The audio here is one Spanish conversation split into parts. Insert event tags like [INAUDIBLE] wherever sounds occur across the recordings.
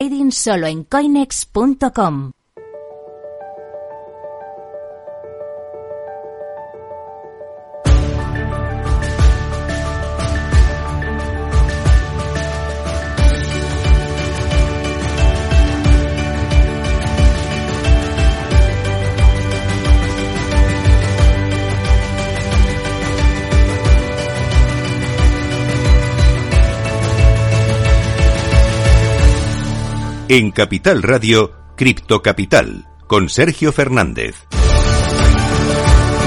Trading solo en coinex.com. En Capital Radio, Cripto Capital, con Sergio Fernández.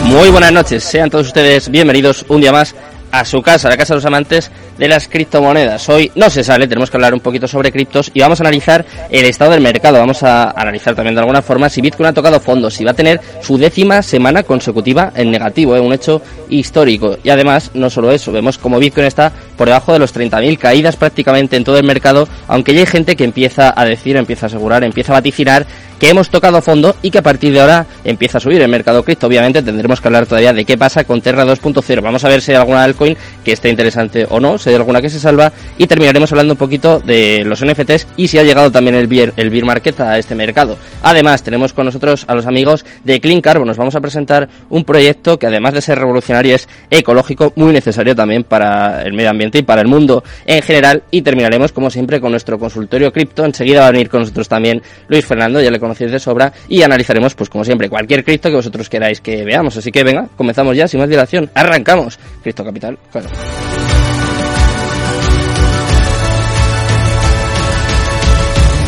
Muy buenas noches, sean todos ustedes bienvenidos un día más a su casa, a la casa de los amantes de las criptomonedas. Hoy no se sale, tenemos que hablar un poquito sobre criptos y vamos a analizar el estado del mercado. Vamos a analizar también de alguna forma si Bitcoin ha tocado fondo, si va a tener su décima semana consecutiva en negativo, ¿eh? un hecho histórico. Y además, no solo eso, vemos como Bitcoin está por debajo de los 30.000 caídas prácticamente en todo el mercado, aunque ya hay gente que empieza a decir, empieza a asegurar, empieza a vaticinar que hemos tocado fondo y que a partir de ahora empieza a subir el mercado cripto. Obviamente tendremos que hablar todavía de qué pasa con Terra 2.0. Vamos a ver si hay alguna altcoin que esté interesante o no, si hay alguna que se salva y terminaremos hablando un poquito de los NFTs y si ha llegado también el beer, el beer market a este mercado. Además, tenemos con nosotros a los amigos de Clean Carbon. Nos vamos a presentar un proyecto que además de ser revolucionario es ecológico, muy necesario también para el medio ambiente y para el mundo en general y terminaremos como siempre con nuestro consultorio cripto. Enseguida va a venir con nosotros también Luis Fernando, ya le conocéis de sobra y analizaremos, pues como siempre, cualquier cripto que vosotros queráis que veamos. Así que venga, comenzamos ya, sin más dilación. Arrancamos. Cripto Capital, claro.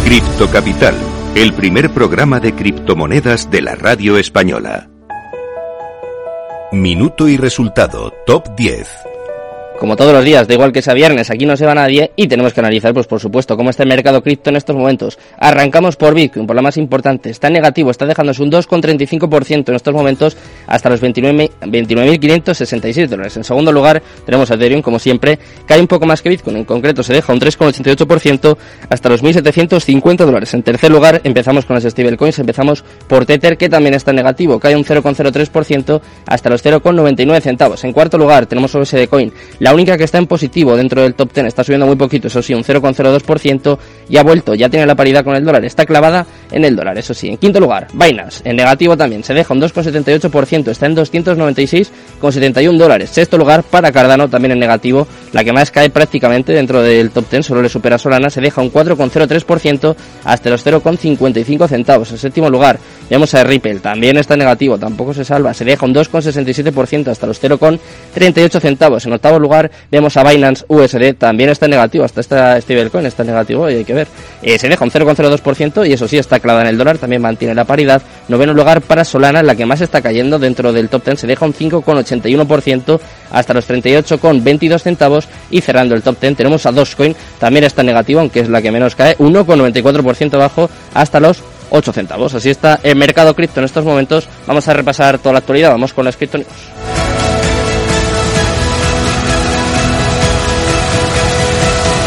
Cripto Capital, el primer programa de criptomonedas de la radio española. Minuto y resultado, top 10 como todos los días, da igual que sea viernes, aquí no se va nadie y tenemos que analizar, pues por supuesto, cómo está el mercado cripto en estos momentos. Arrancamos por Bitcoin, por la más importante. Está negativo, está dejándose un 2,35% en estos momentos hasta los 29.566 dólares. En segundo lugar, tenemos Ethereum, como siempre, cae un poco más que Bitcoin. En concreto, se deja un 3,88% hasta los 1.750 dólares. En tercer lugar, empezamos con las stablecoins, empezamos por Tether, que también está negativo, cae un 0,03% hasta los 0,99 centavos. En cuarto lugar, tenemos OSD Coin, la única que está en positivo dentro del top 10 está subiendo muy poquito, eso sí, un 0,02% y ha vuelto, ya tiene la paridad con el dólar, está clavada en el dólar, eso sí. En quinto lugar, Binance, en negativo también, se deja un 2,78%, está en 296,71 dólares. Sexto lugar, para Cardano, también en negativo, la que más cae prácticamente dentro del top 10, solo le supera Solana, se deja un 4,03% hasta los 0,55 centavos. En séptimo lugar, vemos a Ripple, también está en negativo, tampoco se salva, se deja un 2,67% hasta los 0,38 centavos. En octavo lugar, vemos a Binance USD, también está en negativo, hasta esta stablecoin está negativo y hay que ver. Eh, se deja un 0,02% y eso sí, está clavada en el dólar, también mantiene la paridad. Noveno lugar para Solana, la que más está cayendo dentro del top 10, se deja un 5,81% hasta los 38,22 centavos y cerrando el top 10 tenemos a Dogecoin, también está en negativo, aunque es la que menos cae, 1,94% abajo hasta los 8 centavos. Así está el mercado cripto en estos momentos. Vamos a repasar toda la actualidad, vamos con las cripto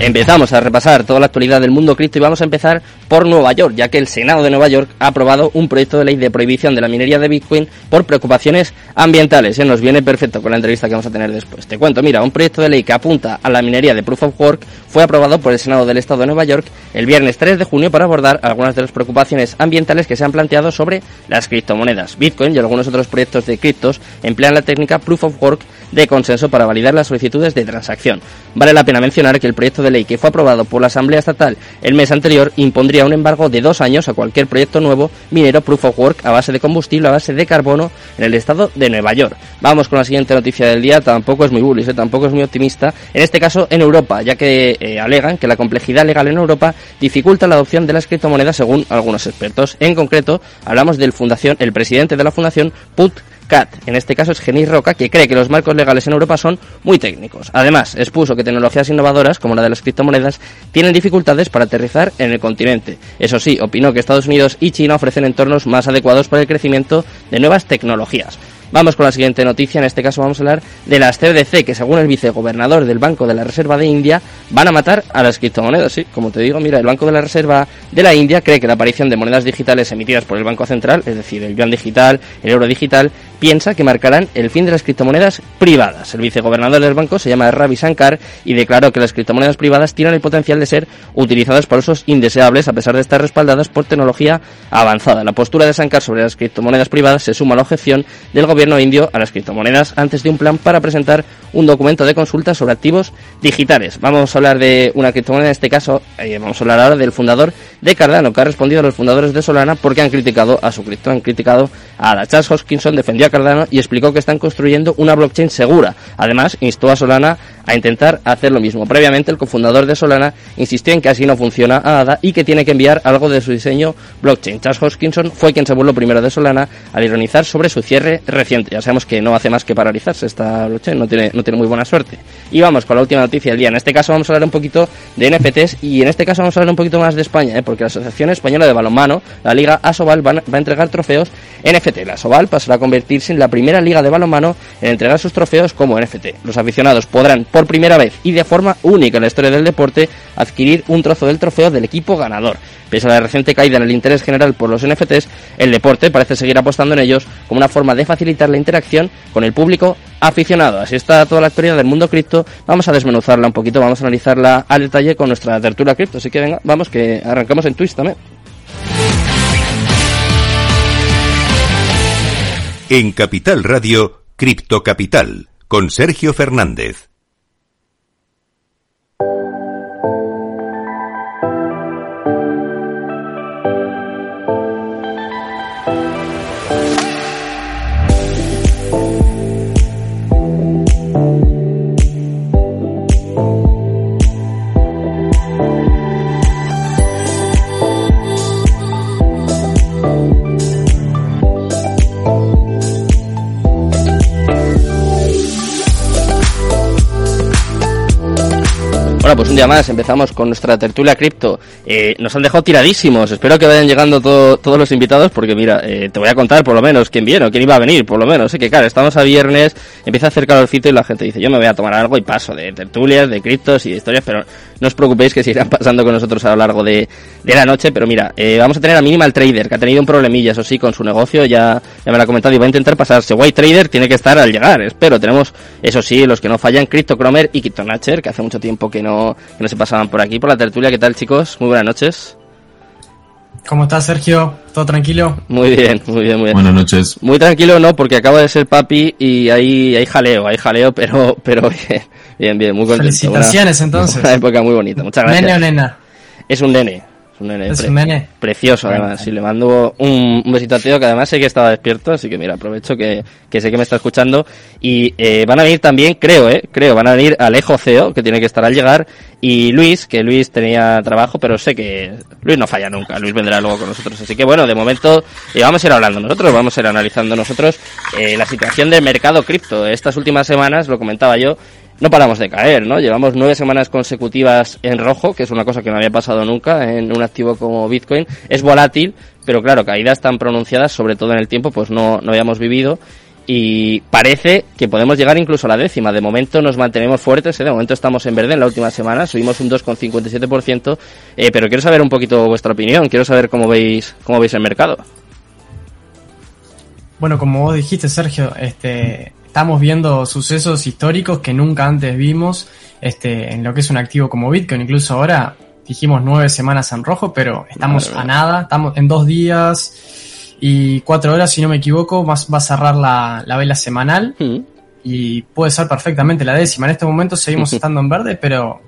Empezamos a repasar toda la actualidad del mundo cripto y vamos a empezar por Nueva York, ya que el Senado de Nueva York ha aprobado un proyecto de ley de prohibición de la minería de Bitcoin por preocupaciones ambientales. Y nos viene perfecto con la entrevista que vamos a tener después. Te cuento, mira, un proyecto de ley que apunta a la minería de Proof of Work fue aprobado por el Senado del Estado de Nueva York el viernes 3 de junio para abordar algunas de las preocupaciones ambientales que se han planteado sobre las criptomonedas. Bitcoin y algunos otros proyectos de criptos emplean la técnica Proof of Work de consenso para validar las solicitudes de transacción. Vale la pena mencionar que el proyecto de ley que fue aprobado por la Asamblea Estatal el mes anterior impondría un embargo de dos años a cualquier proyecto nuevo minero Proof of Work a base de combustible, a base de carbono en el estado de Nueva York. Vamos con la siguiente noticia del día, tampoco es muy bullish, ¿eh? tampoco es muy optimista, en este caso en Europa, ya que eh, alegan que la complejidad legal en Europa dificulta la adopción de las criptomonedas según algunos expertos. En concreto, hablamos del fundación, el presidente de la fundación Put en este caso es Genis Roca, que cree que los marcos legales en Europa son muy técnicos. Además, expuso que tecnologías innovadoras, como la de las criptomonedas, tienen dificultades para aterrizar en el continente. Eso sí, opinó que Estados Unidos y China ofrecen entornos más adecuados para el crecimiento de nuevas tecnologías. Vamos con la siguiente noticia, en este caso vamos a hablar de las CBDC, que según el vicegobernador del Banco de la Reserva de India, van a matar a las criptomonedas. Sí, como te digo, mira, el Banco de la Reserva de la India cree que la aparición de monedas digitales emitidas por el Banco Central, es decir, el yuan digital, el euro digital, piensa que marcarán el fin de las criptomonedas privadas. El vicegobernador del banco se llama Ravi Shankar y declaró que las criptomonedas privadas tienen el potencial de ser utilizadas por usos indeseables a pesar de estar respaldadas por tecnología avanzada. La postura de Shankar sobre las criptomonedas privadas se suma a la objeción del gobierno indio a las criptomonedas antes de un plan para presentar un documento de consulta sobre activos digitales. Vamos a hablar de una criptomoneda, en este caso, eh, vamos a hablar ahora del fundador de Cardano, que ha respondido a los fundadores de Solana porque han criticado a su cripto, han criticado a la Charles Hoskinson, defendió Cardano y explicó que están construyendo una blockchain segura. Además, instó a Solana a intentar hacer lo mismo. Previamente, el cofundador de Solana insistió en que así no funciona ADA y que tiene que enviar algo de su diseño blockchain. Charles Hoskinson fue quien se burló primero de Solana al ironizar sobre su cierre reciente. Ya sabemos que no hace más que paralizarse esta blockchain, no tiene, no tiene muy buena suerte. Y vamos con la última noticia del día. En este caso vamos a hablar un poquito de NFTs y en este caso vamos a hablar un poquito más de España, ¿eh? porque la Asociación Española de Balonmano, la Liga Asobal, va a entregar trofeos NFT. La Asobal pasará a convertirse en la primera liga de balonmano en entregar sus trofeos como NFT. Los aficionados podrán por primera vez y de forma única en la historia del deporte adquirir un trozo del trofeo del equipo ganador. Pese a la reciente caída en el interés general por los NFTs, el deporte parece seguir apostando en ellos como una forma de facilitar la interacción con el público aficionado. Así está toda la actualidad del mundo cripto. Vamos a desmenuzarla un poquito, vamos a analizarla al detalle con nuestra tertulia cripto. Así que venga, vamos que arrancamos en Twitch también. En Capital Radio, Cripto Capital, con Sergio Fernández. Un día más empezamos con nuestra tertulia cripto. Eh, nos han dejado tiradísimos. Espero que vayan llegando todos los invitados porque mira, eh, te voy a contar por lo menos quién viene o quién iba a venir, por lo menos. Sé que claro, estamos a viernes, empieza a hacer calorcito y la gente dice, yo me voy a tomar algo y paso de tertulias, de criptos y de historias, pero no os preocupéis que se irán pasando con nosotros a lo largo de, la noche. Pero mira, eh, vamos a tener a Minimal Trader, que ha tenido un problemilla, eso sí, con su negocio, ya, ya me lo ha comentado y va a intentar pasarse. White Trader tiene que estar al llegar, espero. Tenemos, eso sí, los que no fallan, CryptoCromer y KryptoNatcher, que hace mucho tiempo que no que no se pasaban por aquí, por la tertulia. ¿Qué tal, chicos? Muy buenas noches. ¿Cómo estás, Sergio? ¿Todo tranquilo? Muy bien, muy bien, muy bien. Buenas noches. Muy tranquilo, no, porque acabo de ser papi y hay, hay jaleo, hay jaleo, pero, [LAUGHS] pero bien, bien, bien muy contento. Felicitaciones, entonces. Una época muy bonita, muchas gracias. ¿Nene o nena? Es un nene, un nene, precioso además. Sí, le mando un, besito a Teo que además sé que estaba despierto, así que mira, aprovecho que, sé que me está escuchando. Y eh, van a venir también, creo, eh, creo, van a venir Alejo Ceo, que tiene que estar al llegar, y Luis, que Luis tenía trabajo, pero sé que Luis no falla nunca, Luis vendrá luego con nosotros. Así que bueno, de momento eh, vamos a ir hablando nosotros, vamos a ir analizando nosotros eh, la situación del mercado cripto. Estas últimas semanas, lo comentaba yo, no paramos de caer, ¿no? Llevamos nueve semanas consecutivas en rojo, que es una cosa que no había pasado nunca en un activo como Bitcoin. Es volátil, pero claro, caídas tan pronunciadas, sobre todo en el tiempo, pues no, no habíamos vivido. Y parece que podemos llegar incluso a la décima. De momento nos mantenemos fuertes, ¿eh? de momento estamos en verde en la última semana, subimos un 2,57%, eh, pero quiero saber un poquito vuestra opinión, quiero saber cómo veis, cómo veis el mercado. Bueno, como vos dijiste, Sergio, este, estamos viendo sucesos históricos que nunca antes vimos este, en lo que es un activo como Bitcoin. Incluso ahora dijimos nueve semanas en rojo, pero estamos a nada, estamos en dos días y cuatro horas, si no me equivoco, va, va a cerrar la, vela semanal mm. y puede ser perfectamente la décima. En este momento seguimos [LAUGHS] estando en verde, pero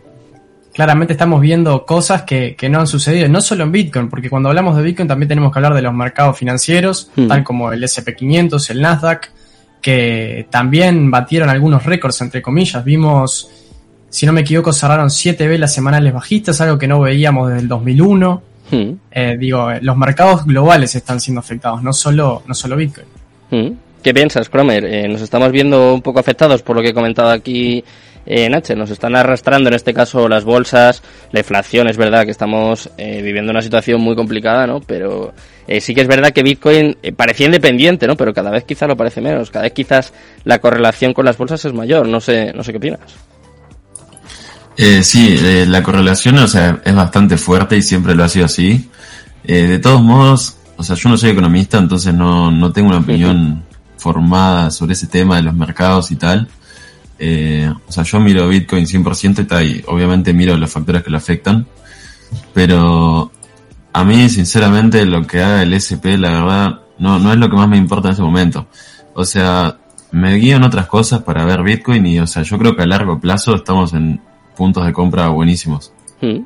claramente estamos viendo cosas que, que, no han sucedido, no solo en Bitcoin, porque cuando hablamos de Bitcoin también tenemos que hablar de los mercados financieros, mm. tal como el SP500, el Nasdaq, que también batieron algunos récords, entre comillas. Vimos, si no me equivoco, cerraron siete velas semanales bajistas, algo que no veíamos desde el 2001. Hmm. Eh, digo, los mercados globales están siendo afectados, no solo, no solo Bitcoin. Hmm. ¿Qué piensas, Cromer? Eh, nos estamos viendo un poco afectados por lo que he comentado aquí eh, Nacho, nos están arrastrando en este caso las bolsas, la inflación, es verdad que estamos eh, viviendo una situación muy complicada, ¿no? Pero eh, sí que es verdad que Bitcoin eh, parecía independiente, ¿no? Pero cada vez quizás lo parece menos, cada vez quizás la correlación con las bolsas es mayor, no sé, no sé qué opinas. Eh, sí, eh, la correlación, o sea, es bastante fuerte y siempre lo ha sido así. Eh, de todos modos, o sea, yo no soy economista, entonces no, no tengo una [LAUGHS] opinión formada sobre ese tema de los mercados y tal. Eh, o sea, yo miro Bitcoin 100% y tal, y obviamente miro los factores que lo afectan. Pero a mí, sinceramente, lo que haga el SP, la verdad, no, no es lo que más me importa en ese momento. O sea, me guío en otras cosas para ver Bitcoin y, o sea, yo creo que a largo plazo estamos en puntos de compra buenísimos. Mm.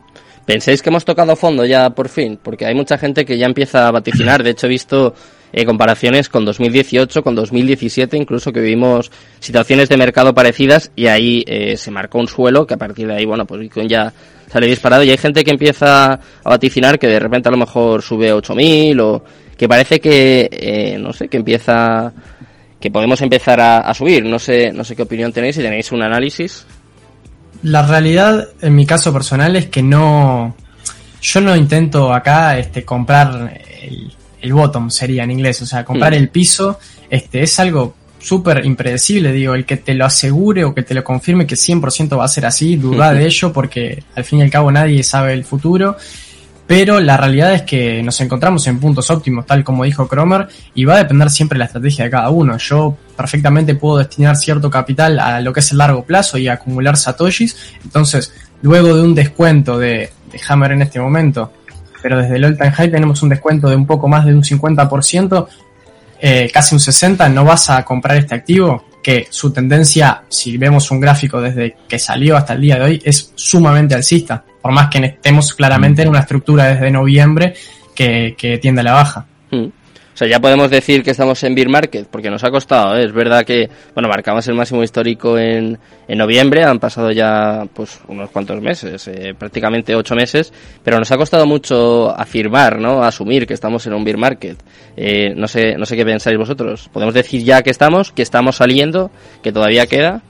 ¿Pensáis que hemos tocado fondo ya por fin? Porque hay mucha gente que ya empieza a vaticinar. De hecho, he visto eh, comparaciones con 2018, con 2017, incluso que vivimos situaciones de mercado parecidas y ahí eh, se marcó un suelo que a partir de ahí, bueno, pues Bitcoin ya sale disparado y hay gente que empieza a vaticinar que de repente a lo mejor sube a 8000 o que parece que, eh, no sé, que empieza, que podemos empezar a, a subir. No sé, no sé qué opinión tenéis, si tenéis un análisis. La realidad, en mi caso personal, es que no. Yo no intento acá este, comprar el, el bottom, sería en inglés. O sea, comprar Mm. el piso este, es algo súper impredecible. Digo, el que te lo asegure o que te lo confirme que 100% va a ser así, duda de [LAUGHS] ello, porque al fin y al cabo nadie sabe el futuro. Pero la realidad es que nos encontramos en puntos óptimos, tal como dijo Cromer, y va a depender siempre de la estrategia de cada uno. Yo perfectamente puedo destinar cierto capital a lo que es el largo plazo y acumular satoshis. Entonces, luego de un descuento de, de Hammer en este momento, pero desde el all time high tenemos un descuento de un poco más de un 50%, eh, casi un 60%, no vas a comprar este activo, que su tendencia, si vemos un gráfico desde que salió hasta el día de hoy, es sumamente alcista, por más que estemos claramente en una estructura desde noviembre que, tiende a la baja. Mm. O sea, ya podemos decir que estamos en bear market, porque nos ha costado, ¿eh? es verdad que, bueno, marcamos el máximo histórico en, en noviembre, han pasado ya, pues, unos cuantos meses, eh, prácticamente ocho meses, pero nos ha costado mucho afirmar, ¿no? Asumir que estamos en un bear market. Eh, no sé, no sé qué pensáis vosotros. Podemos decir ya que estamos, que estamos saliendo, que todavía queda.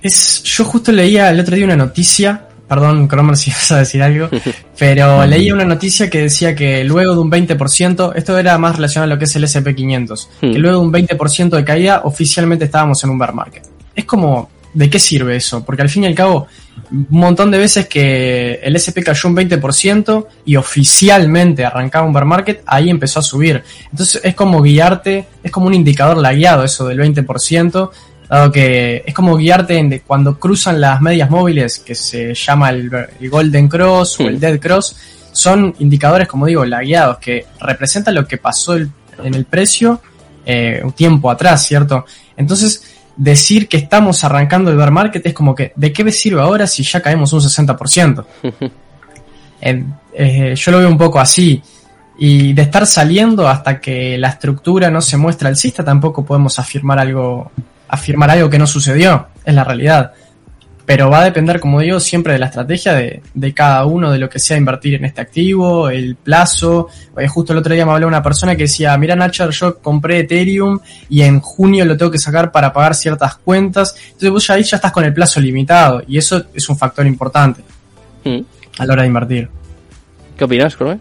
Es, yo justo leía el otro día una noticia, perdón Cromer [LAUGHS] si vas a decir algo, [LAUGHS] pero leía una noticia que decía que luego de un 20%, esto era más relacionado a lo que es el SP500, Hmm. que luego de un 20% de caída oficialmente estábamos en un bear market. Es como, ¿de qué sirve eso? Porque al fin y al cabo, un montón de veces que el SP cayó un 20% y oficialmente arrancaba un bear market, ahí empezó a subir. Entonces es como guiarte, es como un indicador lagueado eso del 20%, dado que es como guiarte en de cuando cruzan las medias móviles, que se llama el, el Golden Cross o el Sí. Dead Cross, son indicadores, como digo, lagueados, que representan lo que pasó el- en el precio eh, un tiempo atrás, ¿cierto? Entonces, decir que estamos arrancando el bear market es como que, ¿de qué me sirve ahora si ya caemos un 60%? [LAUGHS] Eh, eh, yo lo veo un poco así. Y de estar saliendo hasta que la estructura no se muestra alcista, tampoco podemos afirmar algo, afirmar algo que no sucedió. Es la realidad. Pero va a depender, como digo, siempre de la estrategia de, de cada uno, de lo que sea invertir en este activo, el plazo. Eh, justo el otro día me habló una persona que decía, mira Nacho, yo compré Ethereum y en junio lo tengo que sacar para pagar ciertas cuentas. Entonces vos ya ahí ya estás con el plazo limitado y eso es un factor importante Mm. a la hora de invertir. ¿Qué opinas, Crome?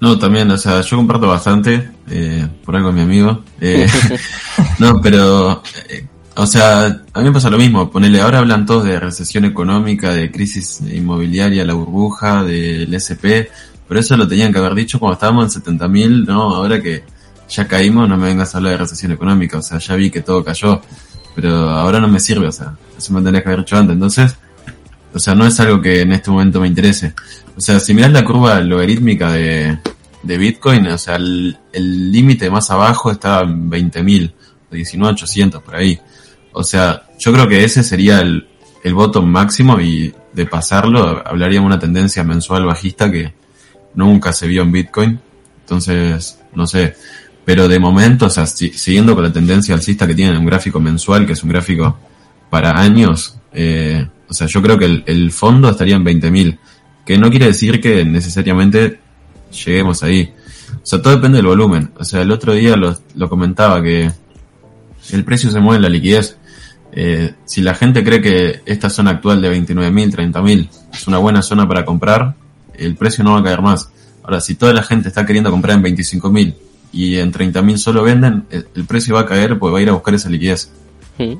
No, también, o sea, yo comparto bastante, eh, por algo mi amigo. Eh, [LAUGHS] [LAUGHS] no, pero, eh, o sea, a mí me pasa lo mismo. Ponele, ahora hablan todos de recesión económica, de crisis inmobiliaria, la burbuja, del SP, pero eso lo tenían que haber dicho cuando estábamos en 70.000, ¿no? Ahora que ya caímos, no me vengas a hablar de recesión económica, o sea, ya vi que todo cayó, pero ahora no me sirve, o sea, eso me tendría que haber hecho antes. Entonces, o sea, no es algo que en este momento me interese. O sea, si miras la curva logarítmica de, de Bitcoin, o sea, el límite más abajo está en 20.000, 19.800 por ahí. O sea, yo creo que ese sería el, el bottom máximo y de pasarlo hablaríamos de una tendencia mensual bajista que nunca se vio en Bitcoin. Entonces, no sé. Pero de momento, o sea, si- siguiendo con la tendencia alcista que tiene en un gráfico mensual, que es un gráfico para años, eh, o sea, yo creo que el, el fondo estaría en 20.000, que no quiere decir que necesariamente lleguemos ahí. O sea, todo depende del volumen. O sea, el otro día lo, comentaba que el precio se mueve en la liquidez. Eh, si la gente cree que esta zona actual de 29.000, 30.000 es una buena zona para comprar, el precio no va a caer más. Ahora, si toda la gente está queriendo comprar en 25.000 y en 30.000 solo venden, el, el precio va a caer porque va a ir a buscar esa liquidez. Mm.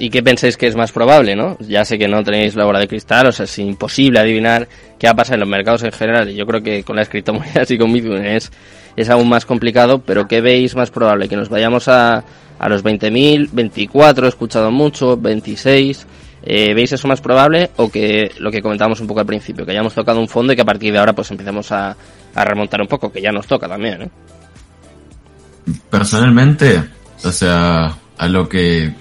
¿Y qué pensáis que es más probable, no? Ya sé que no tenéis la bola de cristal, o sea, es imposible adivinar qué va a pasar en los mercados en general. Y yo creo que con las criptomonedas [LAUGHS] y con Bitcoin es, es aún más complicado, pero ¿qué veis más probable? ¿Que nos vayamos a, a los 20.000, 24, he escuchado mucho, 26? Eh, ¿Veis eso más probable o que lo que comentábamos un poco al principio, que hayamos tocado un fondo y que a partir de ahora pues empecemos a, a remontar un poco, que ya nos toca también, ¿eh? Personalmente, o sea, a lo que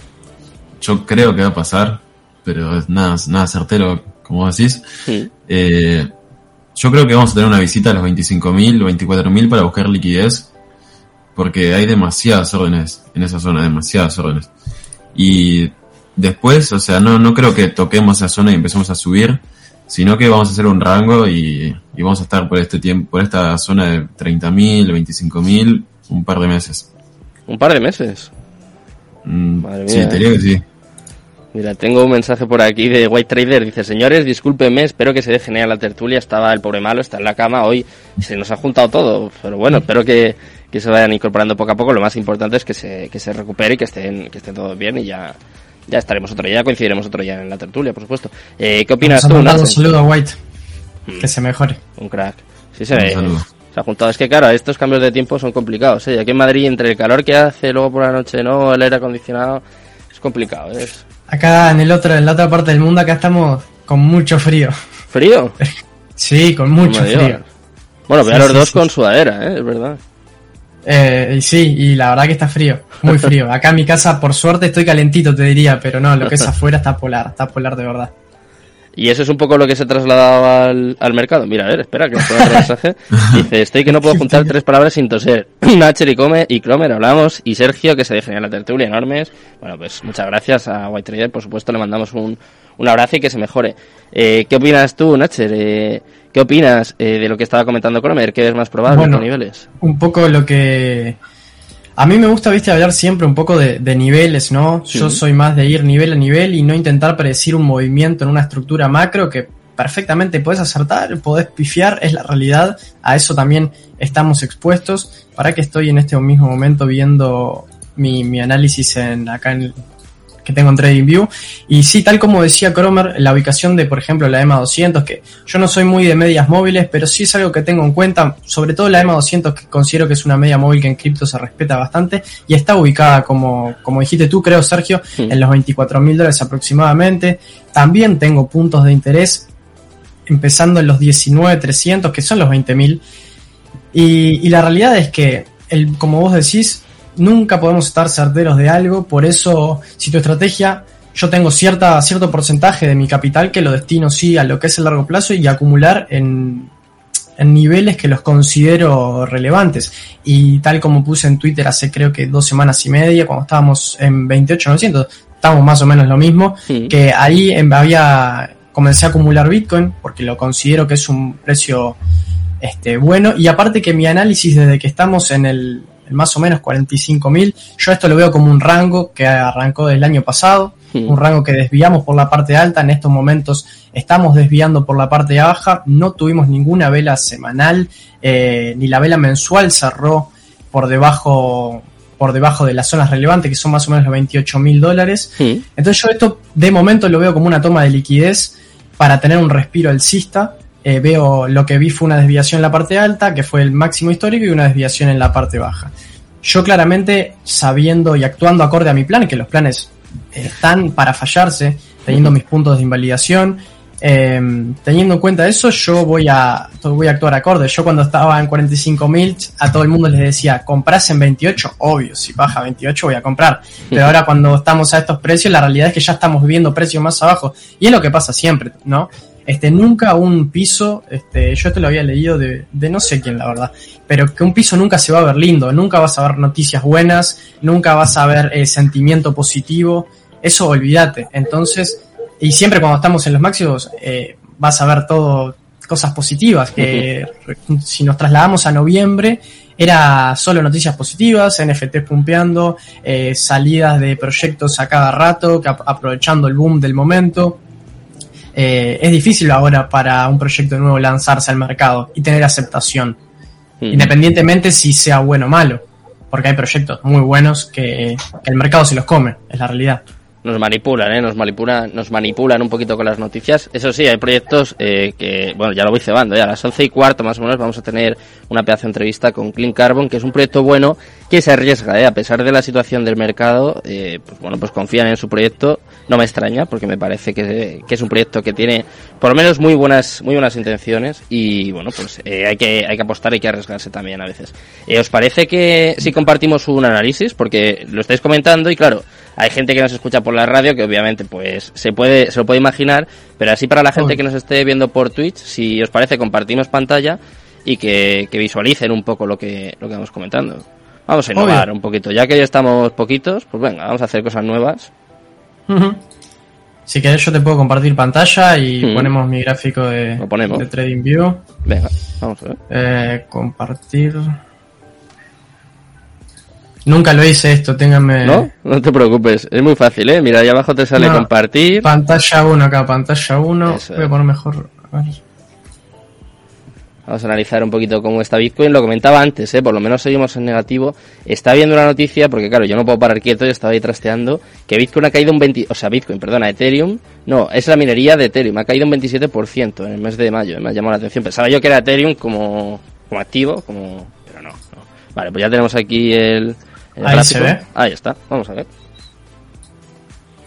yo creo que va a pasar, pero es nada, nada certero, como decís. Sí. Eh, yo creo que vamos a tener una visita a los 25.000 o 24.000 para buscar liquidez, porque hay demasiadas órdenes en esa zona, demasiadas órdenes. Y después, o sea, no, no creo que toquemos esa zona y empecemos a subir, sino que vamos a hacer un rango y, y vamos a estar por este tiempo, por esta zona de 30.000, 25.000, un par de meses. Un par de meses. Mm, Madre sí, mía, te diría que sí. Mira, tengo un mensaje por aquí de White Trader. Dice, señores, discúlpenme, espero que se dejen a la tertulia. Estaba el pobre malo, está en la cama hoy. Se nos ha juntado todo. Pero bueno, espero que, que se vayan incorporando poco a poco. Lo más importante es que se, que se recupere y que estén, que estén todos bien y ya, ya estaremos otro día, ya coincidiremos otro día en la tertulia, por supuesto. Eh, ¿Qué opinas tú, un saludo a White. Mm. Que se mejore. Un crack. Sí, se Un ve. Se ha juntado. Es que claro, estos cambios de tiempo son complicados. ¿eh? Aquí en Madrid, entre el calor que hace, luego por la noche no, el aire acondicionado, es complicado. ¿eh? Acá en el otro, en la otra parte del mundo, acá estamos con mucho frío. frío. [LAUGHS] Sí, con mucho frío. Bueno, veo Sí, los sí, dos sí. con sudadera, ¿eh? es verdad. Eh, y sí, y la verdad que está frío, muy frío. [LAUGHS] Acá en mi casa, por suerte, estoy calentito, te diría, pero no, lo que es [LAUGHS] afuera está polar, está polar de verdad. Y eso es un poco lo que se trasladaba al, al mercado. Mira, a ver, espera, que os pongo otro mensaje. [LAUGHS] Dice, estoy que no puedo juntar tres palabras sin toser. [CLEARS THROAT] Nacher y Come y Cromer hablamos y Sergio, que se en la tertulia enormes. Bueno, pues muchas gracias a White Trader, por supuesto, le mandamos un, un abrazo y que se mejore. Eh, ¿Qué opinas tú, Nacher? Eh, ¿Qué opinas eh, de lo que estaba comentando Cromer? ¿Qué es más probable? Bueno. ¿Qué niveles? Un poco lo que... A mí me gusta, viste, hablar siempre un poco de, de niveles, ¿no? Sí. Yo soy más de ir nivel a nivel y no intentar predecir un movimiento en una estructura macro que perfectamente podés acertar, podés pifiar, es la realidad. A eso también estamos expuestos. Para que estoy en este mismo momento viendo mi, mi análisis en acá en el- que tengo en TradingView. Y sí, tal como decía Cromer, la ubicación de, por ejemplo, la EMA 200, que yo no soy muy de medias móviles, pero sí es algo que tengo en cuenta, sobre todo la EMA 200, que considero que es una media móvil que en cripto se respeta bastante, y está ubicada, como, como dijiste tú, creo, Sergio, Sí. en los 24 mil dólares aproximadamente. También tengo puntos de interés, empezando en los 19.300, que son los 20 mil. Y, y la realidad es que, el, como vos decís, nunca podemos estar certeros de algo, por eso, si tu estrategia, yo tengo cierta, cierto porcentaje de mi capital que lo destino sí a lo que es el largo plazo y acumular en, en niveles que los considero relevantes. Y tal como puse en Twitter hace creo que dos semanas y media, cuando estábamos en 28.900, estamos más o menos lo mismo, Sí. que ahí em, había comencé a acumular Bitcoin porque lo considero que es un precio este, bueno y aparte que mi análisis desde que estamos en el más o menos 45.000 yo esto lo veo como un rango que arrancó del año pasado Sí. un rango que desviamos por la parte alta en estos momentos estamos desviando por la parte baja no tuvimos ninguna vela semanal eh, ni la vela mensual cerró por debajo por debajo de las zonas relevantes que son más o menos los 28 mil dólares Sí. entonces yo esto de momento lo veo como una toma de liquidez para tener un respiro alcista. Eh, veo lo que vi fue una desviación en la parte alta, que fue el máximo histórico, y una desviación en la parte baja. Yo claramente, sabiendo y actuando acorde a mi plan, que los planes están para fallarse, teniendo mis puntos de invalidación, eh, teniendo en cuenta eso, yo voy a, voy a actuar acorde. Yo cuando estaba en 45.000, a todo el mundo les decía, compras en 28, obvio, si baja a 28 voy a comprar. Pero ahora cuando estamos a estos precios, la realidad es que ya estamos viendo precios más abajo. Y es lo que pasa siempre, ¿no? Este, nunca un piso, este, yo esto lo había leído de, de no sé quién, la verdad, pero que un piso nunca se va a ver lindo, nunca vas a ver noticias buenas, nunca vas a ver eh, sentimiento positivo, eso olvídate. Entonces, y siempre cuando estamos en los máximos, eh, vas a ver todo cosas positivas, que si nos trasladamos a noviembre, era solo noticias positivas, NFT pumpeando, eh, salidas de proyectos a cada rato, que aprovechando el boom del momento. Eh, es difícil ahora para un proyecto nuevo lanzarse al mercado y tener aceptación, independientemente si sea bueno o malo, porque hay proyectos muy buenos que, que el mercado se los come, es la realidad nos manipulan, ¿eh? nos manipulan, nos manipulan un poquito con las noticias. Eso sí, hay proyectos eh, que, bueno, ya lo voy cebando, ya a las once y cuarto más o menos vamos a tener una pedazo de entrevista con Clean Carbon, que es un proyecto bueno que se arriesga, ¿eh? a pesar de la situación del mercado, eh, pues bueno, pues confían en su proyecto. No me extraña, porque me parece que, que, es un proyecto que tiene, por lo menos, muy buenas, muy buenas intenciones y, bueno, pues eh, hay que, hay que apostar, hay que arriesgarse también a veces. Eh, ¿Os parece que si compartimos un análisis? Porque lo estáis comentando y claro, hay gente que nos escucha por la radio que obviamente pues se puede se lo puede imaginar, pero así para la gente que nos esté viendo por Twitch, si os parece compartimos pantalla y que, visualicen un poco lo que lo que vamos comentando. Vamos a innovar un poquito, ya que ya estamos poquitos, pues venga, vamos a hacer cosas nuevas. Si quieres yo te puedo compartir pantalla y ponemos mi gráfico de, de TradingView. Venga, vamos a ver. Eh, compartir. Nunca lo hice esto, ténganme. No, no te preocupes, es muy fácil, ¿eh? Mira, ahí abajo te sale compartir. Pantalla 1 acá, pantalla 1. Voy a poner mejor. Vamos a analizar un poquito cómo está Bitcoin. Lo comentaba antes, ¿eh? por lo menos seguimos en negativo. Está viendo una noticia, porque claro, yo no puedo parar quieto y estaba ahí trasteando, que Bitcoin ha caído un 20, o sea, Bitcoin, perdona, Ethereum, no, es la minería de Ethereum, ha caído un 27% en el mes de mayo, me ha llamado la atención. Pensaba yo que era Ethereum como, como activo, como, pero no, no. Vale, pues ya tenemos aquí el, Ahí se ve. Ahí está, vamos a ver.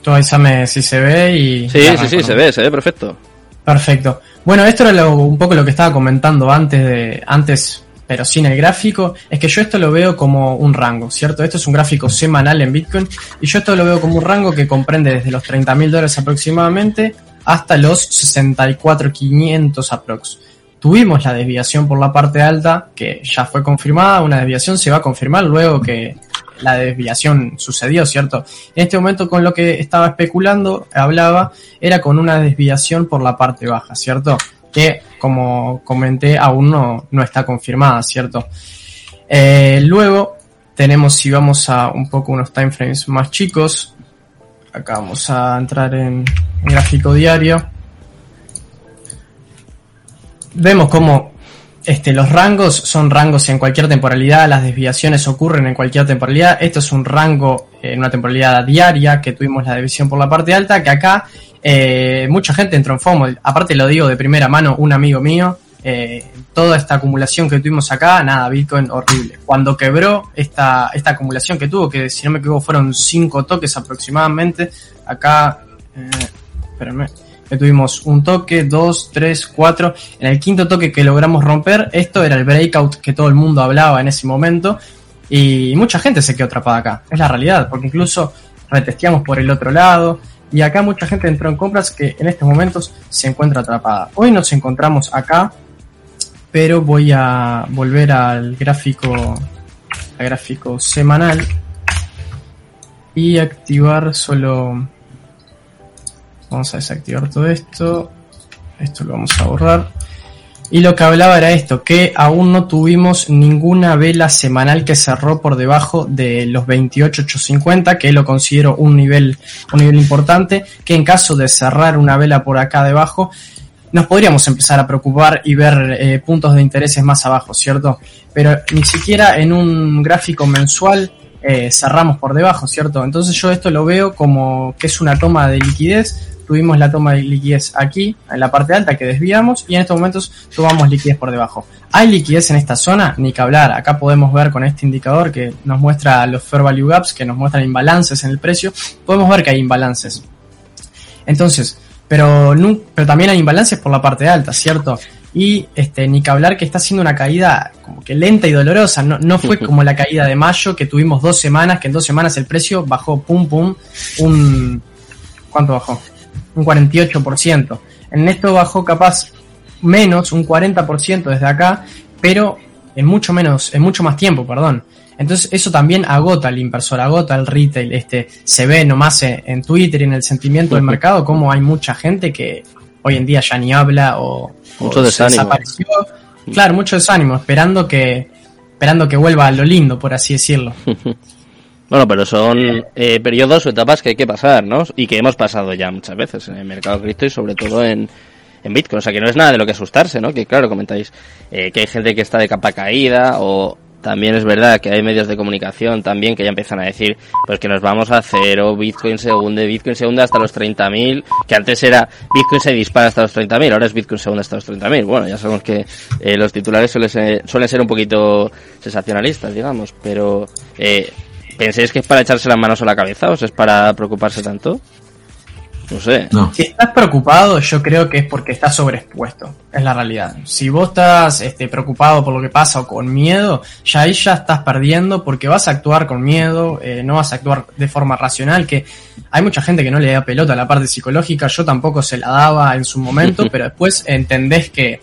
Tú avísame si se ve y... Sí, sí, sí, se ve, se ve perfecto. Perfecto. Bueno, esto era un poco lo que estaba comentando antes de antes, pero sin el gráfico, es que yo esto lo veo como un rango, ¿cierto? Esto es un gráfico semanal en Bitcoin y yo esto lo veo como un rango que comprende desde los 30 mil dólares aproximadamente hasta los 64.500 aprox tuvimos la desviación por la parte alta, que ya fue confirmada, una desviación se va a confirmar luego que la desviación sucedió, ¿cierto? En este momento con lo que estaba especulando, hablaba, era con una desviación por la parte baja, ¿cierto? Que, como comenté, aún no, no está confirmada, ¿cierto? Eh, luego tenemos, si vamos a un poco unos time frames más chicos, acá vamos a entrar en gráfico diario vemos cómo este, los rangos son rangos en cualquier temporalidad, las desviaciones ocurren en cualquier temporalidad. Esto es un rango en una temporalidad diaria que tuvimos la división por la parte alta, que acá eh, mucha gente entró en FOMO. Aparte lo digo de primera mano, un amigo mío, eh, toda esta acumulación que tuvimos acá, nada, Bitcoin horrible. Cuando quebró esta, esta acumulación que tuvo, que si no me equivoco fueron cinco toques aproximadamente, acá, eh, espérame, tuvimos un toque, dos, tres, cuatro. En el quinto toque que logramos romper, esto era el breakout que todo el mundo hablaba en ese momento. Y mucha gente se quedó atrapada acá. Es la realidad, porque incluso retesteamos por el otro lado. Y acá mucha gente entró en compras que en estos momentos se encuentra atrapada. Hoy nos encontramos acá, pero voy a volver al gráfico, al gráfico semanal y activar solo Vamos a desactivar todo esto. Esto lo vamos a borrar. Y lo que hablaba era esto, que aún no tuvimos ninguna vela semanal que cerró por debajo de los 28.850, que lo considero un nivel, un nivel importante, que en caso de cerrar una vela por acá debajo, nos podríamos empezar a preocupar y ver eh, puntos de intereses más abajo, ¿cierto? Pero ni siquiera en un gráfico mensual eh, cerramos por debajo, ¿cierto? Entonces yo esto lo veo como que es una toma de liquidez tuvimos la toma de liquidez aquí, en la parte alta que desviamos, y en estos momentos tomamos liquidez por debajo. ¿Hay liquidez en esta zona? Ni que hablar. Acá podemos ver con este indicador que nos muestra los Fair Value Gaps, que nos muestran imbalances en el precio. Podemos ver que hay imbalances. Entonces, pero, pero también hay imbalances por la parte alta, ¿cierto? Y este, ni que hablar que está haciendo una caída como que lenta y dolorosa. No, no fue como la caída de mayo, que tuvimos dos semanas, que en dos semanas el precio bajó pum pum un... ¿Cuánto bajó? Un 48%. En esto bajó capaz menos, un 40% desde acá, pero en mucho menos, en mucho más tiempo, perdón. Entonces eso también agota al inversor, agota al retail, este, se ve nomás en Twitter y en el sentimiento del mercado como hay mucha gente que hoy en día ya ni habla o, mucho desánimo. Claro, mucho desánimo, esperando que, esperando que vuelva a lo lindo, por así decirlo. [LAUGHS] Bueno, pero son eh, periodos o etapas que hay que pasar, ¿no? Y que hemos pasado ya muchas veces en el mercado cripto y sobre todo en, en Bitcoin. O sea, que no es nada de lo que asustarse, ¿no? Que claro, comentáis eh, que hay gente que está de capa caída o también es verdad que hay medios de comunicación también que ya empiezan a decir pues que nos vamos a cero, Bitcoin se hunde, Bitcoin se hunde hasta los 30.000, que antes era Bitcoin se dispara hasta los 30.000, ahora es Bitcoin se hasta los 30.000. Bueno, ya sabemos que eh, los titulares suelen ser, suelen ser un poquito sensacionalistas, digamos, pero eh, ¿pensáis que es para echarse las manos a la cabeza o es para preocuparse tanto? No sé. Si estás preocupado, yo creo que es porque estás sobreexpuesto. Es la realidad. Si vos estás este, preocupado por lo que pasa o con miedo, ya ahí ya estás perdiendo porque vas a actuar con miedo, eh, no vas a actuar de forma racional, que hay mucha gente que no le da pelota a la parte psicológica, yo tampoco se la daba en su momento, [LAUGHS] pero después entendés que,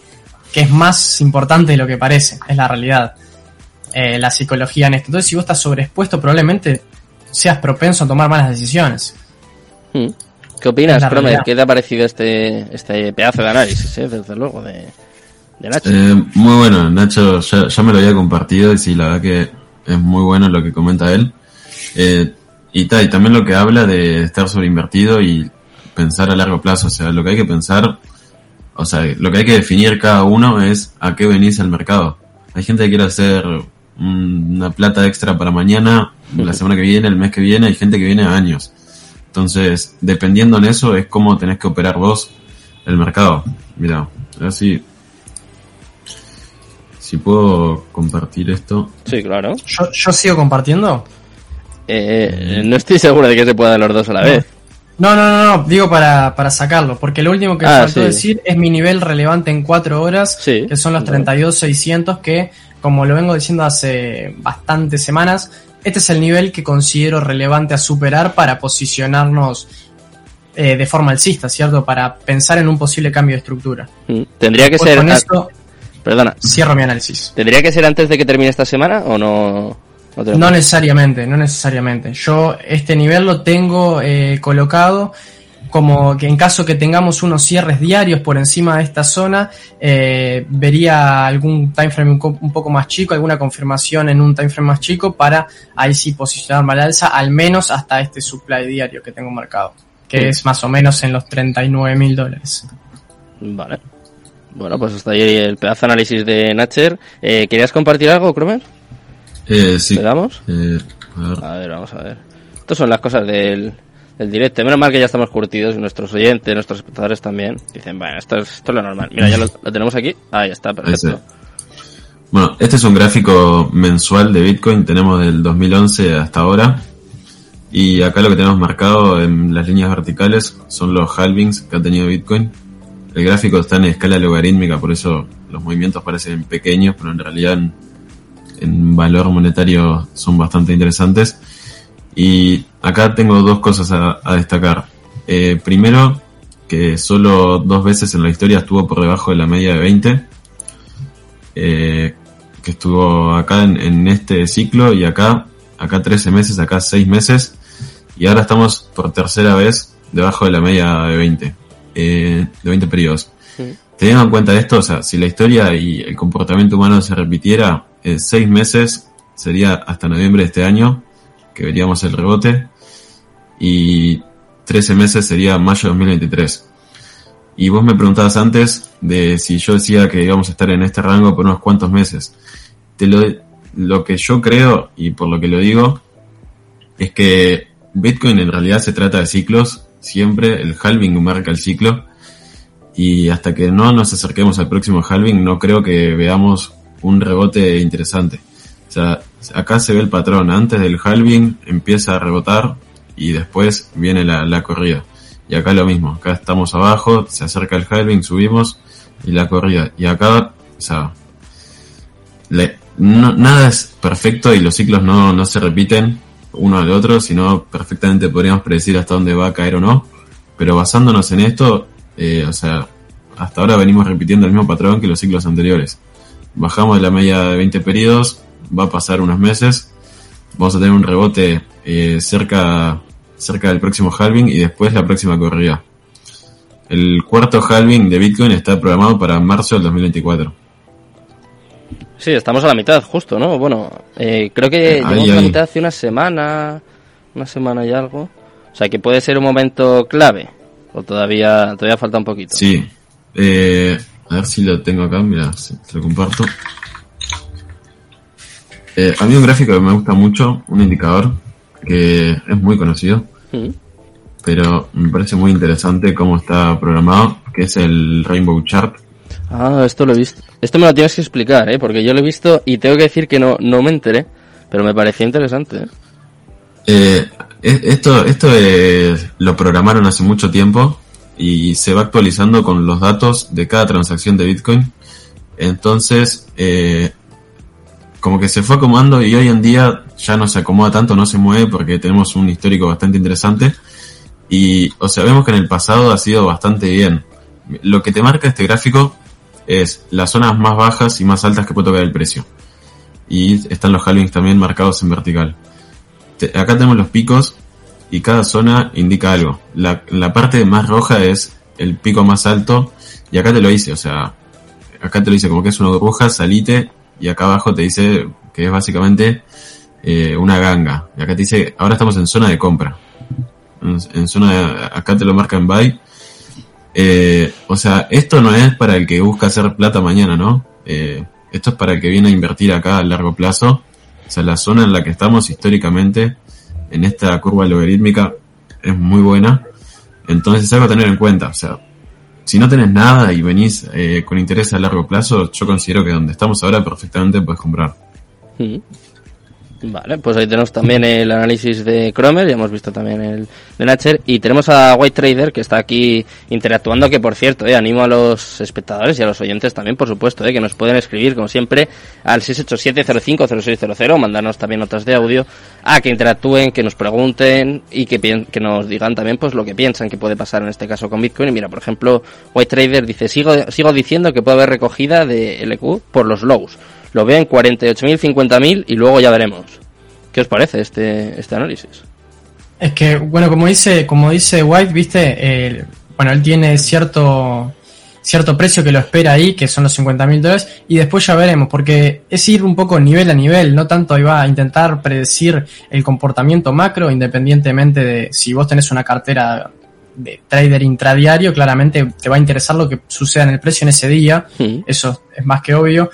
que es más importante de lo que parece, es la realidad. Eh, la psicología en esto. Entonces, si vos estás sobreexpuesto, probablemente seas propenso a tomar malas decisiones. Hmm. ¿Qué opinas, Cromer? ¿Qué te ha parecido este, este pedazo de análisis, eh, desde luego, de, Nacho? Eh, muy bueno, Nacho ya, me lo había compartido y sí, la verdad que es muy bueno lo que comenta él. Eh, y, y también lo que habla de estar sobreinvertido y pensar a largo plazo, o sea, lo que hay que pensar, o sea, lo que hay que definir cada uno es a qué venís al mercado. Hay gente que quiere hacer una plata extra para mañana, [LAUGHS] la semana que viene, el mes que viene, hay gente que viene a años. Entonces, dependiendo en eso, es cómo tenés que operar vos el mercado. Mira, así. Si puedo compartir esto. Sí, claro. ¿Yo, sigo compartiendo? Eh, no estoy seguro de que se pueda los dos a la vez. No, no, no, no, digo para, para sacarlo, porque lo último que ah, faltó decir es mi nivel relevante en cuatro horas, que son los 32.600, que como lo vengo diciendo hace bastantes semanas, este es el nivel que considero relevante a superar para posicionarnos eh, de forma alcista, ¿cierto? Para pensar en un posible cambio de estructura. Mm, tendría que ser... Con esto, Perdona. Cierro mi análisis. ¿Tendría que ser antes de que termine esta semana o no? No, necesariamente, no necesariamente. Yo este nivel lo tengo eh, colocado como que en caso que tengamos unos cierres diarios por encima de esta zona, eh, vería algún time frame un, poco más chico, alguna confirmación en un time frame más chico para ahí sí posicionarme al alza, al menos hasta este supply diario que tengo marcado, que es más o menos en los 39 mil dólares. Vale. Bueno, pues hasta ahí el pedazo de análisis de Natcher. Eh, ¿Querías compartir algo, Cromer? Eh, sí. ¿Le damos? Eh, a ver, vamos a ver. Estas son las cosas del, el directo. Menos mal que ya estamos curtidos y nuestros oyentes, nuestros espectadores también. Dicen, bueno, esto es, esto es lo normal. Mira, ya lo, tenemos aquí. Ah, ya está, perfecto. Bueno, este es un gráfico mensual de Bitcoin. Tenemos del 2011 hasta ahora. Y acá lo que tenemos marcado en las líneas verticales son los halvings que ha tenido Bitcoin. El gráfico está en escala logarítmica, por eso los movimientos parecen pequeños, pero en realidad en, en valor monetario son bastante interesantes. Y acá tengo dos cosas a, destacar. Eh, primero, que solo dos veces en la historia estuvo por debajo de la media de 20. Eh, que estuvo acá en, este ciclo y acá, acá 13 meses, acá 6 meses. Y ahora estamos por tercera vez debajo de la media de 20. Eh, de 20 periodos. Teniendo en cuenta esto, o sea, si la historia y el comportamiento humano se repitiera, en 6 meses sería hasta noviembre de este año que veríamos el rebote, y 13 meses sería mayo de 2023. Y vos me preguntabas antes de si yo decía que íbamos a estar en este rango por unos cuantos meses. Te lo, lo que yo creo, y por lo que lo digo, es que Bitcoin en realidad se trata de ciclos, siempre el halving marca el ciclo, y hasta que no nos acerquemos al próximo halving no creo que veamos un rebote interesante. O sea, acá se ve el patrón. Antes del halving empieza a rebotar y después viene la, corrida. Y acá lo mismo. Acá estamos abajo, se acerca el halving, subimos y la corrida. Y acá, o sea, nada es perfecto y los ciclos no, no se repiten uno al otro, sino perfectamente podríamos predecir hasta dónde va a caer o no. Pero basándonos en esto, eh, o sea, hasta ahora venimos repitiendo el mismo patrón que los ciclos anteriores. Bajamos de la media de 20 periodos, va a pasar unos meses, vamos a tener un rebote eh, cerca, cerca del próximo halving y después la próxima corrida. El cuarto halving de Bitcoin está programado para marzo del 2024. Sí, estamos a la mitad, justo, ¿no? Bueno, eh, creo que llegamos a la mitad hace una semana, una semana y algo. O sea, que puede ser un momento clave. O todavía, todavía falta un poquito. Sí. Eh, a ver si lo tengo acá, mira, te lo comparto. Eh, a mí un gráfico que me gusta mucho, un indicador que es muy conocido, mm. pero me parece muy interesante cómo está programado, que es el Rainbow Chart. Ah, esto lo he visto. Esto me lo tienes que explicar, ¿eh? porque yo lo he visto y tengo que decir que no, no me enteré, pero me parecía interesante. ¿eh? Eh, esto esto lo programaron hace mucho tiempo y se va actualizando con los datos de cada transacción de Bitcoin. Entonces, eh, como que se fue acomodando y hoy en día ya no se acomoda tanto, no se mueve porque tenemos un histórico bastante interesante. Y, o sea, vemos que en el pasado ha sido bastante bien. Lo que te marca este gráfico es las zonas más bajas y más altas que puede tocar el precio. Y están los halvings también marcados en vertical. acá tenemos los picos y cada zona indica algo. La, la parte más roja es el pico más alto y acá te lo dice, o sea, acá te lo dice como que es una burbuja, salite y acá abajo te dice que es básicamente eh, una ganga. Y acá te dice, ahora estamos en zona de compra. En, zona de, acá te lo marca en buy. Eh, o sea, esto no es para el que busca hacer plata mañana, ¿no? Eh, esto es para el que viene a invertir acá a largo plazo. O sea, la zona en la que estamos históricamente, en esta curva logarítmica, es muy buena. Entonces es algo a tener en cuenta. O sea, si no tenés nada y venís eh, con interés a largo plazo, yo considero que donde estamos ahora perfectamente puedes comprar. Vale, pues ahí tenemos también el análisis de Cromer, ya hemos visto también el de Natcher y tenemos a White Trader que está aquí interactuando, que por cierto, eh, animo a los espectadores y a los oyentes también, por supuesto, eh, que nos pueden escribir como siempre al 687-050600 o mandarnos también notas de audio a que interactúen, que nos pregunten y que, que nos digan también pues lo que piensan que puede pasar en este caso con Bitcoin. Y mira, por ejemplo, White Trader dice, sigo, sigo diciendo que puede haber recogida de LQ por los lows lo veo en 48.000, 50.000 y luego ya veremos. ¿Qué os parece este, este análisis? Es que, bueno, como dice, como dice White, viste, bueno, él tiene cierto, cierto precio que lo espera ahí, que son los 50.000 dólares, y después ya veremos, porque es ir un poco nivel a nivel, no tanto va a intentar predecir el comportamiento macro, independientemente de si vos tenés una cartera de trader intradiario, claramente te va a interesar lo que suceda en el precio en ese día, eso es más que obvio.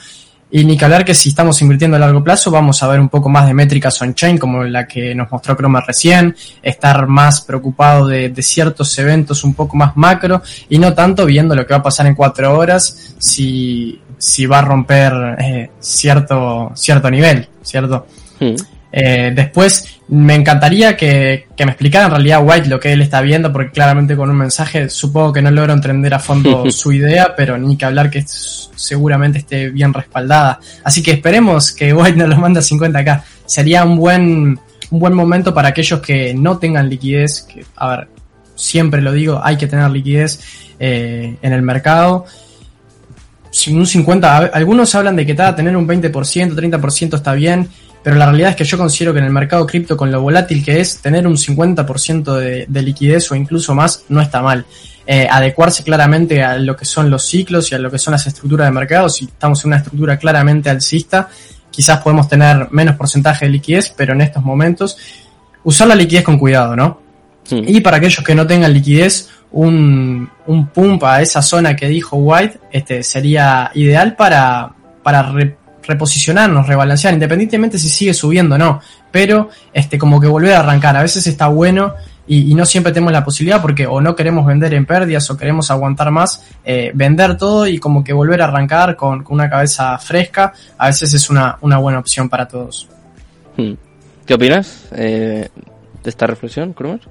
Y ni que hablar que si estamos invirtiendo a largo plazo, vamos a ver un poco más de métricas on-chain, como la que nos mostró Chroma recién, estar más preocupado de, ciertos eventos un poco más macro y no tanto viendo lo que va a pasar en cuatro horas, si, si va a romper eh, cierto, cierto nivel, ¿cierto? Hmm. Eh, después, me encantaría que, me explicara en realidad White lo que él está viendo, porque claramente con un mensaje supongo que no logro entender a fondo [LAUGHS] su idea, pero ni que hablar que seguramente esté bien respaldada. Así que esperemos que White nos lo mande a 50k. Sería un buen, un buen momento para aquellos que no tengan liquidez, que, a ver, siempre lo digo, hay que tener liquidez eh, en el mercado. Un 50, algunos hablan de que tener un 20%, 30% está bien pero la realidad es que yo considero que en el mercado cripto, con lo volátil que es, tener un 50% de, de, liquidez o incluso más no está mal. Eh, adecuarse claramente a lo que son los ciclos y a lo que son las estructuras de mercado. Si estamos en una estructura claramente alcista, quizás podemos tener menos porcentaje de liquidez, pero en estos momentos usar la liquidez con cuidado, ¿no? Y para aquellos que no tengan liquidez, un, un pump a esa zona que dijo White este, sería ideal para, para reposicionarnos, rebalancear, independientemente si sigue subiendo o no, pero este, como que volver a arrancar. A veces está bueno y, no siempre tenemos la posibilidad porque o no queremos vender en pérdidas o queremos aguantar más, eh, vender todo y como que volver a arrancar con, una cabeza fresca, a veces es una, una buena opción para todos. Hmm. ¿Qué opinas eh, de esta reflexión, Cruz?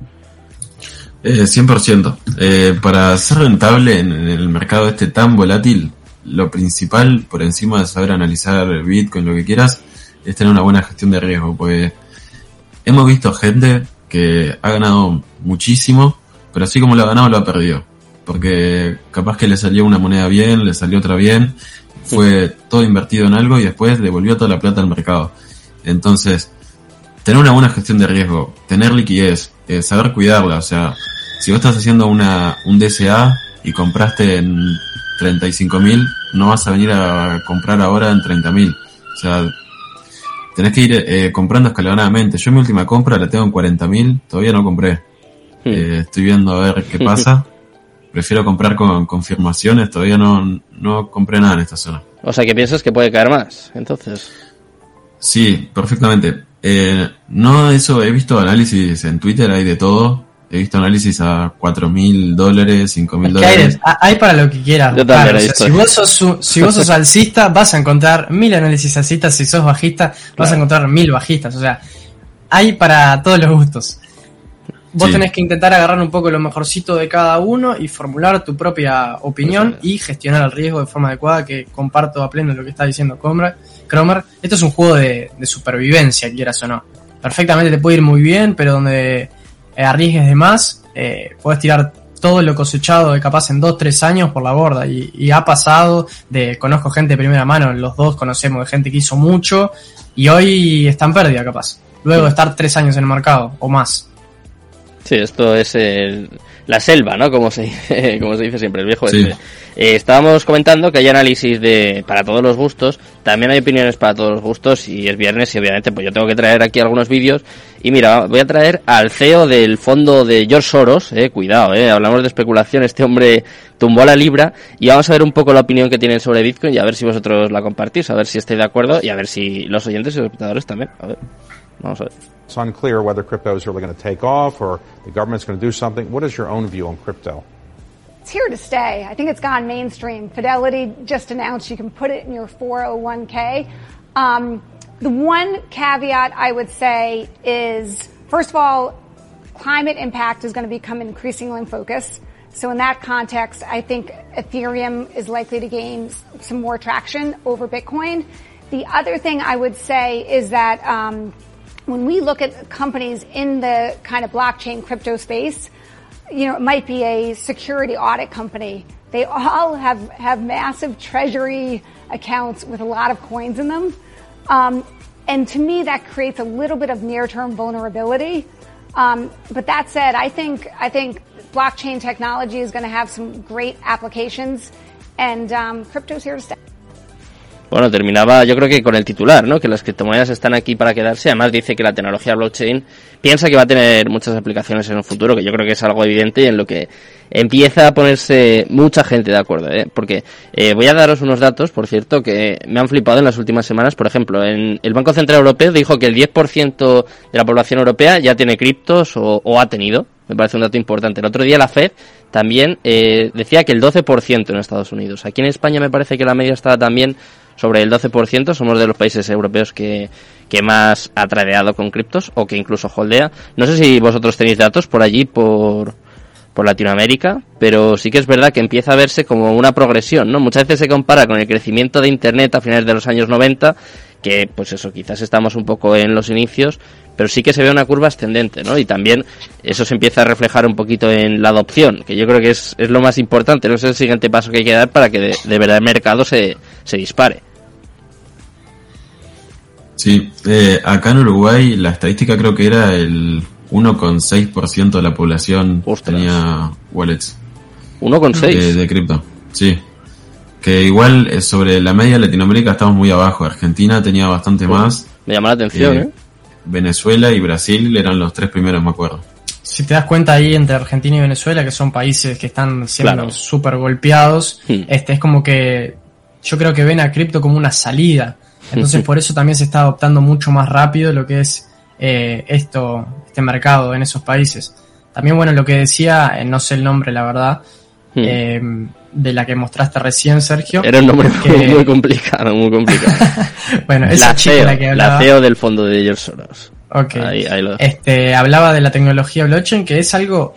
Eh, 100%. Eh, para ser rentable en el mercado este tan volátil, lo principal, por encima de saber analizar Bitcoin, lo que quieras, es tener una buena gestión de riesgo, pues hemos visto gente que ha ganado muchísimo, pero así como lo ha ganado, lo ha perdido. Porque capaz que le salió una moneda bien, le salió otra bien, fue todo invertido en algo y después devolvió toda la plata al mercado. Entonces, tener una buena gestión de riesgo, tener liquidez, eh, saber cuidarla, o sea, si vos estás haciendo una, un DCA y compraste en 35.000, no vas a venir a comprar ahora en 30.000. O sea, tenés que ir eh, comprando escalonadamente. Yo mi última compra la tengo en 40.000, todavía no compré. Eh, estoy viendo a ver qué pasa. [LAUGHS] Prefiero comprar con confirmaciones, todavía no, no compré nada en esta zona. O sea, que piensas que puede caer más, entonces. Sí, perfectamente. Eh, no, eso, he visto análisis en Twitter, hay de todo. He visto análisis a cuatro mil dólares, cinco mil dólares. Hay, para lo que quieras. Yo O sea, si, vos sos, si vos sos alcista, vas a encontrar mil análisis alcistas. Si sos bajista, vas a encontrar mil bajistas. O sea, hay para todos los gustos. Vos Sí. tenés que intentar agarrar un poco lo mejorcito de cada uno y formular tu propia opinión y gestionar el riesgo de forma adecuada, que comparto a pleno lo que está diciendo Cromer. Cromer. Esto es un juego de, de supervivencia, quieras o no. Perfectamente te puede ir muy bien, pero donde arriesgues de más, eh, puedes tirar todo lo cosechado de capaz en 2-3 años por la borda. Y, y ha pasado, de conozco gente de primera mano, los dos conocemos de gente que hizo mucho y hoy está en pérdida capaz. Luego de estar 3 años en el mercado o más. Sí, esto es el- la selva, ¿no? Como se, dice- [LAUGHS] como se dice siempre, el viejo Sí. este. Eh, estábamos comentando que hay análisis de para todos los gustos, también hay opiniones para todos los gustos y es viernes y obviamente pues yo tengo que traer aquí algunos vídeos y mira, voy a traer al CEO del fondo de George Soros, eh, cuidado, eh, hablamos de especulación, este hombre tumbó la libra y vamos a ver un poco la opinión que tienen sobre Bitcoin y a ver si vosotros la compartís, a ver si estáis de acuerdo y a ver si los oyentes y los espectadores también, a ver, vamos a ver. It's unclear whether crypto is really going to take off or the government's going to do something. What is your own view on crypto? It's here to stay. I think it's gone mainstream. Fidelity just announced you can put it in your 401k. Um, the one caveat I would say is, first of all, climate impact is going to become increasingly in focus. So in that context, I think Ethereum is likely to gain some more traction over Bitcoin. The other thing I would say is that um, when we look at companies in the kind of blockchain crypto space, you know, it might be a security audit company. They all have, have massive treasury accounts with a lot of coins in them. Um, and to me, that creates a little bit of near-term vulnerability. Um, but that said, I think, I think blockchain technology is going to have some great applications and, um, crypto's here to stay. Bueno, terminaba yo creo que con el titular, ¿no? Que las criptomonedas están aquí para quedarse. Además dice que la tecnología blockchain piensa que va a tener muchas aplicaciones en un futuro, que yo creo que es algo evidente y en lo que empieza a ponerse mucha gente de acuerdo, ¿eh? Porque eh, voy a daros unos datos, por cierto, que me han flipado en las últimas semanas. Por ejemplo, en el Banco Central Europeo dijo que el 10% de la población europea ya tiene criptos o, o ha tenido. Me parece un dato importante. El otro día la Fed también eh, decía que el 12% en Estados Unidos. Aquí en España me parece que la media estaba también sobre el 12%. Somos de los países europeos que, que más ha tradeado con criptos o que incluso holdea. No sé si vosotros tenéis datos por allí, por, por Latinoamérica, pero sí que es verdad que empieza a verse como una progresión, ¿no? Muchas veces se compara con el crecimiento de Internet a finales de los años 90, que pues eso, quizás estamos un poco en los inicios, pero sí que se ve una curva ascendente, ¿no? Y también eso se empieza a reflejar un poquito en la adopción, que yo creo que es, es lo más importante, no es el siguiente paso que hay que dar para que de, de verdad el mercado se, se dispare. Sí, eh, acá en Uruguay la estadística creo que era el 1,6% de la población Ostras. tenía wallets 1,6. de, de cripto. Sí. Que igual eh, sobre la media de Latinoamérica estamos muy abajo. Argentina tenía bastante más. Me llama la atención, Eh, ¿eh? Venezuela y Brasil eran los tres primeros, me acuerdo. Si te das cuenta ahí entre Argentina y Venezuela, que son países que están siendo Claro. súper golpeados, Hmm. este es como que yo creo que ven a cripto como una salida. Entonces por eso también se está adoptando mucho más rápido lo que es eh, esto, este mercado en esos países. También bueno, lo que decía, eh, no sé el nombre la verdad, Hmm. eh, de la que mostraste recién, Sergio. Era un nombre que- muy, complicado, muy complicado. [LAUGHS] bueno, esa la, chica CEO, la que hablaba. la CEO del fondo de George Soros. Ok. Ahí, ahí lo. Este, hablaba de la tecnología blockchain, que es algo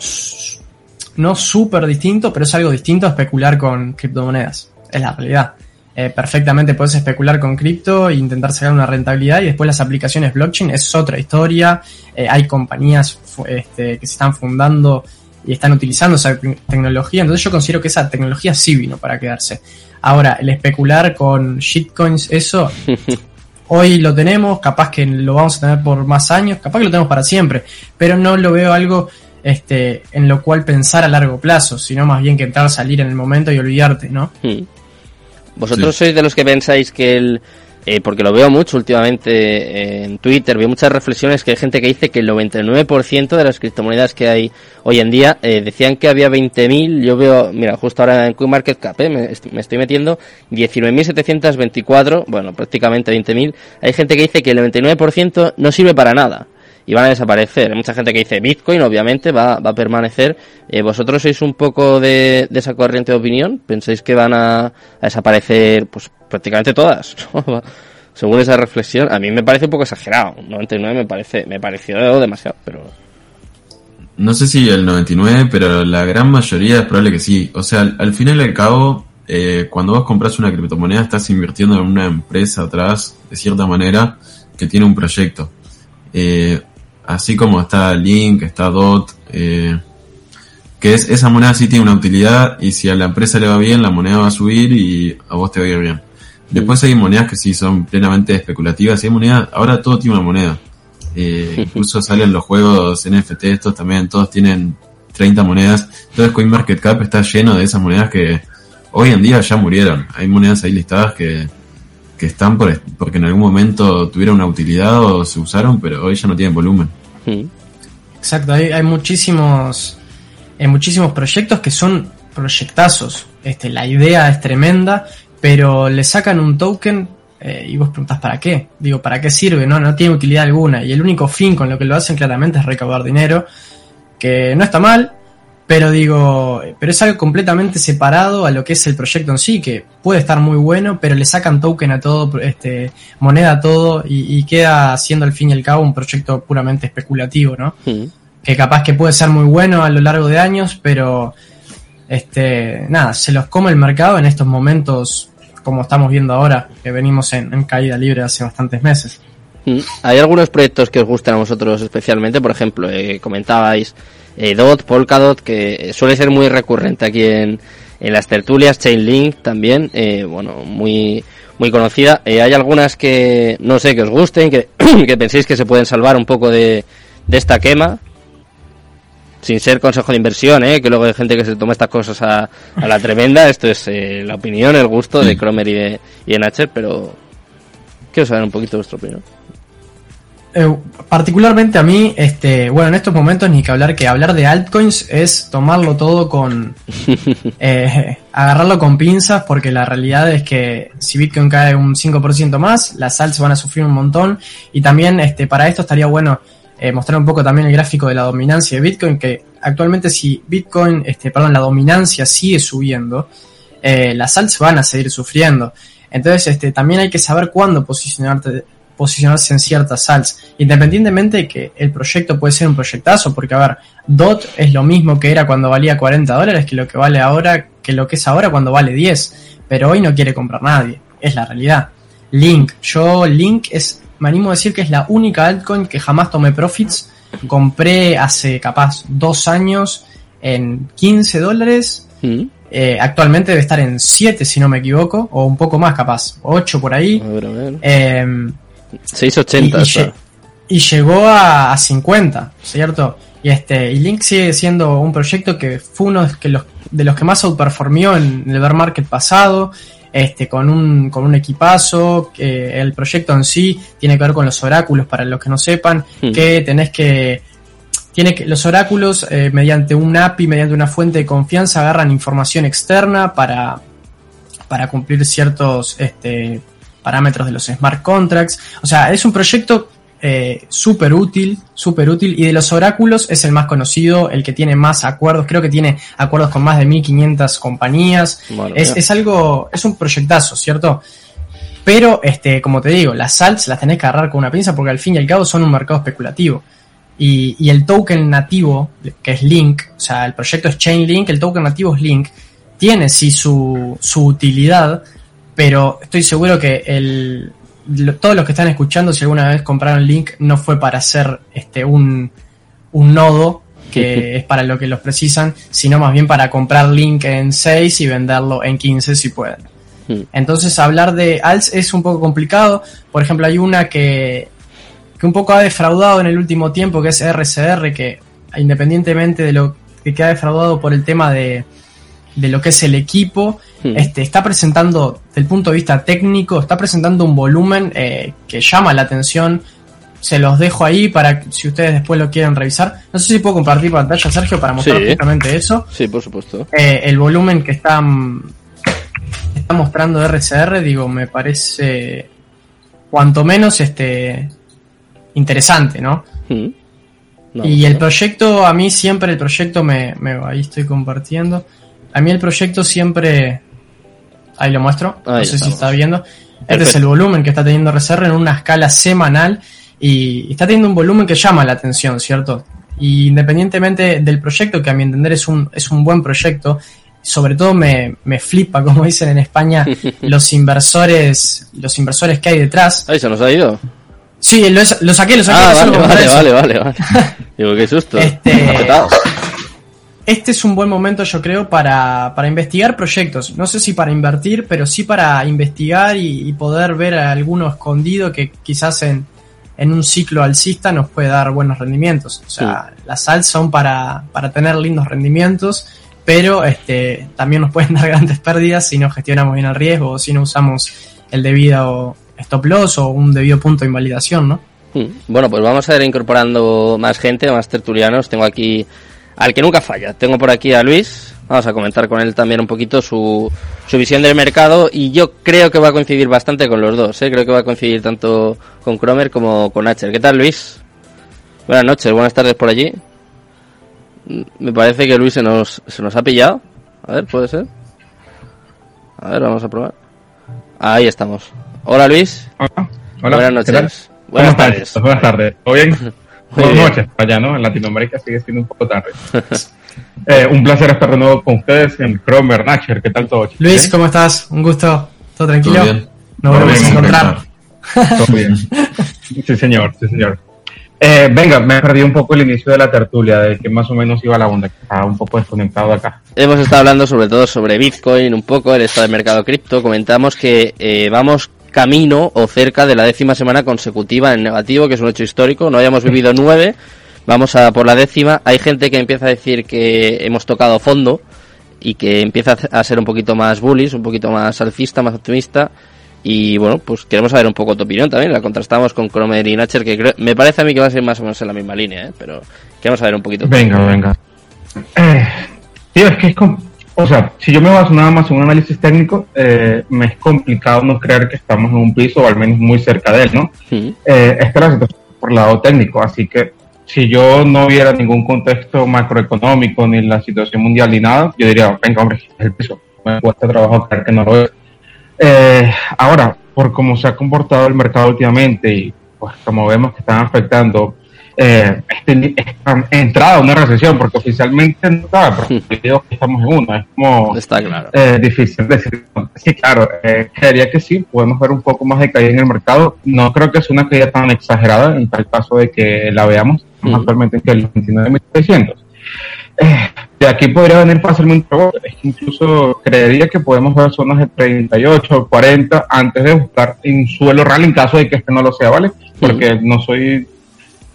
no súper distinto, pero es algo distinto a especular con criptomonedas. Es la realidad. Eh, perfectamente puedes especular con cripto e intentar sacar una rentabilidad y después las aplicaciones blockchain es otra historia. Eh, hay compañías este, que se están fundando y están utilizando esa te- tecnología. Entonces yo considero que esa tecnología sí vino para quedarse. Ahora, el especular con shitcoins, eso [LAUGHS] hoy lo tenemos, capaz que lo vamos a tener por más años, capaz que lo tenemos para siempre, pero no lo veo algo este, en lo cual pensar a largo plazo, sino más bien que entrar, salir en el momento y olvidarte, ¿no? Hmm. ¿Vosotros sois de los que pensáis que el... Eh, porque lo veo mucho últimamente eh, en Twitter, veo muchas reflexiones que hay gente que dice que el 99% de las criptomonedas que hay hoy en día eh, decían que había 20.000, yo veo, mira, justo ahora en CoinMarketCap, eh, me, me estoy metiendo 19.724, bueno, prácticamente 20.000, hay gente que dice que el 99% no sirve para nada y van a desaparecer. Hay mucha gente que dice Bitcoin, obviamente, va, va a permanecer. Eh, ¿Vosotros sois un poco de, de, esa corriente de opinión? ¿Pensáis que van a, a desaparecer pues prácticamente todas? [LAUGHS] Según esa reflexión, a mí me parece un poco exagerado. 99 me parece, me pareció demasiado, pero... No sé si el 99, pero la gran mayoría es probable que sí. O sea, al, al final y al cabo, eh, cuando vos compras una criptomoneda estás invirtiendo en una empresa atrás, de cierta manera, que tiene un proyecto. Eh, así como está Link, está DOT, eh, que es, esa moneda sí tiene una utilidad y si a la empresa le va bien, la moneda va a subir y a vos te va a ir bien. Después hay monedas que sí son plenamente especulativas y hay monedas, ahora todo tiene una moneda. Eh, [LAUGHS] incluso salen los juegos NFT, estos también, todos tienen 30 monedas. Entonces CoinMarketCap está lleno de esas monedas que hoy en día ya murieron. Hay monedas ahí listadas que, que están por, porque en algún momento tuvieron una utilidad o se usaron, pero hoy ya no tienen volumen. Exacto, hay, hay muchísimos, hay muchísimos proyectos que son proyectazos. Este, la idea es tremenda, pero le sacan un token eh, y vos preguntas para qué. Digo, ¿para qué sirve? No, no tiene utilidad alguna. Y el único fin con lo que lo hacen claramente es recaudar dinero, que no está mal, pero digo, pero es algo completamente separado a lo que es el proyecto en sí, que puede estar muy bueno, pero le sacan token a todo, este, moneda a todo, y, y queda siendo al fin y al cabo un proyecto puramente especulativo, ¿no? Hmm. Que capaz que puede ser muy bueno a lo largo de años, pero este, nada, se los come el mercado en estos momentos, como estamos viendo ahora, que venimos en, en caída libre hace bastantes meses. Hmm. ¿Hay algunos proyectos que os gustan a vosotros especialmente? Por ejemplo, eh, comentabais eh, DOT, Polkadot, que suele ser muy recurrente aquí en, en las tertulias, Chainlink también, eh, bueno, muy muy conocida. Eh, hay algunas que, no sé, que os gusten, que, [CLEARS THROAT] que penséis que se pueden salvar un poco de, de esta quema, sin ser consejo de inversión, ¿eh? que luego hay gente que se toma estas cosas a, a la tremenda. Esto es eh, la opinión, el gusto de Cromer y de, y de Natcher, pero quiero saber un poquito vuestra opinión. Eh, particularmente a mí, este, bueno, en estos momentos ni que hablar que hablar de altcoins es tomarlo todo con, [LAUGHS] eh, agarrarlo con pinzas porque la realidad es que si Bitcoin cae un 5% más, las alts van a sufrir un montón y también, este, para esto estaría bueno eh, mostrar un poco también el gráfico de la dominancia de Bitcoin, que actualmente si Bitcoin, este, perdón, la dominancia sigue subiendo, las alts van a seguir sufriendo. Entonces, este, también hay que saber cuándo posicionarte posicionarse en ciertas salts, independientemente de que el proyecto puede ser un proyectazo, porque a ver, DOT es lo mismo que era cuando valía 40 dólares que lo que vale ahora, que lo que es ahora cuando vale 10, pero hoy no quiere comprar nadie, es la realidad. Link, yo Link es, me animo a decir que es la única altcoin que jamás tomé profits, compré hace capaz dos años en 15 dólares, ¿Mm? eh, actualmente debe estar en 7 si no me equivoco, o un poco más capaz, 8 por ahí. A ver, a ver. Eh, 680. y, y está. lle- y llegó a, a 50, ¿cierto? Y este, y Link sigue siendo un proyecto que fue uno de los, de los que más outperformió en el bear market pasado, este, con un, con un equipazo, que el proyecto en sí tiene que ver con los oráculos, para los que no sepan, Hmm. que tenés que, tiene que, los oráculos, eh, mediante un API, mediante una fuente de confianza, agarran información externa para, para cumplir ciertos, este, parámetros de los smart contracts. O sea, es un proyecto eh, súper útil, súper útil. Y de los oráculos es el más conocido, el que tiene más acuerdos. Creo que tiene acuerdos con más de 1500 compañías. Es, algo, es un proyectazo, ¿cierto? Pero, este, como te digo, las salts las tenés que agarrar con una pinza porque al fin y al cabo son un mercado especulativo. Y, y el token nativo, que es Link, o sea, el proyecto es Chainlink, el token nativo es Link, tiene sí su, su utilidad, pero estoy seguro que el, lo- todos los que están escuchando, si alguna vez compraron Link, no fue para hacer este un, un nodo, que es para lo que los precisan, sino más bien para comprar Link en 6 y venderlo en 15 si pueden. Hmm. Entonces hablar de alts es un poco complicado. Por ejemplo, hay una que, que un poco ha defraudado en el último tiempo, que es RCR, que independientemente de lo que queda defraudado por el tema de, de lo que es el equipo, Hmm. este, está presentando, del punto de vista técnico, está presentando un volumen eh, que llama la atención. Se los dejo ahí para que si ustedes después lo quieren revisar. No sé si puedo compartir pantalla, Sergio, para mostrar Sí. justamente eso. Sí, por supuesto. Eh, el volumen que está, mm, está mostrando RCR, digo, me parece cuanto menos este interesante, ¿no? Mm. No, y el no. proyecto, a mí siempre el proyecto me, me ahí estoy compartiendo. A mí el proyecto siempre, ahí lo muestro, no Ahí sé si está viendo. Este es el volumen que está teniendo RCR en una escala semanal y está teniendo un volumen que llama la atención, ¿cierto? Y independientemente del proyecto, que a mi entender es un, es un buen proyecto, sobre todo me, me flipa, [LAUGHS] como dicen en España, [LAUGHS] los inversores, los inversores que hay detrás. Ay, se nos ha ido. Sí, lo, lo saqué, lo saqué. Ah, vale, vale, vale, vale, vale. Digo, qué susto. Este-. Este es un buen momento, yo creo, para, para investigar proyectos. No sé si para invertir, pero sí para investigar y, y poder ver a alguno escondido que quizás en, en un ciclo alcista nos puede dar buenos rendimientos. O sea, las alts son para, para tener lindos rendimientos, pero este, también nos pueden [LAUGHS] dar grandes pérdidas si no gestionamos bien el riesgo o si no usamos el debido stop loss o un debido punto de invalidación, ¿no? Mm. Bueno, pues vamos a ir incorporando más gente, más tertulianos. Tengo aquí al que nunca falla. Tengo por aquí a Luis. Vamos a comentar con él también un poquito su, su visión del mercado y yo creo que va a coincidir bastante con los dos. ¿eh? Creo que va a coincidir tanto con Cromer como con Acher. ¿Qué tal, Luis? Buenas noches, buenas tardes por allí. Mm, Me parece que Luis se nos, se nos ha pillado. A ver, puede ser. A ver, vamos a probar. Ahí estamos. Hola, Luis. Hola. Hola. Buenas noches. Buenas ¿Cómo tardes. Buenas tardes. ¿Todo bien? [LAUGHS] Buenas noches. Allá, ¿no? En Latinoamérica sigue siendo un poco tarde. [LAUGHS] Eh, un placer estar de nuevo con ustedes en Cromer Nacher. ¿Qué tal todo? Luis. ¿cómo estás? Un gusto. ¿Todo tranquilo? ¿Todo bien? Nos volvemos a encontrar. Todo bien. Sí, señor. Sí, señor. Eh, venga, me perdí un poco el inicio de la tertulia, de que más o menos iba la onda, que estaba un poco desconectado acá. Hemos estado hablando sobre todo sobre Bitcoin, un poco el estado del mercado cripto. Comentamos que eh, vamos camino o cerca de la décima semana consecutiva en negativo, que es un hecho histórico. No hayamos vivido [LAUGHS] nueve, vamos a por la décima. Hay gente que empieza a decir que hemos tocado fondo y que empieza a ser un poquito más bullish, un poquito más alcista, más optimista. Y bueno, pues queremos saber un poco tu opinión también. La contrastamos con Cromer y Natcher, que creo- me parece a mí que va a ser más o menos en la misma línea, ¿eh? pero queremos saber un poquito. Venga, venga. Eh, tío, es que es com- o sea, si yo me baso nada más en un análisis técnico, eh, me es complicado no creer que estamos en un piso o al menos muy cerca de él, ¿no? Mm. Eh, esta es la situación por el lado técnico, así que si yo no viera ningún contexto macroeconómico ni la situación mundial ni nada, yo diría, venga, hombre, es el piso. Me cuesta trabajo creer que no lo es. Eh, ahora, por cómo se ha comportado el mercado últimamente y pues como vemos que están afectando eh, este, esta entrada a una recesión, porque oficialmente no está, pero creo que estamos en una, es como Está claro. eh, difícil decir. Sí, claro, eh, creería que sí, podemos ver un poco más de caída en el mercado. No creo que sea una caída tan exagerada en tal caso de que la veamos. Estamos Mm. actualmente en el 29.600. Eh, de aquí podría venir fácilmente rebote. Es que incluso creería que podemos ver zonas de 38, 40 antes de buscar en suelo real en caso de que este no lo sea, ¿vale? Porque no soy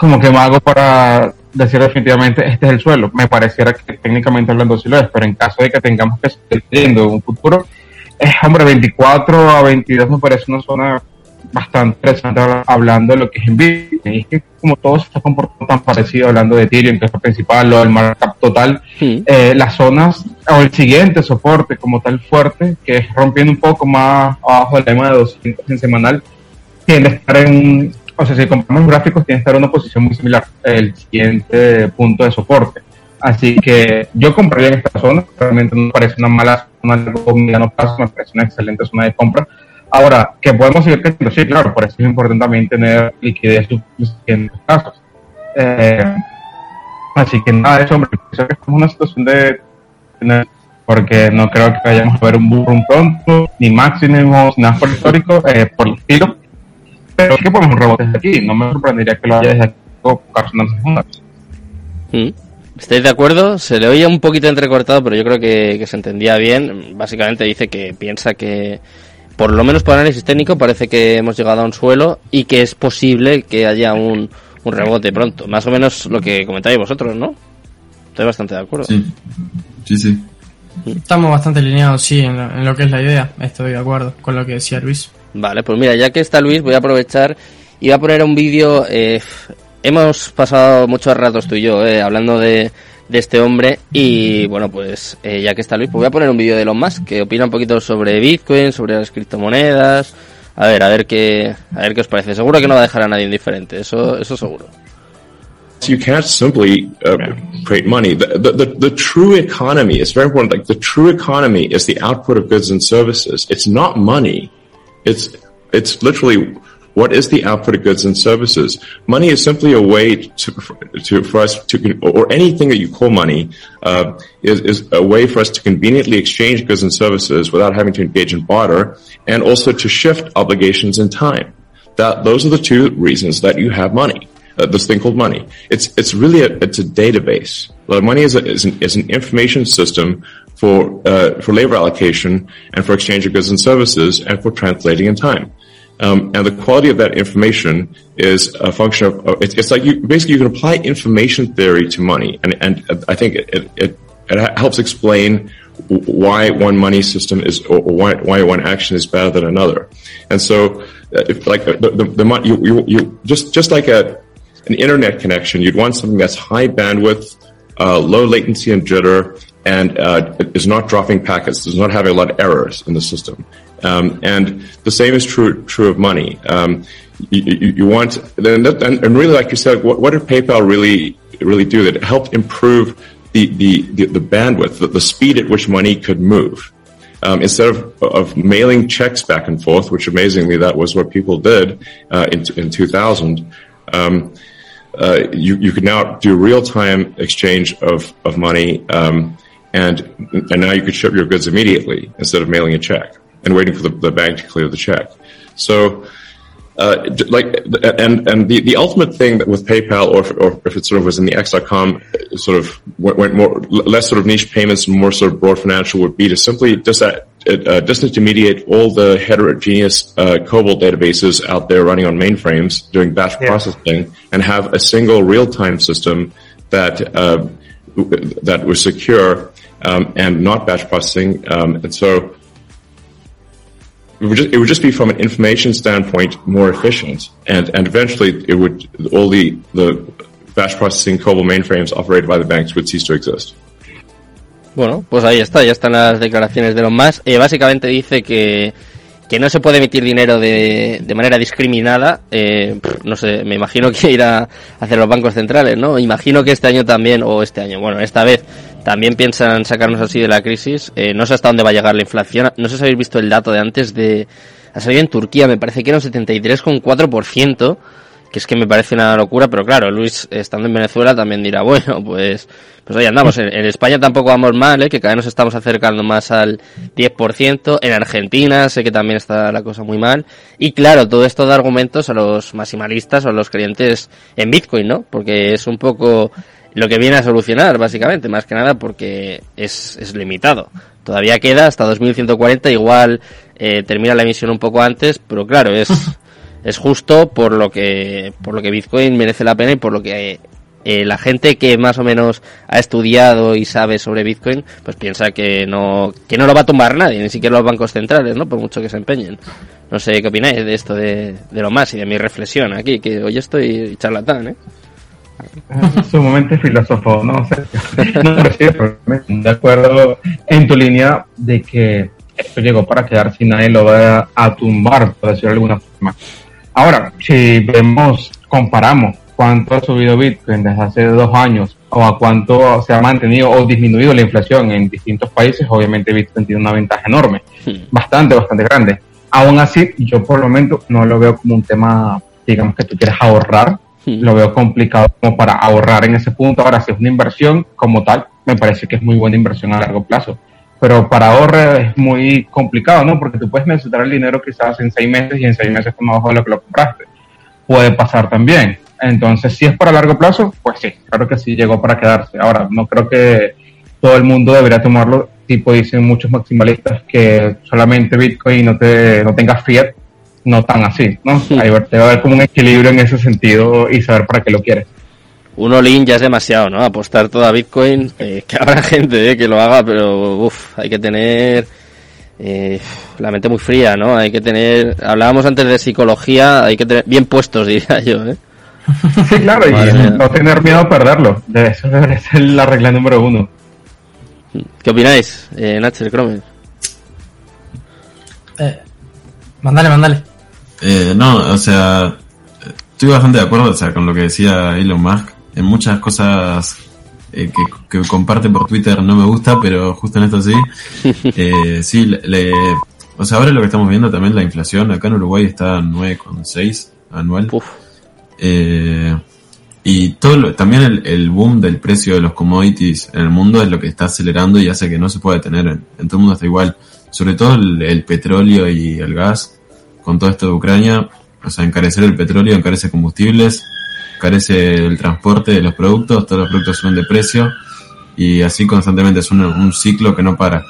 como que mago para decir definitivamente este es el suelo. Me pareciera que técnicamente hablando sí lo es, pero en caso de que tengamos que seguir en un futuro, eh, hombre, 24 a 22 me parece una zona bastante interesante hablando de lo que es Nvidia. Y es que como todo se está comportando tan parecido, hablando de Ethereum, que es lo principal, lo del markup total, eh, las zonas o el siguiente soporte como tal fuerte, que es rompiendo un poco más abajo del tema de 200 en semanal, tiende a estar en, o sea, si comparamos gráficos, tiene que estar en una posición muy similar, el siguiente punto de soporte. Así que yo compraría en esta zona, realmente no me parece una mala zona de me parece una excelente zona de compra. Ahora, que podemos seguir creciendo, sí, claro, por eso es importante también tener liquidez suficiente en casos. Eh, así que nada, eso, hombre, creo que en una situación de tener, porque no creo que vayamos a ver un boom pronto, ni máximos, nada por histórico, eh, por el estilo. Pero sí que podemos un rebote desde aquí, no me sorprendería que lo haya desde aquí o. ¿Estáis de acuerdo? Se le oía un poquito entrecortado, pero yo creo que, que se entendía bien. Básicamente dice que piensa que, por lo menos por análisis técnico, parece que hemos llegado a un suelo y que es posible que haya un, un rebote pronto. Más o menos lo que comentáis vosotros, ¿no? Estoy bastante de acuerdo. Sí, sí, sí. Estamos bastante alineados, sí, en lo, en lo que es la idea. Estoy de acuerdo con lo que decía Luis. Vale, pues mira, ya que está Luis, voy a aprovechar y voy a poner un vídeo. Eh, hemos pasado muchos ratos tú y yo eh, hablando de, de este hombre y bueno, pues eh, ya que está Luis, pues voy a poner un vídeo de Elon Musk que opina un poquito sobre Bitcoin, sobre las criptomonedas. A ver, a ver qué, a ver qué os parece. Seguro que no va a dejar a nadie indiferente, eso, eso seguro. you can't simply uh, create money. The, the, the, the, true economy is very important. Like the true economy is the output of goods and services. It's not money. It's, it's literally what is the output of goods and services. Money is simply a way to, to for us to, or anything that you call money, uh, is, is a way for us to conveniently exchange goods and services without having to engage in barter and also to shift obligations in time. That, those are the two reasons that you have money uh, this thing called money. It's it's really a it's a database. Money is, a, is an is an information system for uh, for labor allocation and for exchange of goods and services and for translating in time. Um, and the quality of that information is a function of uh, it's, it's like you basically you can apply information theory to money, and and I think it it, it, it helps explain why one money system is or why why one action is better than another. And so, uh, if like the the, the you, you you just just like a an internet connection, you'd want something that's high bandwidth, uh, low latency and jitter, and uh, is not dropping packets, is not having a lot of errors in the system. Um, and the same is true true of money. Um, you, you, you, want and, and, really, like you said, what, what, did PayPal really really do? That it helped improve the the the, the bandwidth, the, the, speed at which money could move. Um, instead of, of mailing checks back and forth, which amazingly that was what people did uh, in, in 2000, um, uh, you, you can now do real-time exchange of, of money, um, and, and now you could ship your goods immediately instead of mailing a check and waiting for the, the bank to clear the check. So, uh, like, and, and the, the ultimate thing that with PayPal, or if, or if it sort of was in the X.com, sort of went more, less sort of niche payments, more sort of broad financial would be to simply just that, uh, disintermediate all the heterogeneous uh, COBOL databases out there running on mainframes doing batch yeah. processing and have a single real-time system that uh, that was secure um, and not batch processing. Um, and so it would, just, it would just be from an information standpoint more efficient, and and eventually it would all the the batch processing COBOL mainframes operated by the banks would cease to exist. Bueno, pues ahí está, ya están las declaraciones de los más. Eh, básicamente dice que, que no se puede emitir dinero de, de manera discriminada. Eh, no sé, me imagino que irá a hacer los bancos centrales, ¿no? Imagino que este año también, o este año, bueno, esta vez también piensan sacarnos así de la crisis. Eh, no sé hasta dónde va a llegar la inflación. No sé si habéis visto el dato de antes de... Ha salido en Turquía, me parece que era un 73,4% que es que me parece una locura, pero claro, Luis, estando en Venezuela, también dirá, bueno, pues, pues ahí andamos. En, España tampoco vamos mal, ¿eh? que cada vez nos estamos acercando más al 10%. En Argentina sé que también está la cosa muy mal. Y claro, todo esto da argumentos a los maximalistas o a los creyentes en Bitcoin, ¿no? Porque es un poco lo que viene a solucionar, básicamente, más que nada porque es, es limitado. Todavía queda hasta 2140, igual eh, termina la emisión un poco antes, pero claro, es... [LAUGHS] es justo por lo que por lo que Bitcoin merece la pena y por lo que eh, la gente que más o menos ha estudiado y sabe sobre Bitcoin pues piensa que no que no lo va a tumbar nadie ni siquiera los bancos centrales no por mucho que se empeñen no sé qué opináis de esto de, de lo más y de mi reflexión aquí que hoy estoy charlatán eh sumamente filósofo, ¿no? [LAUGHS] no, de acuerdo en tu línea de que esto llegó para quedar si nadie lo va a tumbar, por decirlo de alguna forma. Ahora, si vemos, comparamos cuánto ha subido Bitcoin desde hace dos años o a cuánto se ha mantenido o disminuido la inflación en distintos países, obviamente Bitcoin tiene una ventaja enorme, bastante, bastante grande. Aún así, yo por lo menos no lo veo como un tema, digamos que tú quieres ahorrar, lo veo complicado como para ahorrar en ese punto. Ahora, si es una inversión como tal, me parece que es muy buena inversión a largo plazo pero para ahorrar es muy complicado, ¿no? Porque tú puedes necesitar el dinero quizás en seis meses y en seis meses está más bajo de lo que lo compraste. Puede pasar también. Entonces, si es para largo plazo, pues sí, claro que sí llegó para quedarse. Ahora, no creo que todo el mundo debería tomarlo, tipo dicen muchos maximalistas que solamente Bitcoin no te no tenga fiat no tan así, ¿no? Ahí va- debe haber como un equilibrio en ese sentido y saber para qué lo quieres. Un all-in ya es demasiado, ¿no? Apostar todo a Bitcoin, eh, [LAUGHS] que habrá gente eh, que lo haga, pero uf, hay que tener eh, la mente muy fría, ¿no? Hay que tener, hablábamos antes de psicología, hay que tener bien puestos, [LAUGHS] diría yo, ¿eh? Sí, claro, y mía. no tener miedo a perderlo. De eso debería ser la regla número uno. ¿Qué opináis, eh, Nacher Cromer? Eh, mandale, mandale. Eh, no, o sea, estoy bastante de acuerdo o sea, con lo que decía Elon Musk. En muchas cosas eh, que, que comparte por Twitter no me gusta, pero justo en esto sí. [LAUGHS] Eh, sí, le, le- o sea, ahora lo que estamos viendo también la inflación. Acá en Uruguay está en 9,6 anual. Uf, Eh, y todo lo- también el, el boom del precio de los commodities en el mundo es lo que está acelerando y hace que no se pueda detener. En, en todo el mundo está igual. Sobre todo el, el petróleo y el gas. Con todo esto de Ucrania, o sea, encarecer el petróleo, encarece combustibles, encarece el transporte de los productos, todos los productos suben de precio y así constantemente es un, un ciclo que no para.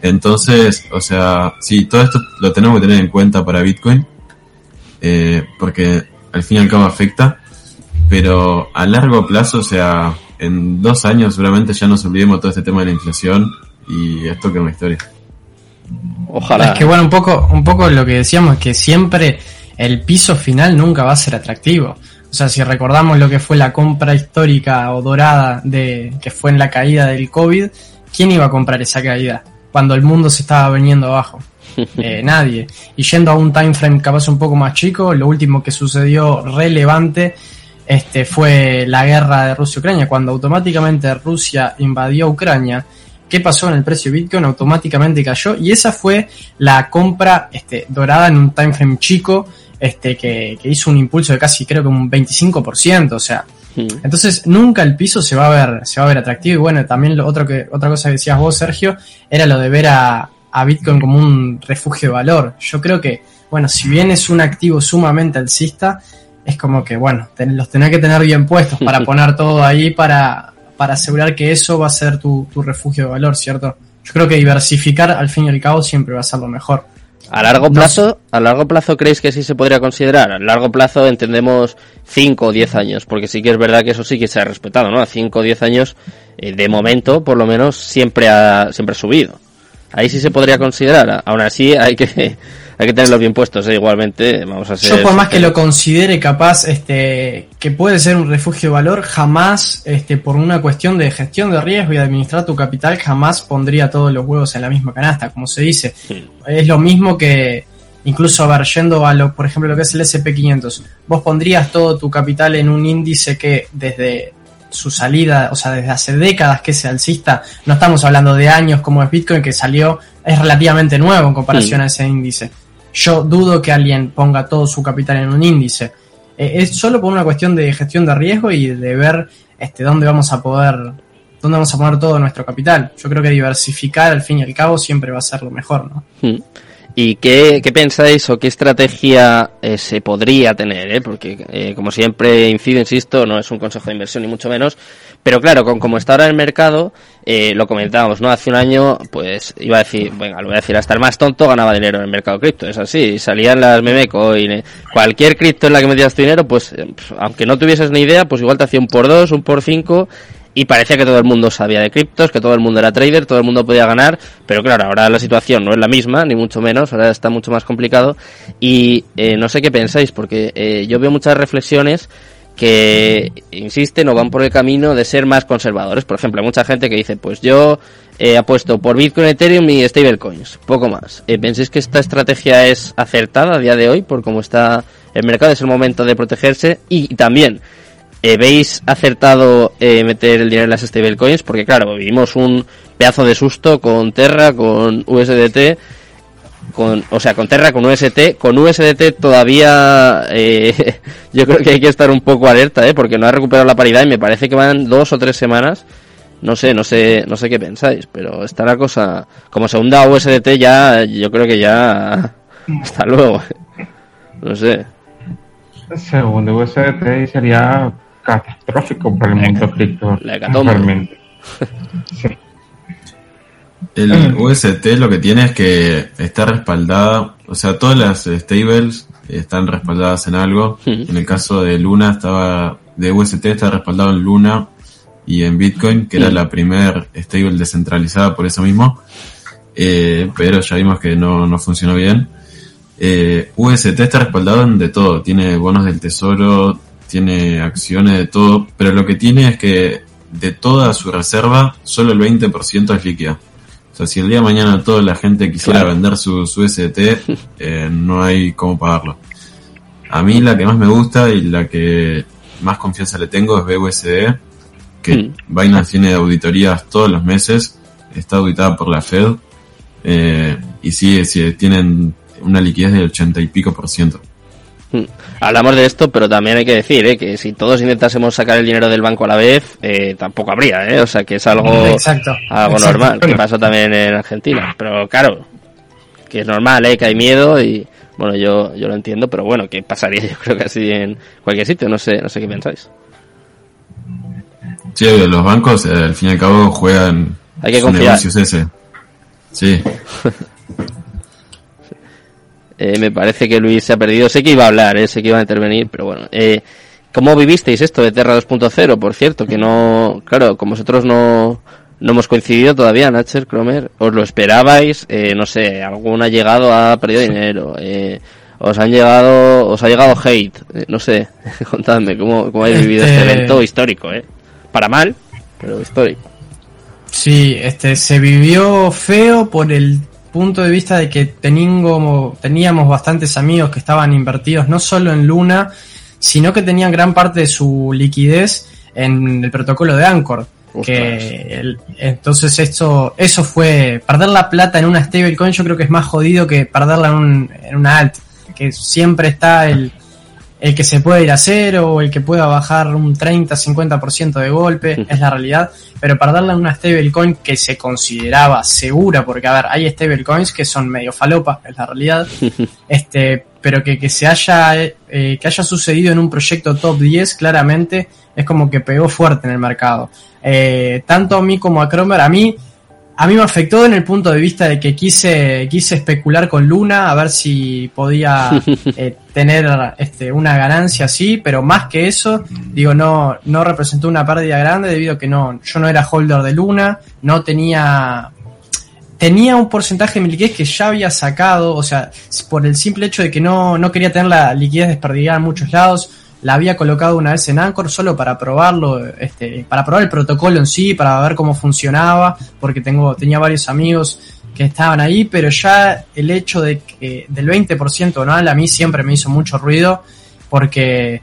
Entonces, o sea, sí, todo esto lo tenemos que tener en cuenta para Bitcoin, eh, porque al fin y al cabo afecta, pero a largo plazo, o sea, en dos años seguramente ya nos olvidemos todo este tema de la inflación y esto que es una historia. ojalá. Es que bueno, un poco, un poco lo que decíamos es que siempre el piso final nunca va a ser atractivo. O sea, si recordamos lo que fue la compra histórica o dorada de que fue en la caída del COVID, ¿quién iba a comprar esa caída? Cuando el mundo se estaba viniendo abajo. [LAUGHS] Eh, nadie. Y yendo a un time frame capaz un poco más chico, lo último que sucedió relevante este, fue la guerra de Rusia-Ucrania. Cuando automáticamente Rusia invadió Ucrania, ¿qué pasó en el precio de Bitcoin? Automáticamente cayó. Y esa fue la compra este, dorada en un time frame chico este, que, que hizo un impulso de casi creo que un 25%. O sea, entonces nunca el piso se va a ver, se va a ver atractivo. Y bueno, también lo otro que, otra cosa que decías vos, Sergio, era lo de ver a, a Bitcoin como un refugio de valor. Yo creo que, bueno, si bien es un activo sumamente alcista, es como que, bueno, ten- los tenés que tener bien puestos para [LAUGHS] poner todo ahí para, para asegurar que eso va a ser tu, tu refugio de valor, ¿cierto? Yo creo que diversificar al fin y al cabo siempre va a ser lo mejor. A largo No plazo, a largo plazo creéis que sí se podría considerar. A largo plazo entendemos 5 o 10 años, porque sí que es verdad que eso sí que se ha respetado, ¿no? A 5 o 10 años, eh, de momento, por lo menos, siempre ha, siempre ha subido. Ahí sí se podría considerar. Aún así, hay que, hay que tenerlos bien puestos, ¿eh? igualmente. Vamos a ser. Yo por más que lo considere capaz, este, que puede ser un refugio de valor, jamás, este, por una cuestión de gestión de riesgo y de administrar tu capital, jamás pondría todos los huevos en la misma canasta, como se dice. Es lo mismo que, incluso, a ver, yendo a lo, por ejemplo, lo que es el SP500, vos pondrías todo tu capital en un índice que desde su salida, o sea, desde hace décadas que es alcista, no estamos hablando de años como es Bitcoin, que salió, es relativamente nuevo en comparación a ese índice. Yo dudo que alguien ponga todo su capital en un índice. Eh, es solo por una cuestión de gestión de riesgo y de ver este dónde vamos a poder, dónde vamos a poner todo nuestro capital. Yo creo que diversificar al fin y al cabo siempre va a ser lo mejor, ¿no? Mm. ¿Y qué, qué pensáis o qué estrategia eh, se podría tener? eh? Porque, eh, como siempre incido, insisto, no es un consejo de inversión ni mucho menos. Pero claro, con como está ahora el mercado, eh, lo comentábamos, ¿no? Hace un año, pues iba a decir, venga, lo voy a decir, hasta el más tonto ganaba dinero en el mercado cripto. Es así, salían las memecoin, eh, cualquier cripto en la que metías tu dinero, pues, aunque no tuvieses ni idea, pues igual te hacía un por dos, un por cinco y parecía que todo el mundo sabía de criptos, que todo el mundo era trader, todo el mundo podía ganar, pero claro, ahora la situación no es la misma, ni mucho menos, ahora está mucho más complicado y eh, no sé qué pensáis, porque eh, yo veo muchas reflexiones que insisten o van por el camino de ser más conservadores. Por ejemplo, hay mucha gente que dice, pues yo he apuesto por Bitcoin, Ethereum y stablecoins, poco más. Eh, ¿Pensáis que esta estrategia es acertada a día de hoy por cómo está el mercado? Es el momento de protegerse y también eh, ¿Veis acertado eh, meter el dinero en las stablecoins? Porque claro, vivimos un pedazo de susto con Terra, con USDT, con, o sea, con Terra, con UST, con USDT todavía eh, [LAUGHS] yo creo que hay que estar un poco alerta, ¿eh? porque no ha recuperado la paridad y me parece que van dos o tres semanas. No sé, no sé, no sé qué pensáis, pero está la cosa, como se hunda USDT ya, yo creo que ya, [LAUGHS] hasta luego. No sé. Según de USDT sería catastrófico para el mundo cripto. La. Realmente. [LAUGHS] Sí. El UST lo que tiene es que está respaldada, o sea, todas las stables están respaldadas en algo. En el caso de Luna estaba, de UST está respaldado en Luna y en Bitcoin, que era la primer stable descentralizada por eso mismo. Eh, pero ya vimos que no, no funcionó bien. Eh, UST está respaldado en de todo, tiene bonos del tesoro, tiene acciones de todo, pero lo que tiene es que de toda su reserva, solo el 20% es líquida. O sea, si el día de mañana toda la gente quisiera vender su, su UST, [LAUGHS] eh, no hay cómo pagarlo. A mí la que más me gusta y la que más confianza le tengo es BUSD, que Mm. Binance tiene auditorías todos los meses, está auditada por la Fed, eh, y sí, sí, tienen una liquidez del 80 y pico por ciento. Mm. Hablamos de esto, pero también hay que decir ¿eh? que si todos intentásemos sacar el dinero del banco a la vez, eh, tampoco habría, ¿eh? O sea, que es algo, Exacto. algo Exacto. normal, que pasó también en Argentina. Pero claro, que es normal, ¿eh? Que hay miedo y, bueno, yo, yo lo entiendo, pero bueno, que pasaría [LAUGHS] yo creo que así en cualquier sitio, no sé, no sé qué pensáis. Sí, los bancos eh, al fin y al cabo juegan Hay que confiar. ese. Sí, [LAUGHS] Eh, me parece que Luis se ha perdido. Sé que iba a hablar, eh, sé que iba a intervenir, pero bueno. Eh, ¿Cómo vivisteis esto de Terra 2.0? Por cierto, que no, claro, como vosotros no, no hemos coincidido todavía, Natcher, Cromer. ¿Os lo esperabais? Eh, no sé, ¿alguno ha llegado, ha perdido dinero? Eh, ¿Os han llegado, os ha llegado hate? Eh, no sé, [LAUGHS] contadme, ¿cómo, cómo habéis vivido este Este- evento histórico, eh? Para mal, pero histórico. Sí, este, se vivió feo por el punto de vista de que teningo- teníamos bastantes amigos que estaban invertidos no solo en Luna, sino que tenían gran parte de su liquidez en el protocolo de Anchor. Que el- entonces esto, eso fue, perder la plata en una stablecoin yo creo que es más jodido que perderla en, un, en una alt, que siempre está el, el que se puede ir a cero o el que pueda bajar un 30-50% de golpe, es la realidad, pero perderla en una stablecoin que se consideraba segura, porque a ver, hay stablecoins que son medio falopa, es la realidad, [LAUGHS] este, pero que, que se haya, eh, que haya sucedido en un proyecto top 10, claramente, es como que pegó fuerte en el mercado. Eh, tanto a mí como a Cromer, a mí, a mí me afectó en el punto de vista de que quise, quise especular con Luna a ver si podía [LAUGHS] eh, tener este, una ganancia así, pero más que eso, digo, no, no representó una pérdida grande debido a que no, yo no era holder de Luna, no tenía, tenía un porcentaje de mi liquidez que ya había sacado, o sea, por el simple hecho de que no, no quería tener la liquidez desperdigada en muchos lados, la había colocado una vez en Anchor solo para probarlo, este, para probar el protocolo en sí, para ver cómo funcionaba, porque tengo, tenía varios amigos que estaban ahí, pero ya el hecho de que del 20% anual a mí siempre me hizo mucho ruido, porque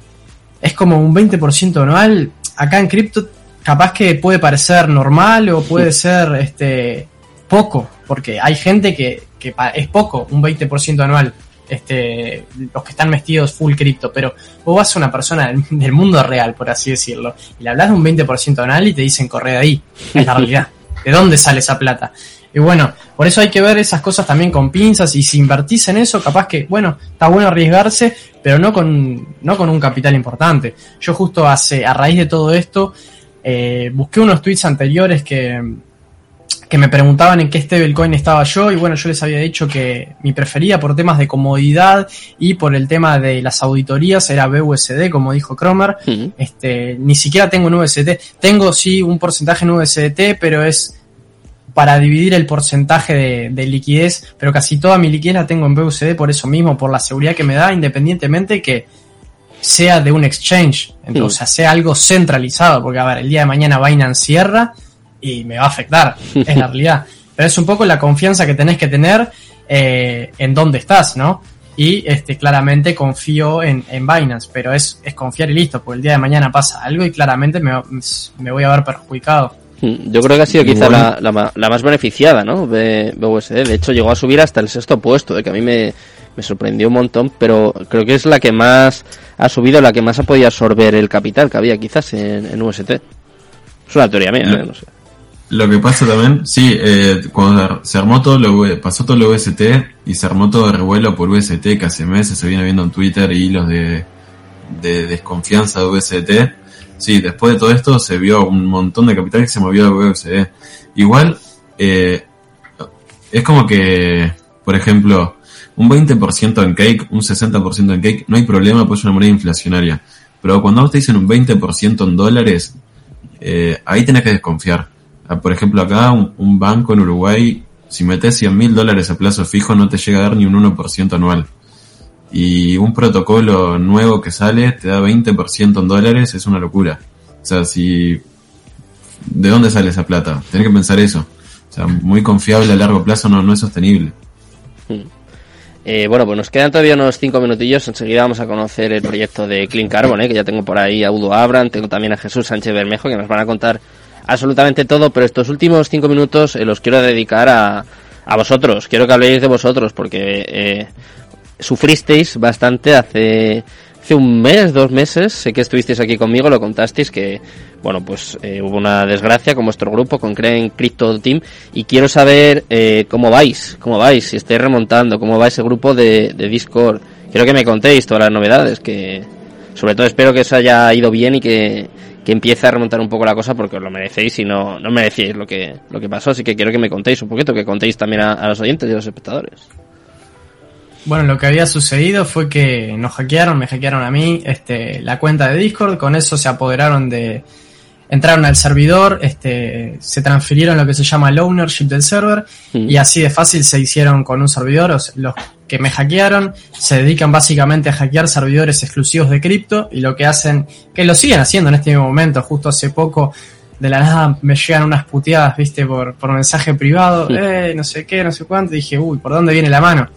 es como un 20% anual, acá en cripto capaz que puede parecer normal o puede ser este poco, porque hay gente que, que es poco, un 20% anual, este, los que están vestidos full cripto, pero vos vas a una persona del, mundo real, por así decirlo, y le hablas de un 20% anual y te dicen corre de ahí, es la realidad, ¿de dónde sale esa plata? Y bueno, por eso hay que ver esas cosas también con pinzas y si invertís en eso, capaz que, bueno, está bueno arriesgarse, pero no con, no con un capital importante. Yo justo hace, a raíz de todo esto, eh, busqué unos tweets anteriores que, que me preguntaban en qué stablecoin estaba yo y bueno, yo les había dicho que mi preferida por temas de comodidad y por el tema de las auditorías era BUSD, como dijo Cromer. Este, ni siquiera tengo un USDT. Tengo sí un porcentaje en USDT, pero es para dividir el porcentaje de, de liquidez, pero casi toda mi liquidez la tengo en BUSD por eso mismo, por la seguridad que me da, independientemente que sea de un exchange, entonces, o sea, sea algo centralizado, porque a ver, el día de mañana Binance cierra y me va a afectar, es la realidad. Pero es un poco la confianza que tenés que tener eh, en dónde estás, ¿no? Y este, claramente confío en, en Binance, pero es, es confiar y listo, porque el día de mañana pasa algo y claramente me, me voy a ver perjudicado. Mm, Yo creo que ha sido quizá Bueno. la, la la más beneficiada, ¿no? De BUSD. De hecho, llegó a subir hasta el sexto puesto, de que a mí me, me sorprendió un montón, pero creo que es la que más ha subido, la que más ha podido absorber el capital que había quizás en, en UST. Es una teoría mía, ¿eh? no sé. Lo que pasa también, sí, eh, cuando se armó todo lo, pasó todo lo UST y se armó todo el revuelo por UST que hace meses se viene viendo en Twitter hilos de, de desconfianza de UST. Sí, después de todo esto se vio un montón de capital que se movió de USD. Igual, eh, es como que, por ejemplo, un 20% en cake, un 60% en cake, no hay problema, pues es una moneda inflacionaria. Pero cuando te dicen un 20% en dólares, eh, ahí tenés que desconfiar. Ah, por ejemplo, acá un, banco en Uruguay, si metes 100 mil dólares a plazo fijo, no te llega a dar ni un 1% anual. Y un protocolo nuevo que sale te da 20% en dólares, es una locura. O sea, si... ¿De dónde sale esa plata? Tenés que pensar eso. O sea, muy confiable a largo plazo no, no es sostenible. Hmm. Eh, bueno, pues nos quedan todavía unos 5 minutillos. Enseguida vamos a conocer el proyecto de Clean Carbon, eh, que ya tengo por ahí a Udo Abram, tengo también a Jesús Sánchez Bermejo, que nos van a contar absolutamente todo. Pero estos últimos 5 minutos eh, los quiero dedicar a, a vosotros. Quiero que habléis de vosotros, porque eh, sufristeis bastante hace hace un mes, dos meses, sé que estuvisteis aquí conmigo, lo contasteis que, bueno, pues eh, hubo una desgracia con vuestro grupo, con Creen Crypto Team, y quiero saber eh, cómo vais, cómo vais, si estáis remontando, cómo va ese grupo de, Discord. Quiero que me contéis todas las novedades, que sobre todo espero que eso haya ido bien y que, que empiece a remontar un poco la cosa porque os lo merecéis y no, no merecéis lo que, lo que pasó, así que quiero que me contéis un poquito, que contéis también a los oyentes y a los espectadores. Bueno, lo que había sucedido fue que nos hackearon, me hackearon a mí, este, la cuenta de Discord, con eso se apoderaron de, entraron al servidor, este, se transfirieron lo que se llama el ownership del server mm. y así de fácil se hicieron con un servidor. los que me hackearon se dedican básicamente a hackear servidores exclusivos de cripto y lo que hacen, que lo siguen haciendo en este momento, justo hace poco de la nada me llegan unas puteadas, viste, por, por mensaje privado, eh, no sé qué, no sé cuánto, dije, uy, ¿por dónde viene la mano?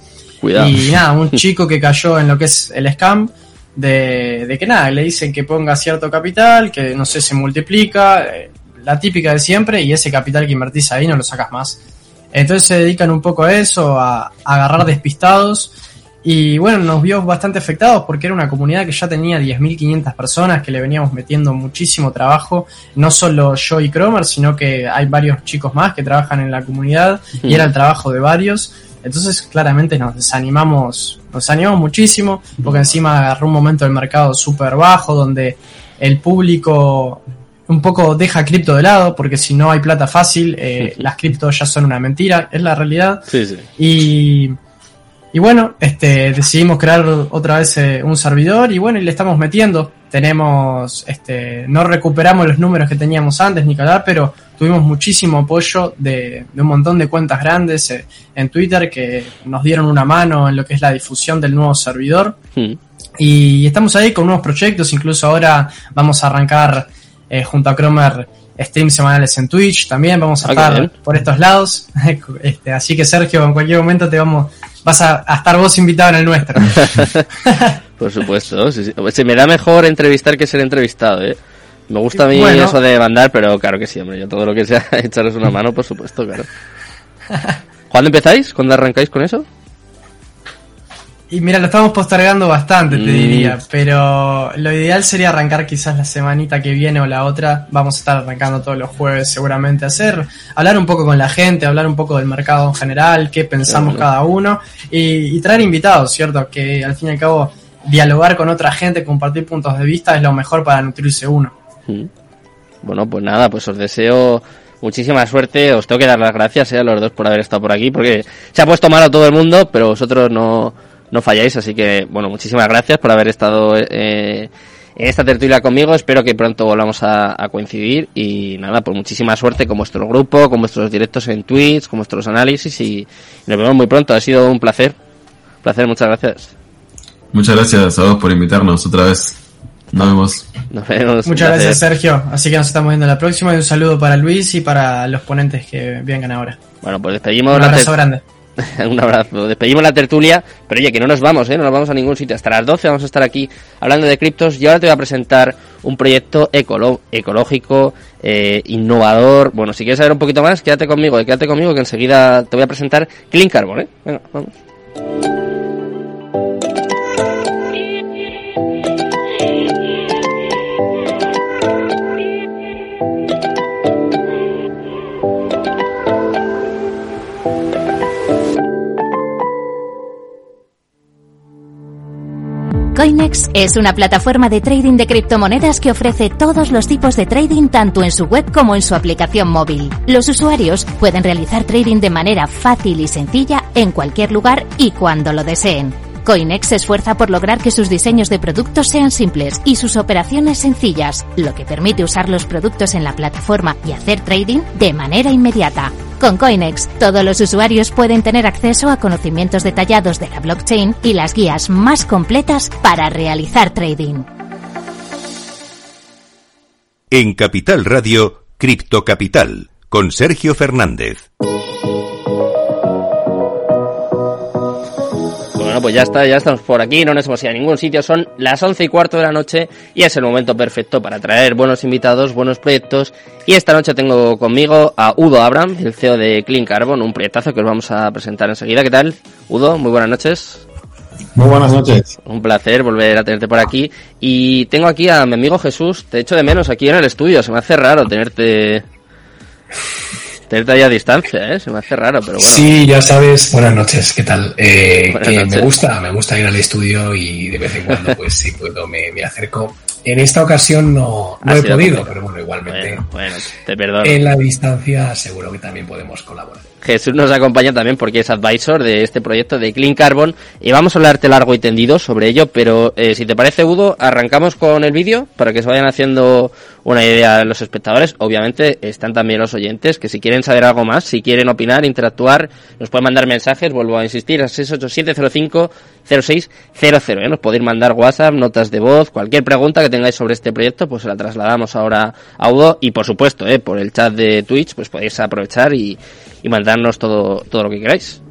Y nada, un [LAUGHS] chico que cayó en lo que es el scam de, de, que nada, le dicen que ponga cierto capital, que no sé, se multiplica, eh, la típica de siempre, y ese capital que invertís ahí no lo sacas más. Entonces se dedican un poco a eso, a, agarrar despistados. Y bueno, nos vio bastante afectados porque era una comunidad que ya tenía 10.500 personas, que le veníamos metiendo muchísimo trabajo, no solo yo y Cromer, sino que hay varios chicos más que trabajan en la comunidad y era el trabajo de varios. Entonces claramente nos desanimamos, nos desanimamos muchísimo, porque encima agarró un momento del mercado súper bajo, donde el público un poco deja cripto de lado, porque si no hay plata fácil, eh, las criptos ya son una mentira, es la realidad. Sí, sí. Y, y bueno, este, decidimos crear otra vez eh, un servidor y bueno, y le estamos metiendo. Tenemos, este, no recuperamos los números que teníamos antes ni que pero tuvimos muchísimo apoyo de, un montón de cuentas grandes eh, en Twitter que nos dieron una mano en lo que es la difusión del nuevo servidor. Hmm. Y estamos ahí con nuevos proyectos, incluso ahora vamos a arrancar eh, junto a Cromer streams semanales en Twitch también, vamos a ah, estar por estos lados. [LAUGHS] este, así que Sergio, en cualquier momento te vamos, vas a, estar vos invitado en el nuestro. [LAUGHS] por supuesto, Se me da mejor entrevistar que ser entrevistado, ¿eh? Me gusta a mí eso de mandar, pero claro que sí, hombre. Yo todo lo que sea [LAUGHS] echaros una mano, por supuesto, claro. [LAUGHS] ¿Cuándo empezáis? ¿Cuándo arrancáis con eso? Y mira, lo estamos postergando bastante, te mm. diría, pero lo ideal sería arrancar quizás la semanita que viene o la otra. Vamos a estar arrancando todos los jueves seguramente a hacer, hablar un poco con la gente, hablar un poco del mercado en general, qué pensamos cada uno y, y, traer invitados, ¿cierto? Que al fin y al cabo dialogar con otra gente, compartir puntos de vista es lo mejor para nutrirse uno. Bueno, pues nada, pues os deseo muchísima suerte. Os tengo que dar las gracias eh, a los dos por haber estado por aquí, porque se ha puesto malo todo el mundo, pero vosotros no, no falláis. Así que, bueno, muchísimas gracias por haber estado eh, en esta tertulia conmigo. Espero que pronto volvamos a, coincidir. Y nada, pues muchísima suerte con vuestro grupo, con vuestros directos en Twitch, con vuestros análisis. Y nos vemos muy pronto. Ha sido un placer. Un placer, muchas gracias. Muchas gracias a vos por invitarnos otra vez. Nos vemos. Nos vemos. Muchas gracias, Sergio. Así que nos estamos viendo la próxima. Y un saludo para Luis y para los ponentes que vengan ahora. Bueno, pues despedimos un abrazo grande. [LAUGHS] un abrazo. Despedimos la tertulia. Pero oye, que no nos vamos, ¿eh? No nos vamos a ningún sitio. Hasta las 12 vamos a estar aquí hablando de criptos. Y ahora te voy a presentar un proyecto ecológico, eh, innovador. Bueno, si quieres saber un poquito más, quédate conmigo. Quédate conmigo que enseguida te voy a presentar Clean Carbon, ¿eh? Venga, vamos. Coinex es una plataforma de trading de criptomonedas que ofrece todos los tipos de trading tanto en su web como en su aplicación móvil. Los usuarios pueden realizar trading de manera fácil y sencilla en cualquier lugar y cuando lo deseen. Coinex se esfuerza por lograr que sus diseños de productos sean simples y sus operaciones sencillas, lo que permite usar los productos en la plataforma y hacer trading de manera inmediata. Con Coinex, todos los usuarios pueden tener acceso a conocimientos detallados de la blockchain y las guías más completas para realizar trading. En Capital Radio, Cripto Capital, con Sergio Fernández. Bueno, pues ya está, ya estamos por aquí, no nos hemos ido a ningún sitio, son las once y cuarto de la noche y es el momento perfecto para traer buenos invitados, buenos proyectos. Y esta noche tengo conmigo a Udo Abram, el CEO de Clean Carbon, un proyectazo que os vamos a presentar enseguida. ¿Qué tal? Udo, muy buenas noches. Muy buenas noches. Un placer volver a tenerte por aquí. Y tengo aquí a mi amigo Jesús, te echo de menos aquí en el estudio, se me hace raro tenerte tenerte ahí a distancia, ¿eh? Se me hace raro, pero bueno. Sí, ya sabes. Buenas noches, ¿qué tal? Eh, que me gusta, me gusta ir al estudio y de vez en cuando, pues si puedo, me, me acerco. En esta ocasión no, no he podido, complicado. pero bueno, igualmente. Bueno, bueno, te perdono. En la distancia seguro que también podemos colaborar. Jesús nos acompaña también porque es advisor de este proyecto de Clean Carbon y vamos a hablarte largo y tendido sobre ello, pero eh, si te parece, Udo, arrancamos con el vídeo para que se vayan haciendo una idea los espectadores. Obviamente están también los oyentes que si quieren saber algo más, si quieren opinar, interactuar, nos pueden mandar mensajes, vuelvo a insistir, a 687050600. ¿eh? Nos podéis mandar WhatsApp, notas de voz, cualquier pregunta que tengáis sobre este proyecto, pues se la trasladamos ahora a Udo y por supuesto, ¿eh? por el chat de Twitch, pues podéis aprovechar y, y mandarnos todo, todo lo que queráis.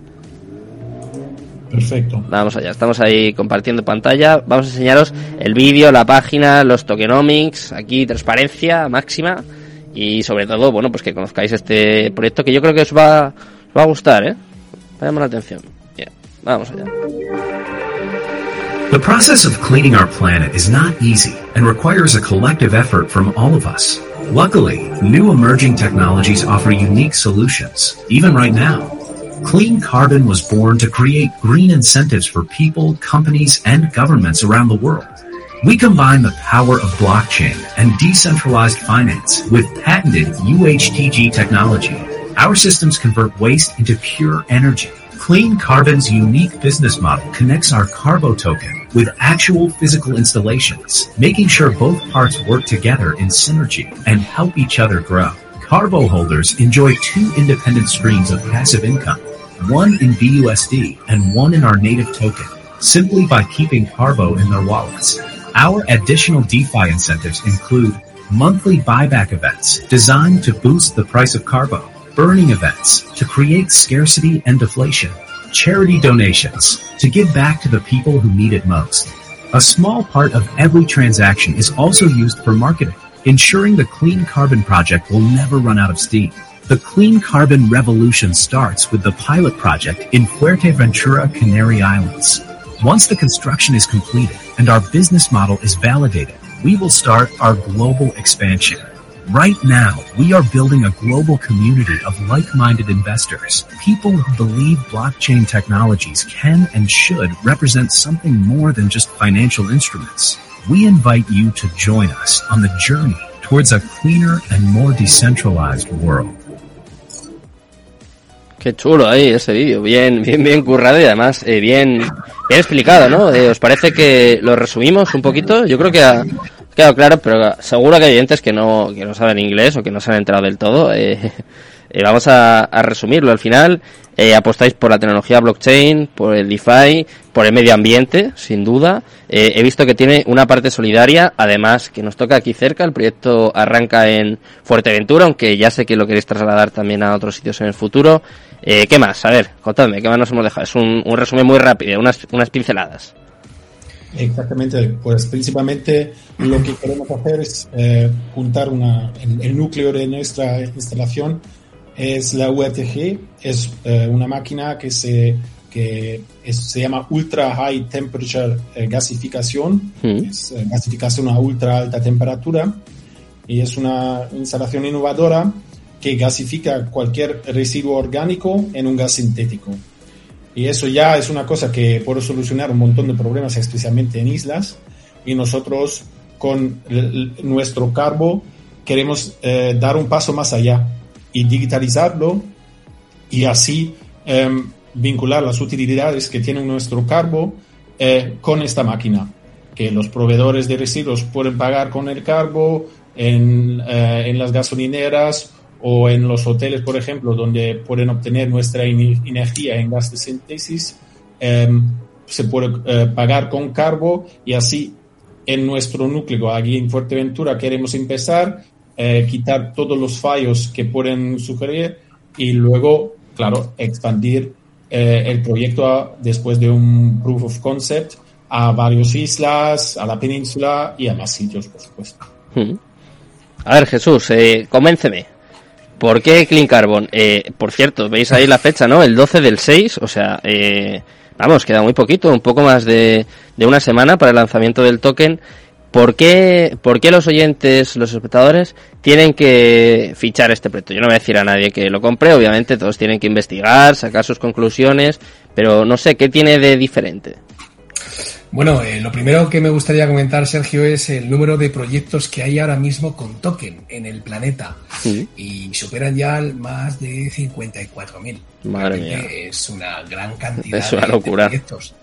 Perfecto. Vamos allá, estamos ahí compartiendo pantalla. Vamos a enseñaros el vídeo, la página, los tokenomics, aquí transparencia máxima y sobre todo, bueno, pues que conozcáis este proyecto que yo creo que os va, os va a gustar, ¿eh? Vayamos la atención. Bien, vamos allá. The process of cleaning our planet is not easy and requires a collective effort from all of us. Luckily, new emerging technologies offer unique solutions, even right now. Clean Carbon was born to create green incentives for people, companies, and governments around the world. We combine the power of blockchain and decentralized finance with patented UHTG technology. Our systems convert waste into pure energy. Clean Carbon's unique business model connects our Carbo token with actual physical installations, making sure both parts work together in synergy and help each other grow. Carbo holders enjoy two independent streams of passive income, one in BUSD and one in our native token, simply by keeping Carbo in their wallets. Our additional DeFi incentives include monthly buyback events designed to boost the price of Carbo, burning events to create scarcity and deflation, charity donations to give back to the people who need it most. A small part of every transaction is also used for marketing, ensuring the Clean Carbon project will never run out of steam. The Clean Carbon revolution starts with the pilot project in Fuerteventura, Canary Islands. Once the construction is completed and our business model is validated, we will start our global expansion. Right now, we are building a global community of like-minded investors, people who believe blockchain technologies can and should represent something more than just financial instruments. We invite you to join us on the journey towards a cleaner and more decentralized world. Qué chulo ahí ese vídeo, bien, bien, bien currado y además eh, bien, bien explicado, ¿no? Eh, ¿Os parece que lo resumimos un poquito? Yo creo que ha quedado claro, pero seguro que hay oyentes que no, que no saben inglés o que no se han enterado del todo. Eh, [LAUGHS] eh, vamos a, a resumirlo. Al final, eh, apostáis por la tecnología blockchain, por el DeFi, por el medio ambiente, sin duda. Eh, he visto que tiene una parte solidaria, además que nos toca aquí cerca. El proyecto arranca en Fuerteventura, aunque ya sé que lo queréis trasladar también a otros sitios en el futuro. Eh, ¿Qué más? A ver, contadme, ¿qué más nos hemos dejado? Es un, un resumen muy rápido, unas, unas pinceladas. Exactamente, pues principalmente lo que queremos hacer es eh, juntar una, el, el núcleo de nuestra instalación es la UETG, es eh, una máquina que se que es- se llama Ultra High Temperature eh, Gasificación, es eh, gasificación a ultra alta temperatura y es una instalación innovadora que gasifica cualquier residuo orgánico en un gas sintético. Y eso ya es una cosa que puede solucionar un montón de problemas, especialmente en islas. Y nosotros con nuestro carbo queremos eh, dar un paso más allá y digitalizarlo y así em, vincular las utilidades que tiene nuestro carbo eh, con esta máquina, que los proveedores de residuos pueden pagar con el carbo en, eh, en las gasolineras o en los hoteles, por ejemplo, donde pueden obtener nuestra energía en gas de síntesis, em, se puede eh, pagar con carbo y así en nuestro núcleo aquí en Fuerteventura queremos empezar, eh, quitar todos los fallos que pueden sugerir y luego, claro, expandir eh, el proyecto después de un proof of concept a varias islas, a la península y a más sitios, por supuesto. A ver, Jesús, eh, convénceme. ¿Por qué Clean Carbon? Eh, por cierto, veis ahí la fecha, ¿no? El 12 del 6, o sea, eh, vamos, queda muy poquito, un poco más de, de una semana para el lanzamiento del token. ¿Por qué, ¿Por qué los oyentes, los espectadores, tienen que fichar este proyecto? Yo no voy a decir a nadie que lo compre, obviamente todos tienen que investigar, sacar sus conclusiones, pero no sé, ¿qué tiene de diferente? Bueno, eh, lo primero que me gustaría comentar, Sergio, es el número de proyectos que hay ahora mismo con token en el planeta. Y superan ya más de 54.000. Madre mía. Es una gran cantidad es una de, locura. de proyectos.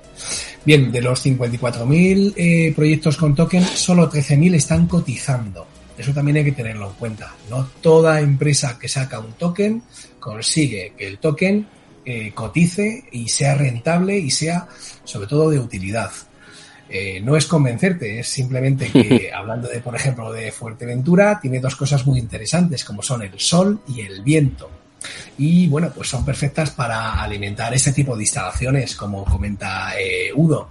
Bien, de los 54.000 eh, proyectos con token, solo 13.000 están cotizando. Eso también hay que tenerlo en cuenta. No toda empresa que saca un token consigue que el token eh, cotice y sea rentable y sea sobre todo de utilidad. Eh, no es convencerte, es simplemente que [LAUGHS] hablando de, por ejemplo, de Fuerteventura, tiene dos cosas muy interesantes, como son el sol y el viento. Y bueno, pues son perfectas para alimentar este tipo de instalaciones, como comenta eh, Udo.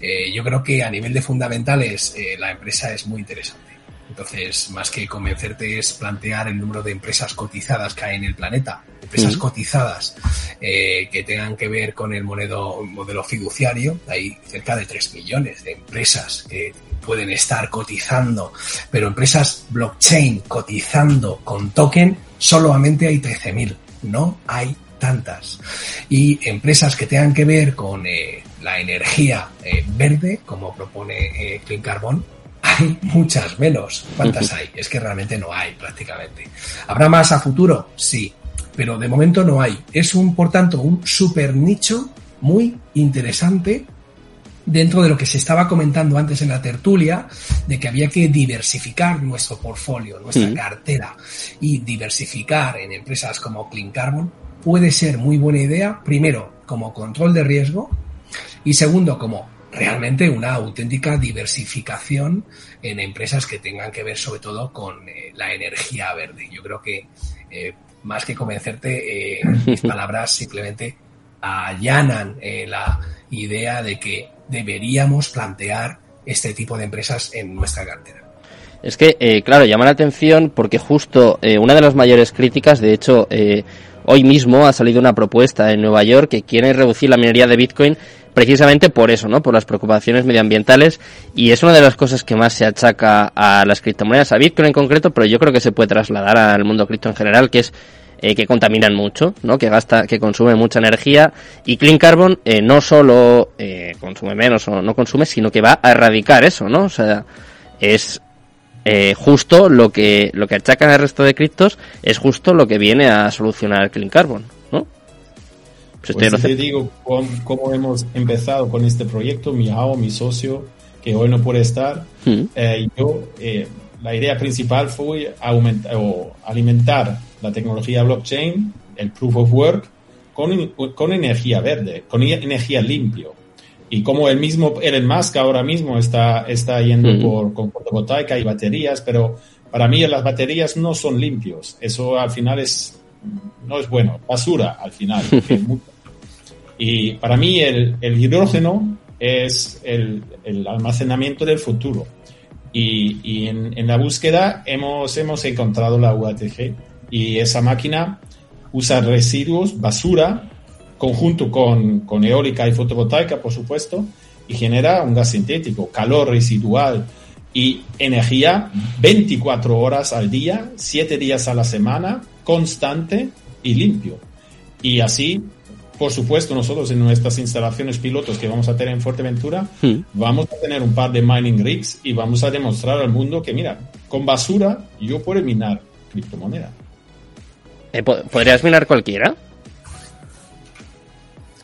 Eh, yo creo que a nivel de fundamentales la empresa es muy interesante. Entonces, más que convencerte es plantear el número de empresas cotizadas que hay en el planeta, empresas cotizadas eh, que tengan que ver con el monedo- modelo fiduciario. Hay cerca de 3 millones de empresas que pueden estar cotizando, pero empresas blockchain cotizando con token solamente hay 13.000, no hay tantas. Y empresas que tengan que ver con eh, la energía eh, verde, como propone eh, Clean Carbon, hay muchas menos. ¿Cuántas hay? Es que realmente no hay prácticamente. ¿Habrá más a futuro? Sí, pero de momento no hay. Es un, por tanto, un super nicho muy interesante dentro de lo que se estaba comentando antes en la tertulia, de que había que diversificar nuestro portfolio, nuestra cartera, y diversificar en empresas como Clean Carbon puede ser muy buena idea, primero, como control de riesgo, y segundo, como realmente una auténtica diversificación en empresas que tengan que ver sobre todo con eh, la energía verde. Yo creo que eh, más que convencerte, eh, mis [LAUGHS] palabras simplemente allanan la idea de que deberíamos plantear este tipo de empresas en nuestra cartera. Es que, claro, llama la atención porque justo una de las mayores críticas, de hecho, hoy mismo ha salido una propuesta en Nueva York que quiere reducir la minería de Bitcoin precisamente por eso, ¿no? Por las preocupaciones medioambientales y es una de las cosas que más se achaca a las criptomonedas, a Bitcoin en concreto, pero yo creo que se puede trasladar al mundo cripto en general, que es eh, que contaminan mucho, ¿no? Que gasta, que consume mucha energía y Clean Carbon eh, no solo eh, consume menos o no consume, sino que va a erradicar eso, ¿no? O sea, es eh, justo lo que lo que achacan al resto de criptos es justo lo que viene a solucionar Clean Carbon, ¿no? Pues lo te digo cómo, cómo hemos empezado con este proyecto, mi AO, mi socio, que hoy no puede estar. Mm. Eh, yo, eh, la idea principal fue aumentar o alimentar la tecnología blockchain, el proof of work, con, con energía verde, con e- energía limpio. Y como el mismo Elon Musk ahora mismo está, está yendo Mm. por con fotovoltaica y baterías, pero para mí las baterías no son limpios. Eso al final es, no es bueno, basura al final. [LAUGHS] y para mí el, hidrógeno es el, almacenamiento del futuro. Y, en la búsqueda hemos, hemos encontrado la UATG y esa máquina usa residuos, basura, conjunto con, con eólica y fotovoltaica, por supuesto, y genera un gas sintético, calor residual y energía 24 horas al día, 7 días a la semana, constante y limpio. Y así por supuesto, nosotros en nuestras instalaciones pilotos que vamos a tener en Fuerteventura, vamos a tener un par de mining rigs y vamos a demostrar al mundo que, mira, con basura yo puedo minar criptomoneda. Eh, ¿Podrías minar cualquiera?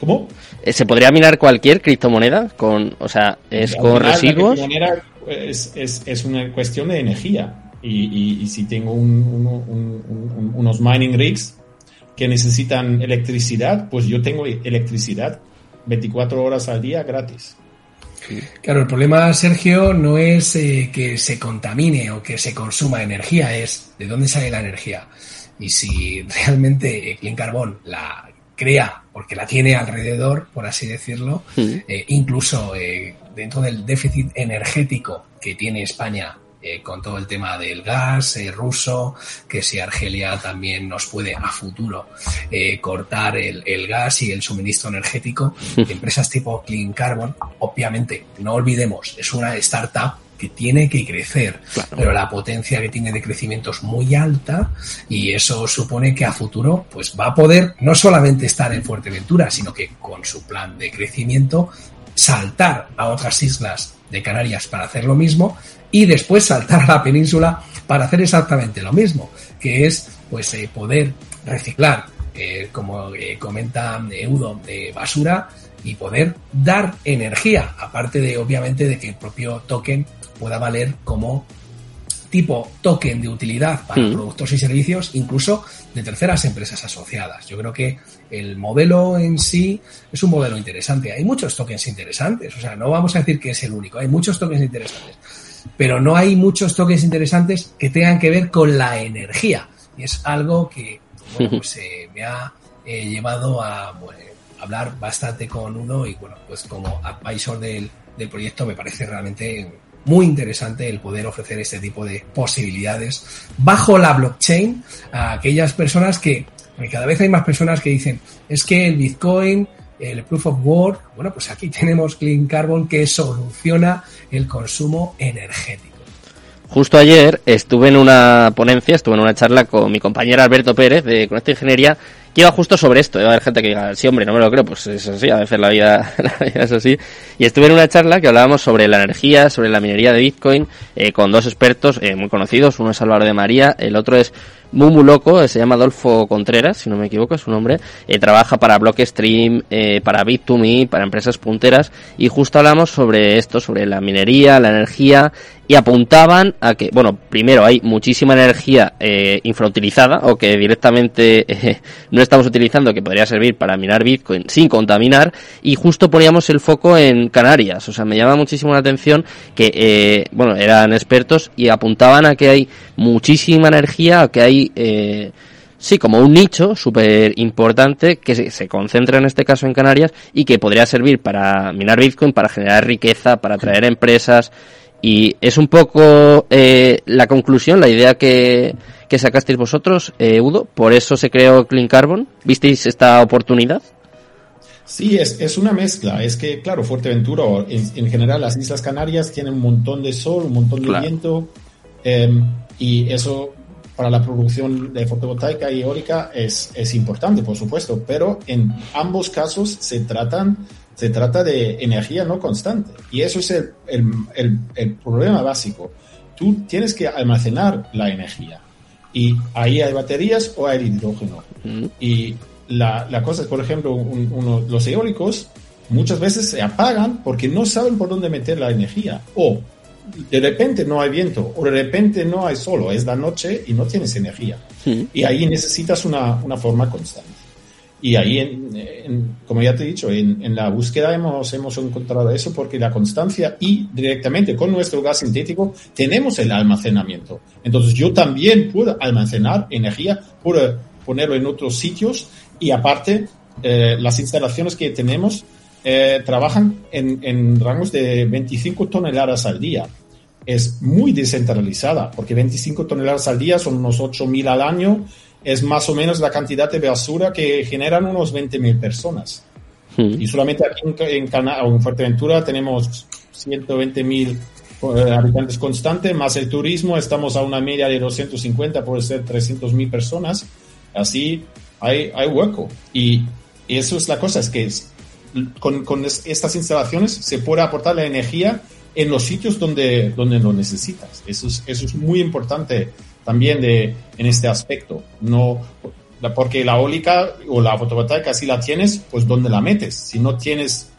¿Cómo? Eh, ¿Se podría minar cualquier criptomoneda? Con, o sea, ¿es con residuos? Es, es, es, una cuestión de energía. Y, y, si tengo unos mining rigs que necesitan electricidad, pues yo tengo electricidad 24 horas al día gratis. Claro, el problema, Sergio, no es eh, que se contamine o que se consuma energía, es de dónde sale la energía. Y si [LAUGHS] realmente Clean Carbon la crea porque la tiene alrededor, por así decirlo, eh, incluso eh, dentro del déficit energético que tiene España eh, con todo el tema del gas eh, ruso, que si Argelia también nos puede a futuro eh, cortar el, gas y el suministro energético, empresas tipo Clean Carbon, obviamente, no olvidemos, es una startup que tiene que crecer, pero la potencia que tiene de crecimiento es muy alta y eso supone que a futuro pues va a poder no solamente estar en Fuerteventura, sino que con su plan de crecimiento saltar a otras islas de Canarias para hacer lo mismo y después saltar a la península para hacer exactamente lo mismo, que es pues eh, poder reciclar, eh, como eh, comenta Eudo, basura y poder dar energía, aparte de obviamente de que el propio token pueda valer como tipo token de utilidad para mm. productos y servicios, incluso de terceras empresas asociadas. Yo creo que el modelo en sí es un modelo interesante. Hay muchos tokens interesantes, o sea, no vamos a decir que es el único, hay muchos tokens interesantes pero no hay muchos toques interesantes que tengan que ver con la energía. Y es algo que pues, [LAUGHS] eh, me ha eh, llevado a hablar bastante con uno y bueno, pues como advisor del, del proyecto me parece realmente muy interesante el poder ofrecer este tipo de posibilidades bajo la blockchain a aquellas personas que, porque cada vez hay más personas que dicen, es que el Bitcoin el Proof of Work, bueno, pues aquí [LAUGHS] tenemos Clean Carbon que soluciona el consumo energético. Justo ayer estuve en una ponencia, estuve en una charla con mi compañero Alberto Pérez de Conecta Ingeniería, que iba justo sobre esto. Iba a haber gente que diga, sí, hombre, no me lo creo, pues es así, a veces la vida, [LAUGHS] la vida es así. Y estuve en una charla que hablábamos sobre la energía, sobre la minería de Bitcoin, eh, con dos expertos eh, muy conocidos. Uno es Álvaro de María, el otro es muy, loco, se llama Adolfo Contreras, si no me equivoco, es su nombre. Eh, trabaja para Blockstream, eh, para Bit2Me, para empresas punteras. Y justo hablamos sobre esto, sobre la minería, la energía. Y apuntaban a que, bueno, primero hay muchísima energía eh, infrautilizada o que directamente [LAUGHS] eh, no estamos utilizando que podría servir para minar Bitcoin sin contaminar. Y justo poníamos el foco en Canarias. O sea, me llama muchísimo la atención que, eh, bueno, eran expertos y apuntaban a que hay muchísima energía, que hay eh, sí, como un nicho súper importante que se, concentra en este caso en Canarias y que podría servir para minar Bitcoin, para generar riqueza, para atraer empresas. Y es un poco eh, la conclusión, la idea que, que sacasteis vosotros, eh, Udo. Por eso se creó Clean Carbon. ¿Visteis esta oportunidad? Sí, es, es una mezcla. Es que, claro, Fuerteventura, en, en general, las Islas Canarias tienen un montón de sol, un montón de viento. Em, y eso para la producción de fotovoltaica y eólica es, es importante, por supuesto, pero en ambos casos se tratan se trata de energía no constante. Y eso es el, el, el, problema básico. Tú tienes que almacenar la energía. Y ahí hay baterías o hay hidrógeno. Y la, la, cosa es, por ejemplo, uno, los eólicos muchas veces se apagan porque no saben por dónde meter la energía. O de repente no hay viento o de repente no hay sol, es la noche y no tienes energía. Y ahí necesitas una, una, forma constante. Y ahí, en, como ya te he dicho, en, en, la búsqueda hemos, hemos encontrado eso porque la constancia y directamente con nuestro gas sintético tenemos el almacenamiento. Entonces yo también puedo almacenar energía, puedo ponerlo en otros sitios y aparte eh, las instalaciones que tenemos eh, trabajan en, en, rangos de 25 toneladas al día. Es muy descentralizada, porque 25 toneladas al día son unos 8.000 al año, es más o menos la cantidad de basura que generan unos 20.000 personas. Hmm. Y solamente aquí en, en, en Fuerteventura tenemos 120.000 eh, habitantes constantes, más el turismo, estamos a una media de 250, puede ser 300.000 personas. Así hay, hay hueco. Y eso es la cosa, es que es, con, con es- estas instalaciones se puede aportar la energía en los sitios donde, donde lo necesitas. Eso es, eso es muy importante también de, en este aspecto. No, porque la eólica o la fotovoltaica, si la tienes, pues ¿dónde la metes? Si no tienes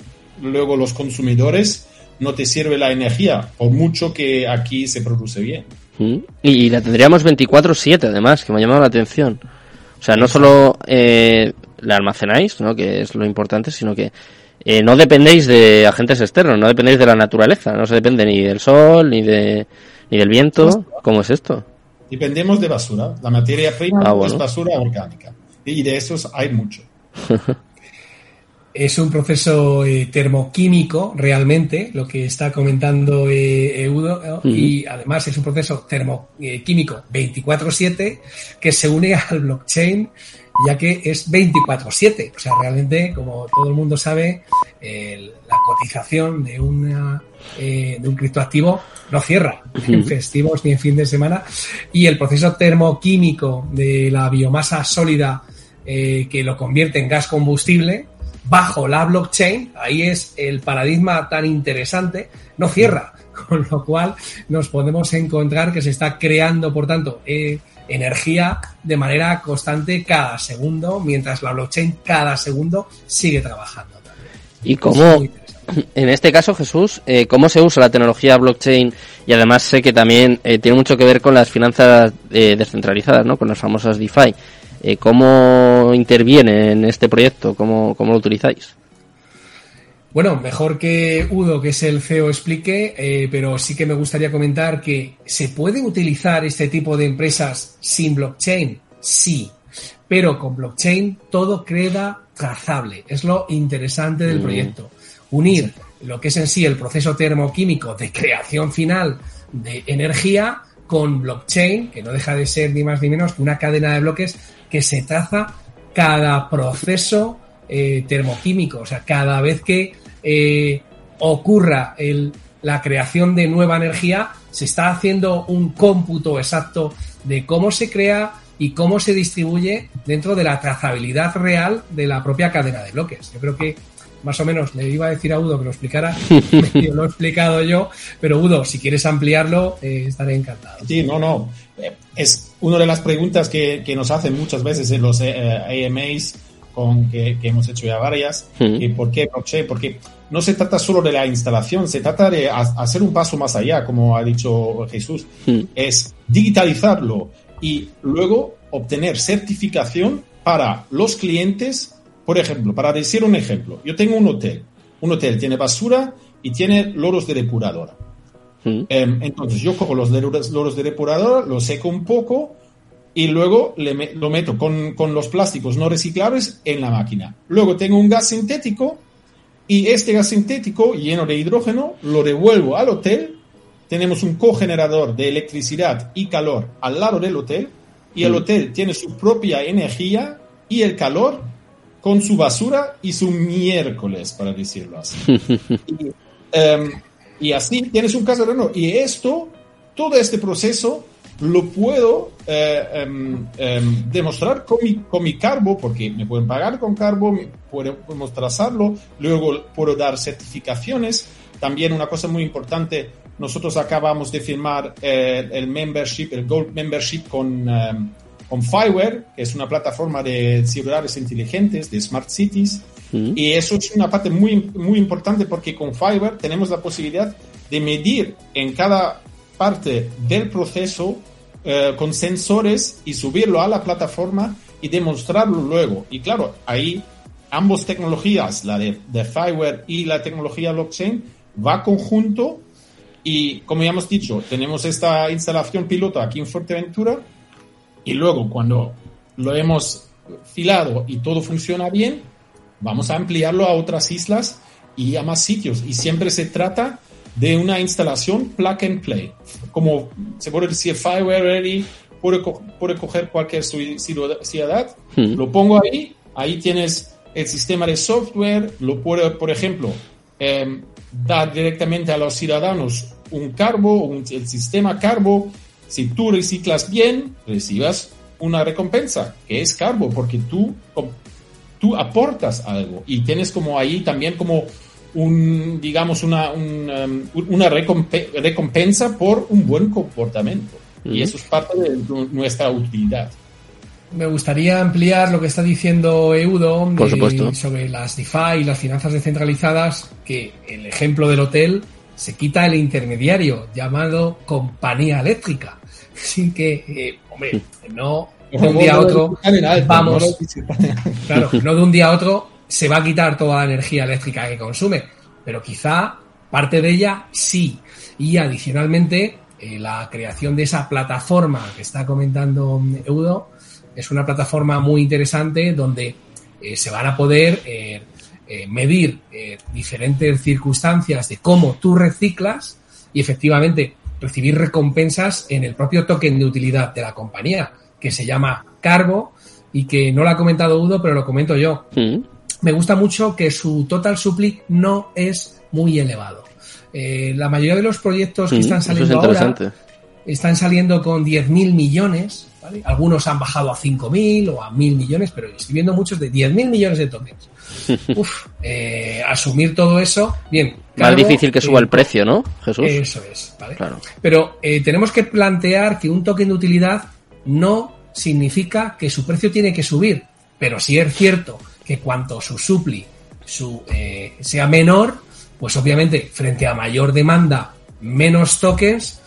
luego los consumidores, no te sirve la energía, por mucho que aquí se produce bien. Mm. Y la tendríamos 24/7 además, que me ha llamado la atención. O sea, no solo eh, la almacenáis, ¿no? que es lo importante, sino que eh, no dependéis de agentes externos, no dependéis de la naturaleza, no se depende ni del sol, ni de ni del viento. ¿Cómo es esto? Dependemos de basura. La materia prima Ah, bueno. es basura orgánica. Y de esos hay mucho. [LAUGHS] Es un proceso eh, termoquímico realmente, lo que está comentando eh, Eudo, y además es un proceso termoquímico 24/7 que se une al blockchain ya que es 24/7. O sea, realmente, como todo el mundo sabe, el- la cotización de, una, eh, de un criptoactivo no cierra en Ujú. festivos ni en fin de semana y el proceso termoquímico de la biomasa sólida eh, que lo convierte en gas combustible bajo la blockchain, ahí es el paradigma tan interesante, no cierra, [LAUGHS] con lo cual nos podemos encontrar que se está creando, por tanto, eh, energía de manera constante cada segundo, mientras la blockchain cada segundo sigue trabajando. ¿Y cómo, [CLEARS THROAT] en este caso, Jesús, eh, cómo se usa la tecnología blockchain? Y además sé que también eh, tiene mucho que ver con las finanzas eh, descentralizadas, ¿no? Con las famosas DeFi. ¿Cómo interviene en este proyecto? ¿Cómo, cómo lo utilizáis? Bueno, mejor que Udo, que es el CEO, explique, eh, pero sí que me gustaría comentar que ¿se puede utilizar este tipo de empresas sin blockchain? Sí, pero con blockchain todo queda trazable. Es lo interesante del Mm. proyecto. Unir lo que es en sí el proceso termoquímico de creación final de energía con blockchain, que no deja de ser ni más ni menos que una cadena de bloques que se traza cada proceso eh, termoquímico. O sea, cada vez que eh, ocurra el- la creación de nueva energía, se está haciendo un cómputo exacto de cómo se crea y cómo se distribuye dentro de la trazabilidad real de la propia cadena de bloques. Yo creo que más o menos le iba a decir a Udo que lo explicara, [LAUGHS] [LAUGHS] lo he explicado yo, pero Udo, si quieres ampliarlo, eh, estaré encantado. Sí, no, no. Eh, Es una de las preguntas que, que nos hacen muchas veces en los eh, AMAs con que, que hemos hecho ya varias. Mm. que ¿Por qué blockchain? Porque no se trata solo de la instalación, se trata de ha- hacer un paso más allá, como ha dicho Jesús. Mm. Es digitalizarlo y luego obtener certificación para los clientes. Por ejemplo, para decir un ejemplo, yo tengo un hotel. Un hotel tiene basura y tiene loros de depuradora. Em, entonces yo cojo los loros, loros de depuradora, los seco un poco y luego le me- lo meto con, con los plásticos no reciclables en la máquina. Luego tengo un gas sintético y este gas sintético lleno de hidrógeno lo devuelvo al hotel. Tenemos un cogenerador de electricidad y calor al lado del hotel y el Mm. hotel tiene su propia energía y el calor con su basura y su miércoles, para decirlo así. [LAUGHS] y, em, y así tienes un caso de no. Y esto, todo este proceso, lo puedo eh, em, em, demostrar con mi, con mi carbo, porque me pueden pagar con carbo, podemos trazarlo, luego puedo dar certificaciones. También una cosa muy importante, nosotros acabamos de firmar eh, el membership, el Gold Membership con, em, con Fireware, que es una plataforma de ciudades inteligentes, de Smart Cities. Mm. Y eso es una parte muy, muy importante porque con Fiverr tenemos la posibilidad de medir en cada parte del proceso eh, con sensores y subirlo a la plataforma y demostrarlo luego. Y claro, ahí ambas tecnologías, la de, de Fiverr y la tecnología blockchain, va conjunto y como ya hemos dicho, tenemos esta instalación piloto aquí en Fuerteventura y luego cuando lo hemos filado y todo funciona bien, vamos a ampliarlo a otras islas y a más sitios. Y siempre se trata de una instalación plug and play. Como se puede decir, Fireware Ready, puede, co- puede coger cualquier ci- ciudad, Mm. lo pongo ahí, ahí tienes el sistema de software, lo puede, por ejemplo, em, dar directamente a los ciudadanos un carbo, un- el sistema carbo. Si tú reciclas bien, recibas una recompensa, que es carbo, porque tú tú aportas algo y tienes como ahí también como un, digamos, una, un, um, una recompensa por un buen comportamiento. Y eso es parte de nuestra utilidad. Me gustaría ampliar lo que está diciendo Eudo sobre las DeFi y las finanzas descentralizadas, que el ejemplo del hotel se quita el intermediario llamado compañía eléctrica. [LAUGHS] Así que, eh, hombre, no de un día a otro vamos, claro, no de un día a otro se va a quitar toda la energía eléctrica que consume, pero quizá parte de ella sí. Y adicionalmente, eh, la creación de esa plataforma que está comentando Eudo es una plataforma muy interesante donde eh, se van a poder medir diferentes circunstancias de cómo tú reciclas y efectivamente recibir recompensas en el propio token de utilidad de la compañía, que se llama Cargo y que no lo ha comentado Udo, pero lo comento yo. Mm. Me gusta mucho que su total supply no es muy elevado. Eh, la mayoría de los proyectos que están saliendo ahora están saliendo con 10.000 millones, Algunos han bajado a 5.000 o a 1.000 millones, pero estoy viendo muchos de 10.000 millones de tokens. [LAUGHS] Uf, eh, asumir todo eso, bien. Más difícil que suba el precio, ¿no, Jesús? Eso es, ¿vale? Pero eh, tenemos que plantear que un token de utilidad no significa que su precio tiene que subir, pero sí es cierto que cuanto su supli su, eh, sea menor, pues obviamente frente a mayor demanda, menos tokens,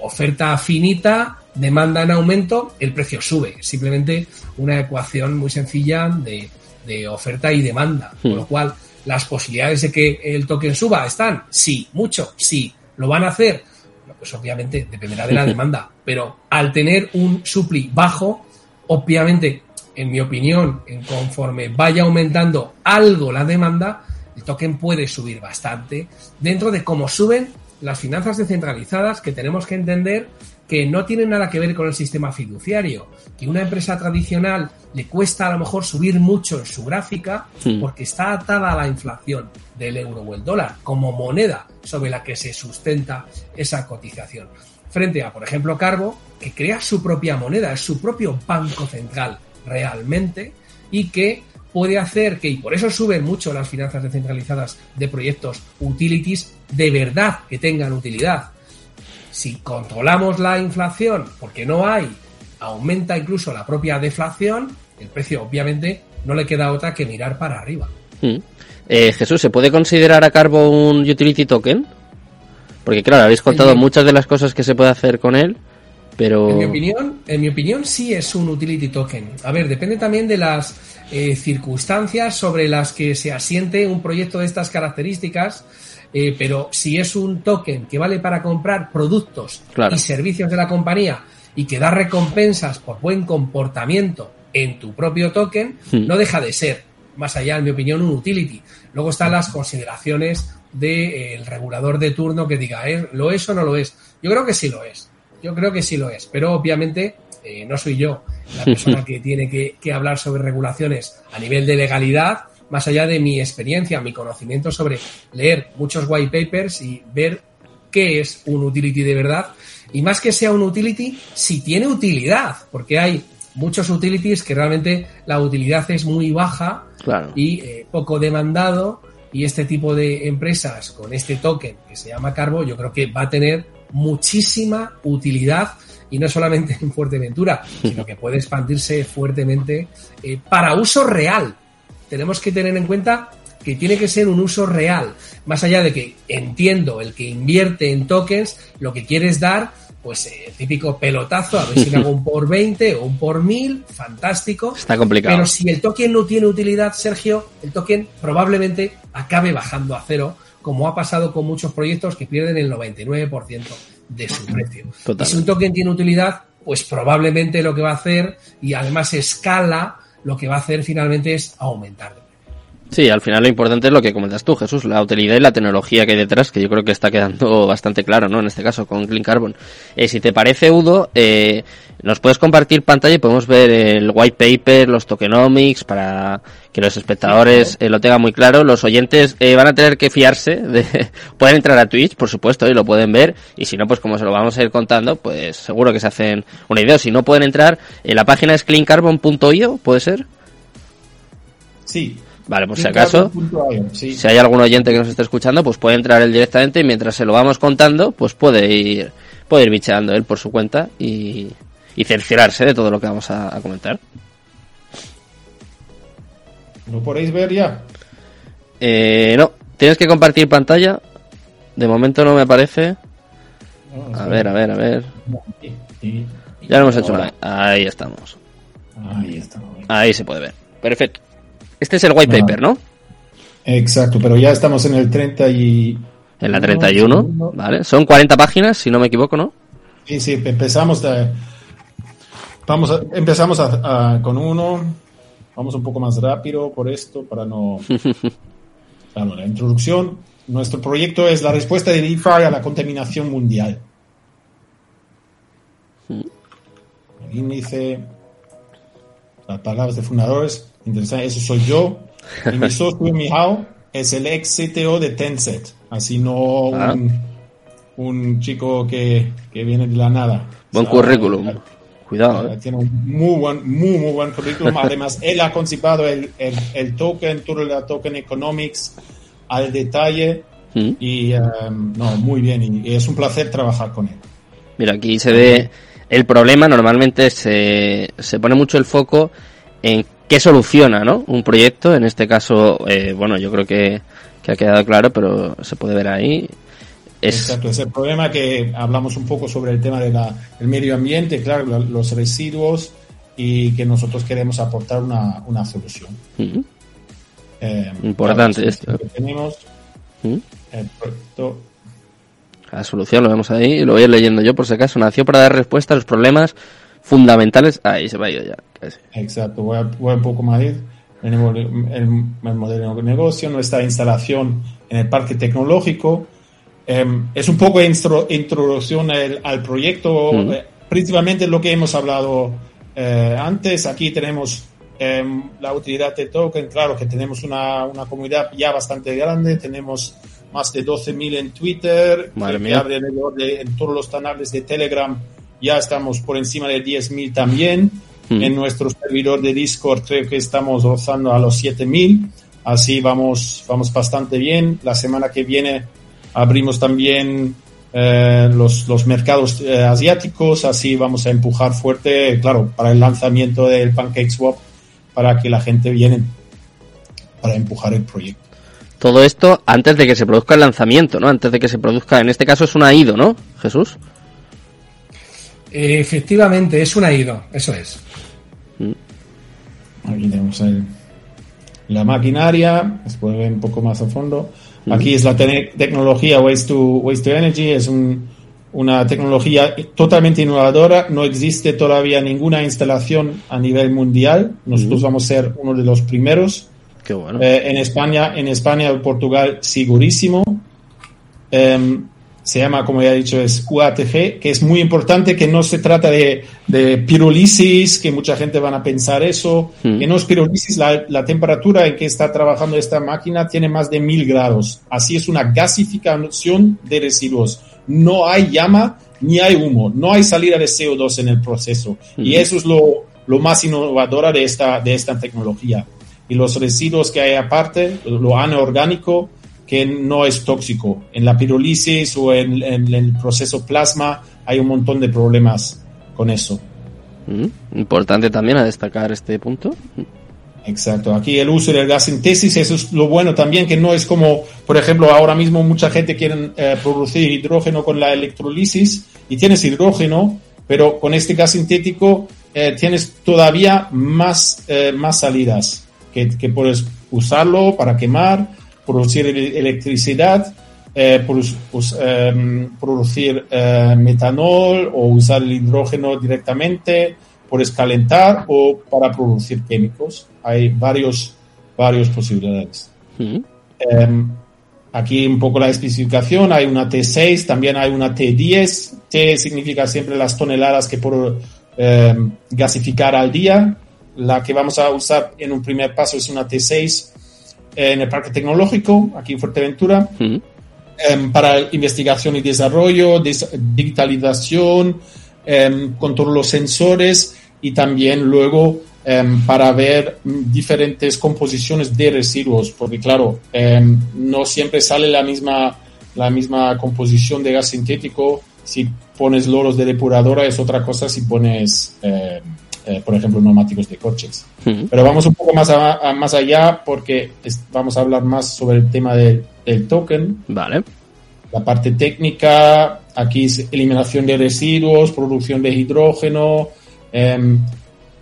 oferta finita, demanda en aumento, el precio sube. Simplemente una ecuación muy sencilla de de oferta y demanda, con lo hmm. cual las posibilidades de que el token suba están, sí, mucho, sí, lo van a hacer, pues obviamente dependerá de la [LAUGHS] demanda, pero al tener un supply bajo, obviamente, en mi opinión, en conforme vaya aumentando algo la demanda, el token puede subir bastante dentro de cómo suben las finanzas descentralizadas que tenemos que entender que no tienen nada que ver con el sistema fiduciario, que una empresa tradicional le cuesta a lo mejor subir mucho en su gráfica porque está atada a la inflación del euro o el dólar como moneda sobre la que se sustenta esa cotización. Frente a, por ejemplo, Cargo, que crea su propia moneda, es su propio banco central realmente y que puede hacer que, y por eso suben mucho las finanzas descentralizadas de proyectos utilities, de verdad que tengan utilidad. Si controlamos la inflación, porque no hay, aumenta incluso la propia deflación, el precio obviamente no le queda otra que mirar para arriba. Mm. Eh, Jesús, ¿se puede considerar a Carbo un utility token? Porque claro, habéis contado muchas de las cosas que se puede hacer con él, pero... En mi opinión, en mi opinión sí es un utility token. A ver, depende también de las eh, circunstancias sobre las que se asiente un proyecto de estas características, eh, pero si es un token que vale para comprar productos y servicios de la compañía y que da recompensas por buen comportamiento en tu propio token, hmm. no deja de ser, más allá, en mi opinión, un utility. Luego están las consideraciones del regulador de turno que diga, ¿lo es o no lo es? Yo creo que sí lo es. Yo creo que sí lo es, pero obviamente eh, no soy yo la persona [LAUGHS] que tiene que, hablar sobre regulaciones a nivel de legalidad, más allá de mi experiencia, mi conocimiento sobre leer muchos white papers y ver qué es un utility de verdad. Y más que sea un utility, si tiene utilidad, porque hay muchos utilities que realmente la utilidad es muy baja y eh, poco demandado. Y este tipo de empresas con este token que se llama Carbo, yo creo que va a tener muchísima utilidad y no solamente en Fuerteventura, sino que puede expandirse fuertemente eh, para uso real. Tenemos que tener en cuenta que tiene que ser un uso real, más allá de que entiendo el que invierte en tokens, lo que quiere es dar, pues eh, típico pelotazo, a ver si hago un por 20 o un por 1000, fantástico. Está complicado. Pero si el token no tiene utilidad, Sergio, el token probablemente acabe bajando a cero, como ha pasado con muchos proyectos que pierden el 99% de su precio. Y si un token tiene utilidad, pues probablemente lo que va a hacer, y además escala, lo que va a hacer finalmente es aumentar. Sí, al final lo importante es lo que comentas tú, Jesús, la utilidad y la tecnología que hay detrás, que yo creo que está quedando [LAUGHS] bastante claro, ¿no? En este caso, con Clean Carbon. Eh, si te parece, Udo, eh, nos puedes compartir pantalla y podemos ver el white paper, los tokenomics, para que los espectadores eh, lo tengan muy claro. Los oyentes eh, van a tener que fiarse, de, [LAUGHS] pueden entrar a Twitch, por supuesto, y lo pueden ver, y si no, pues como se lo vamos a ir contando, pues seguro que se hacen una idea. Si no pueden entrar, en la página es cleancarbon.io, ¿puede ser? Sí. Vale, por si acaso, sí. si hay algún oyente que nos esté escuchando, pues puede entrar él directamente y mientras se lo vamos contando, pues puede ir, puede ir bicheando él por su cuenta y, y cerciorarse de todo lo que vamos a, a comentar. ¿Lo podéis ver ya? Eh, no, tienes que compartir pantalla. De momento no me aparece. A ver, a ver, a ver. Ya lo hemos hecho Ahí estamos. Ahí está. Ahí se puede ver. Perfecto. Este es el white Ah. paper, ¿no? Exacto, pero ya estamos en el 30 y... En la 31, ¿vale? Son 40 páginas, si no me equivoco, ¿no? Sí, sí, empezamos de- Vamos a- empezamos a- a- con uno, vamos un poco más rápido por esto, para no... [LAUGHS] Claro, la introducción. Nuestro proyecto es la respuesta de DeFi a la contaminación mundial. El índice, las palabras de fundadores, interesante, eso soy yo. Y mi [LAUGHS] socio Mihao es el ex CTO de Tencent, así no Ah. un, un chico que, que viene de la nada. Buen O sea, currículum. Cuidado, eh, ¿eh? Tiene un muy buen, muy, muy buen currículum. [LAUGHS] Además, él ha concipado el, el, el token, todo la token economics al detalle. Mm. Y um, no, muy bien. Y, y es un placer trabajar con él. Mira, aquí se ve el problema. Normalmente se, se pone mucho el foco en qué soluciona, ¿no? Un proyecto. En este caso, eh, bueno, yo creo que, que ha quedado claro, pero se puede ver ahí. Es, Exacto, es el problema que hablamos un poco sobre el tema del medio ambiente, claro, lo- los residuos y que nosotros queremos aportar una, una solución. Eh, Importante claro, esto. que tenemos el proyecto La solución lo vemos ahí, lo voy a ir leyendo yo por si acaso. Nació para dar respuesta a los problemas fundamentales. Ahí se va a ir ya. casi. Exacto, voy, a, voy un poco más. El, el, el modelo de negocio, nuestra instalación en el parque tecnológico. Eh, es un poco intro, introducción al, al proyecto, Mm. eh, principalmente lo que hemos hablado eh, antes. Aquí tenemos eh, la utilidad de token, claro que tenemos una, una comunidad ya bastante grande, tenemos más de 12.000 en Twitter, Madre que mía. alrededor de en todos los canales de Telegram ya estamos por encima de 10.000 también. Mm. En nuestro servidor de Discord creo que estamos rozando a los 7.000. Así vamos, vamos bastante bien. La semana que viene abrimos también eh, los, los mercados eh, asiáticos. Así vamos a empujar fuerte, claro, para el lanzamiento del PancakeSwap, para que la gente viene para empujar el proyecto. Todo esto antes de que se produzca el lanzamiento, ¿no? Antes de que se produzca, en este caso es una IDO, ¿no? Jesús. Efectivamente, es una IDO, eso es. Aquí tenemos el- la maquinaria, ver un poco más a fondo. Aquí es la te- tecnología Waste to, Waste to Energy, es un- una tecnología totalmente innovadora, no existe todavía ninguna instalación a nivel mundial, nosotros vamos a ser uno de los primeros. Qué bueno. Eh, en España, en España o Portugal, segurísimo. Em, se llama, como ya he dicho, es UATG, que es muy importante, que no se trata de, de pirólisis, que mucha gente van a pensar eso, Mm. que no es pirólisis, la, la temperatura en que está trabajando esta máquina tiene más de mil grados. Así es una gasificación de residuos. No hay llama ni hay humo, no hay salida de CO2 en el proceso. Y Mm. eso es lo, lo más innovadora de esta, de esta tecnología. Y los residuos que hay aparte, lo anorgánico, que no es tóxico. En la pirólisis o en, en el proceso plasma hay un montón de problemas con eso. Mm. Importante también a destacar este punto. Exacto. Aquí el uso del gas sintesis, eso es lo bueno también, que no es como, por ejemplo, ahora mismo mucha gente quiere eh, producir hidrógeno con la electrolisis y tienes hidrógeno, pero con este gas sintético eh, tienes todavía más, eh, más salidas, que, que puedes usarlo para quemar, producir ele- electricidad, eh, em, producir eh, metanol o usar el hidrógeno directamente, puedes calentar o para producir químicos. Hay varios, varios posibilidades. Mm. Em, aquí un poco la especificación, hay una T6, también hay una T10. T significa siempre las toneladas que puedo em, gasificar al día. La que vamos a usar en un primer paso es una T6 en el Parque Tecnológico, aquí en Fuerteventura, em, para investigación y desarrollo, des- digitalización, em, con todos los sensores y también luego em, para ver diferentes composiciones de residuos, porque claro, no siempre sale la misma, la misma composición de gas sintético. Si pones loros de depuradora, es otra cosa si pones, eh, por ejemplo, neumáticos de coches. Pero vamos un poco más, a- a- más allá porque es- vamos a hablar más sobre el tema del, del token. Vale. La parte técnica, aquí es eliminación de residuos, producción de hidrógeno, em,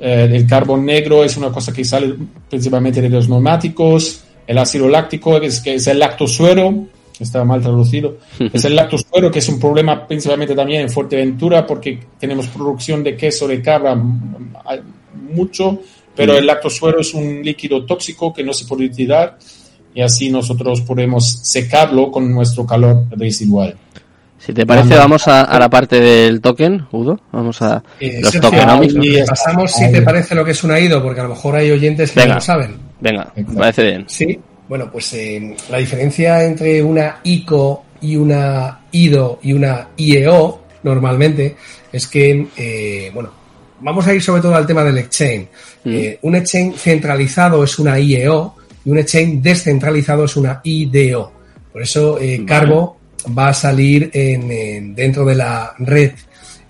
eh, el carbón negro es una cosa que sale principalmente de los neumáticos, el ácido láctico, que es, que es el lactosuero, estaba mal traducido, [LAUGHS] es el lactosuero que es un problema principalmente también en Fuerteventura porque tenemos producción de queso de cabra mucho, pero Mm. el lactosuero es un líquido tóxico que no se puede tirar y así nosotros podemos secarlo con nuestro calor residual. Si te parece, Cuando- vamos a, a la parte del token, Udo. Vamos a Eh, los tokenomics. y pasamos si te parece lo que es una IDO, porque a lo mejor hay oyentes que Venga. no lo saben. Venga, me parece bien. Sí, bueno, pues eh, la diferencia entre una ICO y una IDO y una IEO normalmente es que, eh, bueno, vamos a ir sobre todo al tema del exchange. Eh, un exchange centralizado es una IEO y un exchange descentralizado es una IDO. Por eso eh, Cargo va a salir en, en- dentro de la red,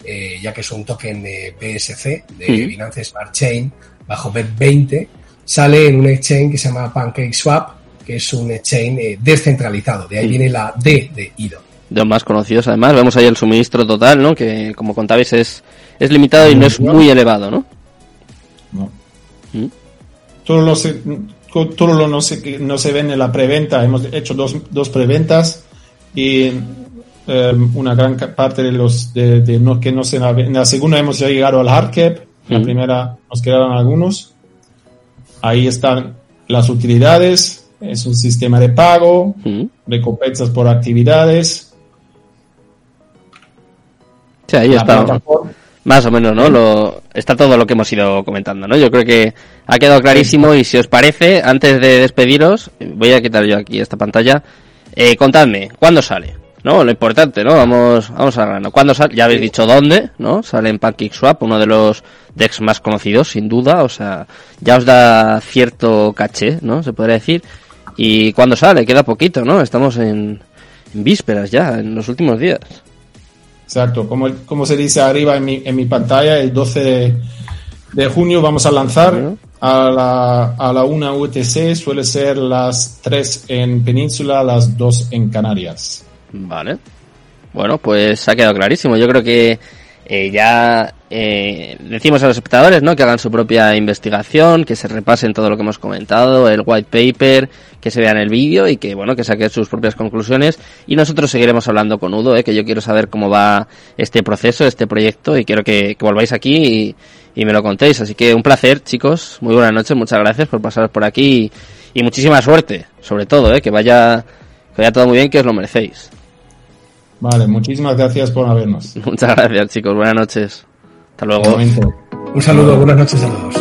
eh, ya que es un token de BSC, de Mm. Binance Smart Chain, bajo BEP20, sale en un exchange que se llama PancakeSwap, que es un exchange eh, descentralizado. De ahí Mm. viene la D de IDO. De los más conocidos, además. Vemos ahí el suministro total, ¿no? Que, como contabais, es, es limitado y no es muy elevado, ¿no? No. ¿Mm? Todo lo, se, todo lo no, se, no se vende en la preventa. Hemos hecho dos, dos preventas y eh, una gran parte de los de, de no, que no se En la segunda hemos ya llegado al hard cap. La Mm. primera nos quedaron algunos. Ahí están las utilidades. Es un sistema de pago, Mm. recompensas por actividades. Sí, ahí está. plataforma. Más o menos, ¿no? Lo, está todo lo que hemos ido comentando, ¿no? Yo creo que ha quedado clarísimo y si os parece, antes de despediros, voy a quitar yo aquí esta pantalla. Eh, contadme, ¿cuándo sale? ¿No? Lo importante, ¿no? Vamos, vamos a grano. ¿Cuándo sale? Ya habéis dicho dónde, ¿no? Sale en PancakeSwap, uno de los DEX más conocidos, sin duda. O sea, ya os da cierto caché, ¿no? Se podría decir. ¿Y cuándo sale? Queda poquito, ¿no? Estamos en, en vísperas ya, en los últimos días. Exacto, como, como se dice arriba en mi, en mi pantalla, el 12 de, de junio vamos a lanzar a la, a la 1 UTC, suele ser las 3 en Península, las 2 en Canarias. Vale. Bueno, pues ha quedado clarísimo. Yo creo que eh, ya eh, decimos a los espectadores ¿no? que hagan su propia investigación, que se repasen todo lo que hemos comentado, el white paper, que se vean el vídeo y que bueno que saquen sus propias conclusiones. Y nosotros seguiremos hablando con Udo, ¿eh? que yo quiero saber cómo va este proceso, este proyecto y quiero que, que volváis aquí y, y me lo contéis. Así que un placer, chicos. Muy buenas noches, muchas gracias por pasaros por aquí y, y muchísima suerte, sobre todo, ¿eh? que vaya que vaya todo muy bien, que os lo merecéis. Vale, muchísimas gracias por habernos. [LAUGHS] Muchas gracias, chicos. Buenas noches. Hasta luego. Un saludo, buenas noches a todos.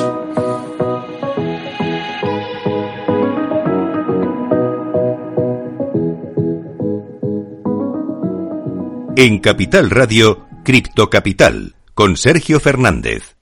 En Capital Radio, Cripto Capital, con Sergio Fernández.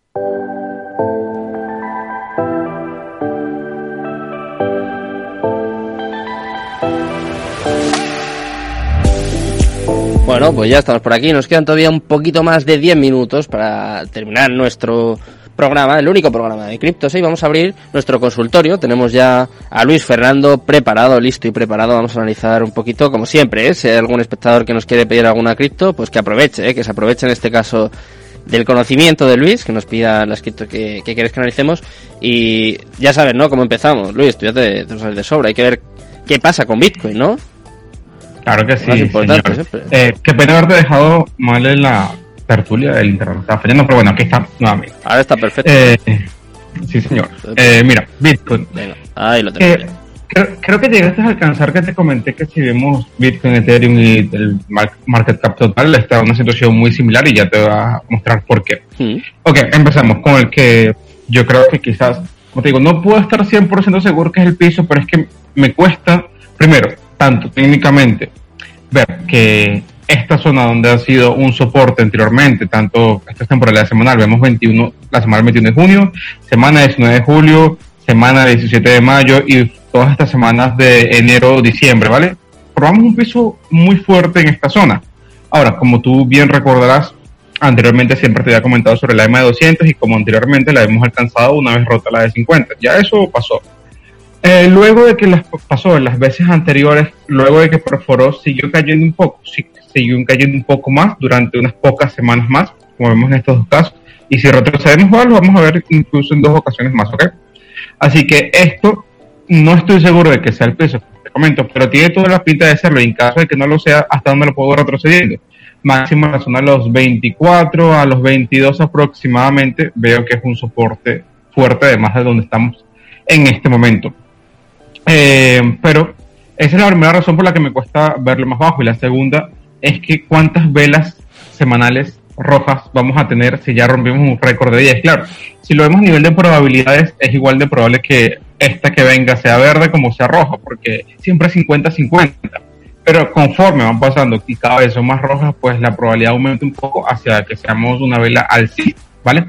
Bueno, pues ya estamos por aquí. Nos quedan todavía un poquito más de 10 minutos para terminar nuestro programa, el único programa de criptos. Y vamos a abrir nuestro consultorio. Tenemos ya a Luis Fernando preparado, listo y preparado. Vamos a analizar un poquito, como siempre, ¿eh? si hay algún espectador que nos quiere pedir alguna cripto, pues que aproveche, ¿eh? que se aproveche en este caso del conocimiento de Luis, que nos pida las cripto que, quieres que analicemos. Y ya sabes, ¿no? Cómo empezamos. Luis, tú ya te, te sabes de sobra. Hay que ver qué pasa con Bitcoin, ¿no? Claro que sí. Señor. siempre. Eh, qué pena haberte dejado mal en la tertulia del internet. Estaba fallando, pero bueno, aquí está nuevamente. Ahora está perfecto. Eh, sí, señor. Eh, mira, Bitcoin. Venga, ahí lo Eh, tenemos. creo, creo que llegaste a alcanzar que te comenté que si vemos Bitcoin, Ethereum y el mar- market cap total está en una situación muy similar y ya te voy a mostrar por qué. Mm. Ok, empezamos con el que yo creo que quizás, como te digo, no puedo estar 100% seguro que es el piso, pero es que me cuesta, primero, tanto técnicamente, ver que esta zona donde ha sido un soporte anteriormente, tanto esta temporada semanal, vemos 21, la semana 21 de junio, semana 19 de julio, semana 17 de mayo y todas estas semanas de enero, diciembre, ¿vale? Probamos un piso muy fuerte en esta zona. Ahora, como tú bien recordarás, anteriormente siempre te había comentado sobre la EMA de 200 y como anteriormente la hemos alcanzado una vez rota la de 50. Ya eso pasó. Eh, luego de que las pasó en las veces anteriores, luego de que perforó, siguió cayendo un poco, siguió cayendo un poco más durante unas pocas semanas más, como vemos en estos dos casos. Y si retrocedemos, lo vamos a ver incluso en dos ocasiones más, ¿ok? Así que esto no estoy seguro de que sea el peso, te comento, pero tiene toda la pinta de serlo. Y en caso de que no lo sea, ¿hasta dónde lo puedo retrocediendo? Máximo en la zona de los 24 a los 22 aproximadamente, veo que es un soporte fuerte, además de donde estamos en este momento. Eh, pero esa es la primera razón por la que me cuesta verlo más bajo. Y la segunda es que cuántas velas semanales rojas vamos a tener si ya rompimos un récord de 10. Claro, si lo vemos a nivel de probabilidades, es igual de probable que esta que venga sea verde como sea roja, porque siempre es 50-50. Pero conforme van pasando y cada vez son más rojas, pues la probabilidad aumenta un poco hacia que seamos una vela alcista, ¿vale?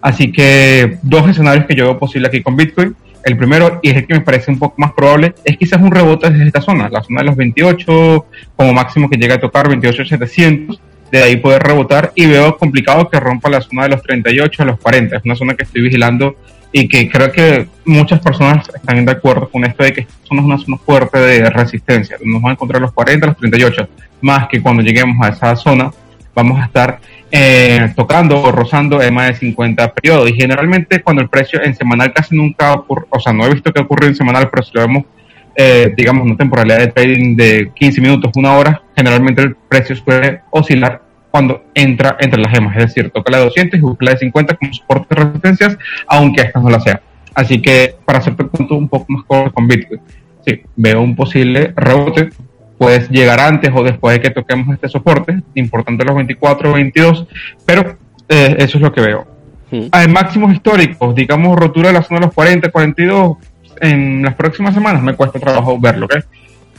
Así que dos escenarios que yo veo posible aquí con Bitcoin. El primero, y es el que me parece un poco más probable, es quizás un rebote desde esta zona, la zona de los 28, como máximo que llega a tocar 28.700, de ahí poder rebotar y veo complicado que rompa la zona de los 38 a los 40. Es una zona que estoy vigilando y que creo que muchas personas están de acuerdo con esto de que esta zona es una zona fuerte de resistencia. Nos van a encontrar los 40, los 38, más que cuando lleguemos a esa zona vamos a estar eh, tocando o rozando en más de 50 periodos. Y generalmente cuando el precio en semanal casi nunca ocurre, o sea, no he visto que ocurre en semanal, pero si lo vemos, eh, digamos, una temporalidad de trading de 15 minutos, una hora, generalmente el precio suele oscilar cuando entra entre las gemas, es decir, toca la de 200 y busca la de 50 como soporte de resistencias, aunque esta no la sea. Así que para hacerte el punto un poco más corto con Bitcoin, sí, veo un posible rebote puedes llegar antes o después de que toquemos este soporte, importante los 24 o 22, pero eh, eso es lo que veo. Hmm. En máximos históricos, digamos rotura de la zona de los 40, 42, en las próximas semanas me cuesta trabajo verlo, ¿ok?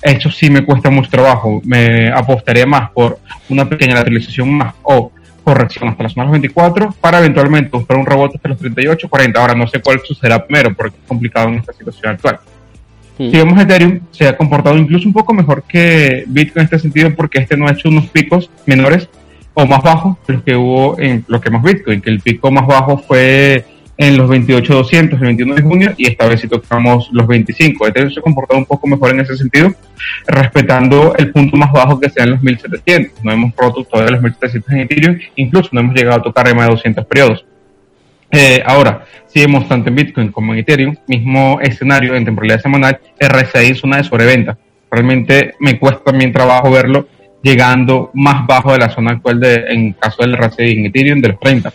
Eso sí me cuesta mucho trabajo, me apostaría más por una pequeña lateralización más o corrección hasta las zonas 24 para eventualmente buscar un rebote hasta los 38, 40. Ahora no sé cuál sucederá primero porque es complicado en esta situación actual. Si vemos Ethereum, se ha comportado incluso un poco mejor que Bitcoin en este sentido porque este no ha hecho unos picos menores o más bajos que los que hubo en lo que hemos Bitcoin, que el pico más bajo fue en los 28.200 el 21 de junio y esta vez sí tocamos los 25. Ethereum se ha comportado un poco mejor en ese sentido, respetando el punto más bajo que sea en los 1700. No hemos roto todavía los 1700 en Ethereum, incluso no hemos llegado a tocar más de 200 periodos. Eh, ahora, si vemos tanto en Bitcoin como en Ethereum, mismo escenario en temporalidad semanal, RSI es una de sobreventa. Realmente me cuesta también trabajo verlo llegando más bajo de la zona actual de, en caso del RSI en Ethereum de los 30.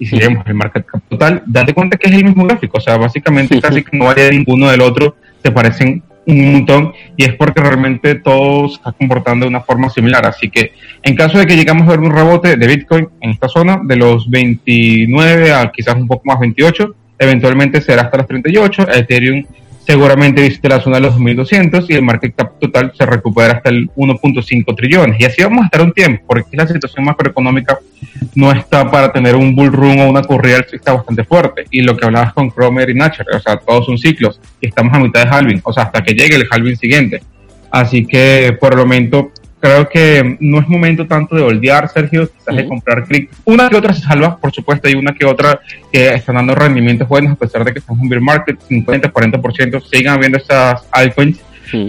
Y si vemos el market cap total, date cuenta que es el mismo gráfico. O sea, básicamente casi que no varía ninguno del otro, se parecen un montón y es porque realmente todo se está comportando de una forma similar. Así que en caso de que llegamos a ver un rebote de Bitcoin en esta zona, de los 29 a quizás un poco más 28, eventualmente será hasta los 38, Ethereum seguramente visite la zona de los 2.200 y el market cap total se recupera hasta el 1.5 trillones. Y así vamos a estar un tiempo, porque la situación macroeconómica no está para tener un bull run o una corrida está bastante fuerte. Y lo que hablabas con Cromer y Natcher, o sea, todos son ciclos y estamos a mitad de halving, o sea, hasta que llegue el halving siguiente. Así que por el momento creo que no es momento tanto de holdear, Sergio, quizás de comprar clic. Una que otra se salva, por supuesto, hay una que otra que están dando rendimientos buenos, a pesar de que estamos en bear market, 50, 40%, sigan habiendo esas altcoins.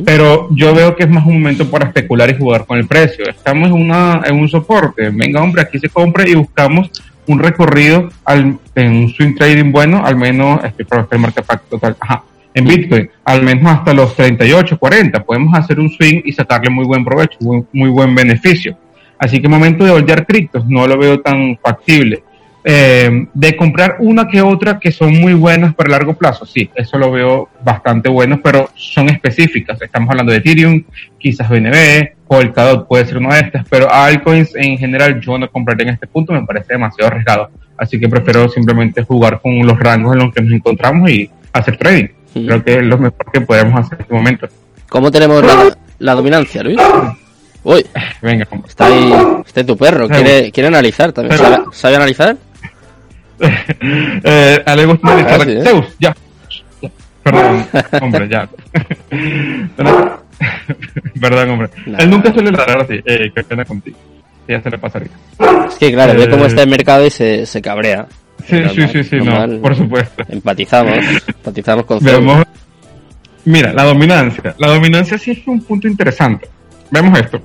Pero yo veo que es más un momento para especular y jugar con el precio. Estamos en, una, en un soporte. Venga, hombre, aquí se compra y buscamos un recorrido al, en un swing trading bueno, al menos, este, para el market total. Ajá en Bitcoin, al menos hasta los 38, 40. Podemos hacer un swing y sacarle muy buen provecho, muy, buen beneficio. Así que momento de holdear criptos no lo veo tan factible. Eh, de comprar una que otra que son muy buenas para largo plazo, sí, eso lo veo bastante bueno, pero son específicas. Estamos hablando de Ethereum, quizás BNB, Polkadot puede ser una de estas, pero altcoins en general yo no compraré en este punto, me parece demasiado arriesgado. Así que prefiero simplemente jugar con los rangos en los que nos encontramos y hacer trading. Creo que es lo mejor que podemos hacer en este momento. ¿Cómo tenemos la, dominancia, Luis? Uy, venga. Está ahí, está tu perro, quiere, quiere analizar también. ¿Sabe, sabe analizar? [LAUGHS] eh, a le gusta analizar. Ah, sí, ¿eh? Zeus, ya. Perdón, [LAUGHS] hombre, ya. Perdón, [LAUGHS] hombre. Él nunca suele ladrar así. Eh, qué pena contigo. Ya se le pasaría. Es que claro, ve Eh, cómo está el mercado y se, se cabrea. Sí, Normal, sí, sí, sí, no, por supuesto. Empatizamos, empatizamos con. Vemos, mira, la dominancia. La dominancia sí es un punto interesante. Vemos esto.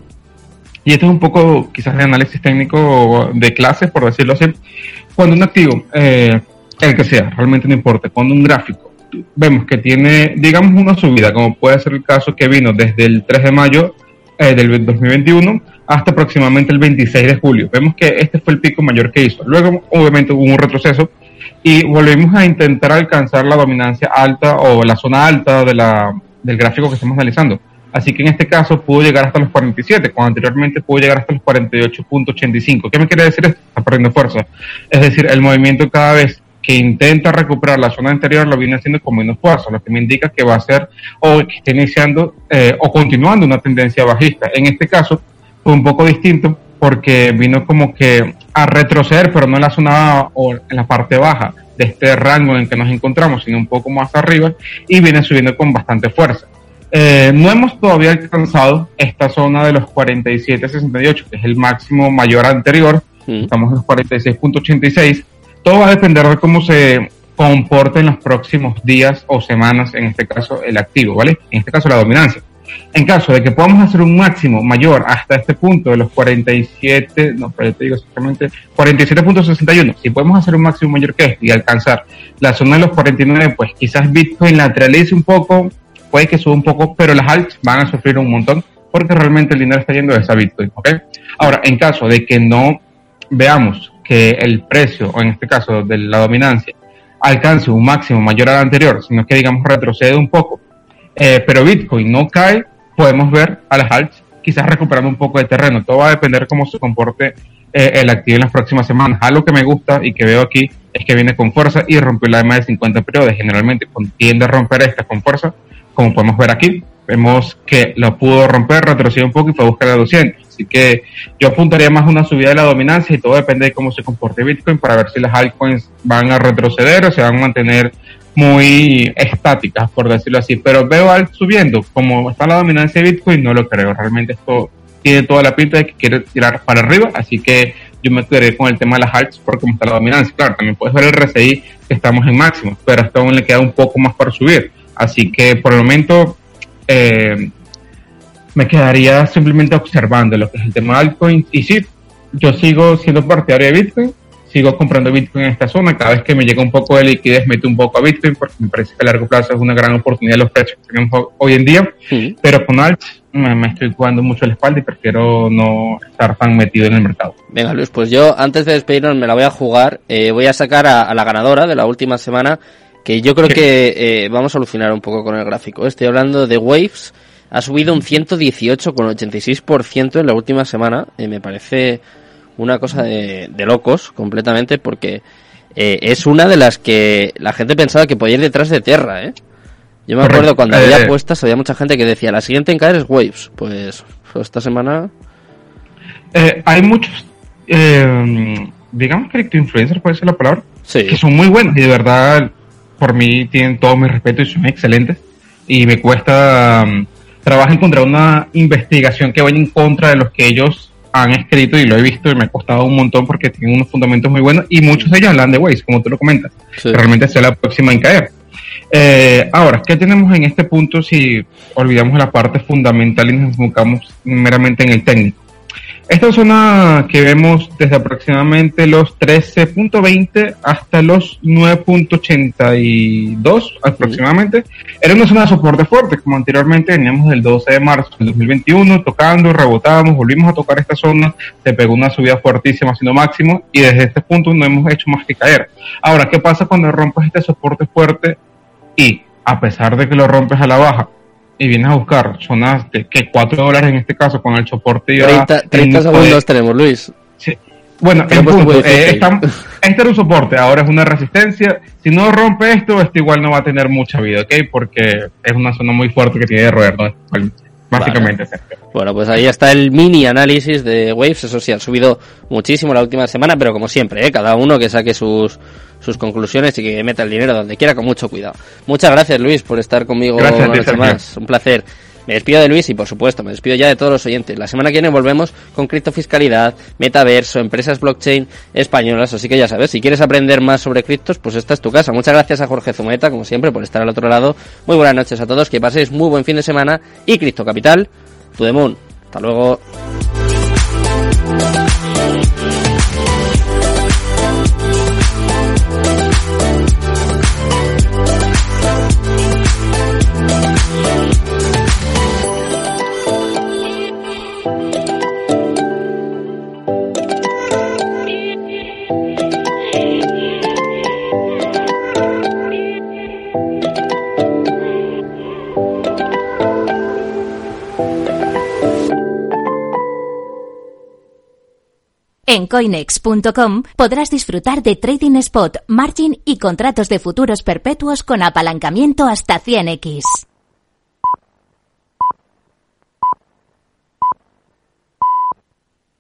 Y esto es un poco quizás de análisis técnico de clases, por decirlo así. Cuando un activo, eh, el que sea, realmente no importa, cuando un gráfico, vemos que tiene, digamos, una subida, como puede ser el caso que vino desde el 3 de mayo eh, del 2021 hasta aproximadamente el 26 de julio. Vemos que este fue el pico mayor que hizo. Luego, obviamente, hubo un retroceso y volvimos a intentar alcanzar la dominancia alta o la zona alta de la, del gráfico que estamos analizando. Así que en este caso pudo llegar hasta los 47, cuando anteriormente pudo llegar hasta los 48.85. ¿Qué me quiere decir esto? Está perdiendo fuerza. Es decir, el movimiento cada vez que intenta recuperar la zona anterior lo viene haciendo con menos fuerza, lo que me indica que va a ser o que está iniciando eh, o continuando una tendencia bajista. En este caso un poco distinto porque vino como que a retroceder, pero no en la zona o en la parte baja de este rango en el que nos encontramos, sino un poco más arriba y viene subiendo con bastante fuerza. Eh, no hemos todavía alcanzado esta zona de los 47.68, que es el máximo mayor anterior. Estamos en los 46.86. Todo va a depender de cómo se comporte en los próximos días o semanas, en este caso el activo, ¿vale? En este caso la dominancia. En caso de que podamos hacer un máximo mayor hasta este punto de los 47, no, pero te digo exactamente 47.61, si podemos hacer un máximo mayor que este y alcanzar la zona de los 49, pues quizás Bitcoin lateralice un poco, puede que suba un poco, pero las alts van a sufrir un montón porque realmente el dinero está yendo de esa Bitcoin, ¿ok? Ahora, en caso de que no veamos que el precio, o en este caso de la dominancia, alcance un máximo mayor al anterior, sino que digamos retrocede un poco, eh, pero Bitcoin no cae, podemos ver a las alts quizás recuperando un poco de terreno. Todo va a depender cómo se comporte eh, el activo en las próximas semanas. Algo que me gusta y que veo aquí es que viene con fuerza y rompió la EMA de 50 periodos. Generalmente tiende a romper esta con fuerza, como podemos ver aquí. Vemos que lo pudo romper, retrocedió un poco y fue a buscar a 200. Así que yo apuntaría más una subida de la dominancia y todo depende de cómo se comporte Bitcoin para ver si las altcoins van a retroceder o se van a mantener muy estáticas, por decirlo así. Pero veo alt subiendo. Como está la dominancia de Bitcoin, no lo creo. Realmente esto tiene toda la pinta de que quiere tirar para arriba. Así que yo me quedaré con el tema de las alts por cómo está la dominancia. Claro, también puedes ver el RSI que estamos en máximo, pero hasta aún le queda un poco más para subir. Así que por el momento eh, me quedaría simplemente observando lo que es el tema de altcoins. Y sí, yo sigo siendo partidario de Bitcoin, sigo comprando Bitcoin en esta zona. Cada vez que me llega un poco de liquidez, meto un poco a Bitcoin porque me parece que a largo plazo es una gran oportunidad los precios que tenemos ho- hoy en día. Pero con alt me, me estoy jugando mucho la espalda y prefiero no estar tan metido en el mercado. Venga, Luis, pues yo antes de despedirnos me la voy a jugar. Eh, voy a sacar a, a la ganadora de la última semana, que yo creo que eh, vamos a alucinar un poco con el gráfico. Estoy hablando de Waves. Ha subido un 118,86% en la última semana. Eh, me parece una cosa de, de locos completamente porque eh, es una de las que la gente pensaba que podía ir detrás de Terra, ¿eh? Yo me acuerdo cuando Eh, había apuestas, había mucha gente que decía, la siguiente en caer es Waves. Pues, pues esta semana... Eh, hay muchos, eh, digamos, cripto influencers, puede ser la palabra, Sí. que son muy buenos y de verdad, por mí tienen todo mi respeto y son excelentes. Y me cuesta um, trabajo encontrar una investigación que vaya en contra de los que ellos han escrito y lo he visto y me ha costado un montón porque tienen unos fundamentos muy buenos y muchos de ellos hablan de Waze, como tú lo comentas. Sí. Realmente sea la próxima en caer. Eh, ahora, ¿qué tenemos en este punto si olvidamos la parte fundamental y nos enfocamos meramente en el técnico? Esta zona que vemos desde aproximadamente los 13.20 hasta los 9.82 aproximadamente, era una zona de soporte fuerte, como anteriormente veníamos del 12 de marzo del 2021, tocando, rebotamos, volvimos a tocar esta zona, se pegó una subida fuertísima haciendo máximo y desde este punto no hemos hecho más que caer. Ahora, ¿qué pasa cuando rompes este soporte fuerte y a pesar de que lo rompes a la baja y vienes a buscar zonas de que 4 dólares en este caso con el soporte ya 30, 30 en- segundos tenemos, Luis. Sí. Bueno, el punto, eh, estamos- este era un soporte, ahora es una resistencia. Si no rompe esto, esto igual no va a tener mucha vida, ¿ok? Porque es una zona muy fuerte que tiene de roer, ¿no? Básicamente. Bueno, pues ahí está el mini análisis de Waves. Eso sí, han subido muchísimo la última semana, pero como siempre, ¿eh? cada uno que saque sus, sus conclusiones y que meta el dinero donde quiera con mucho cuidado. Muchas gracias, Luis, por estar conmigo Gracias una noche más. Un placer. Me despido de Luis y, por supuesto, me despido ya de todos los oyentes. La semana que viene volvemos con criptofiscalidad, metaverso, empresas blockchain españolas. Así que ya sabes, si quieres aprender más sobre criptos, pues esta es tu casa. Muchas gracias a Jorge Zumeta, como siempre, por estar al otro lado. Muy buenas noches a todos, que paséis muy buen fin de semana. Y Cripto Capital, tu. Hasta luego. En coinex.com podrás disfrutar de trading spot, margin y contratos de futuros perpetuos con apalancamiento hasta 100x.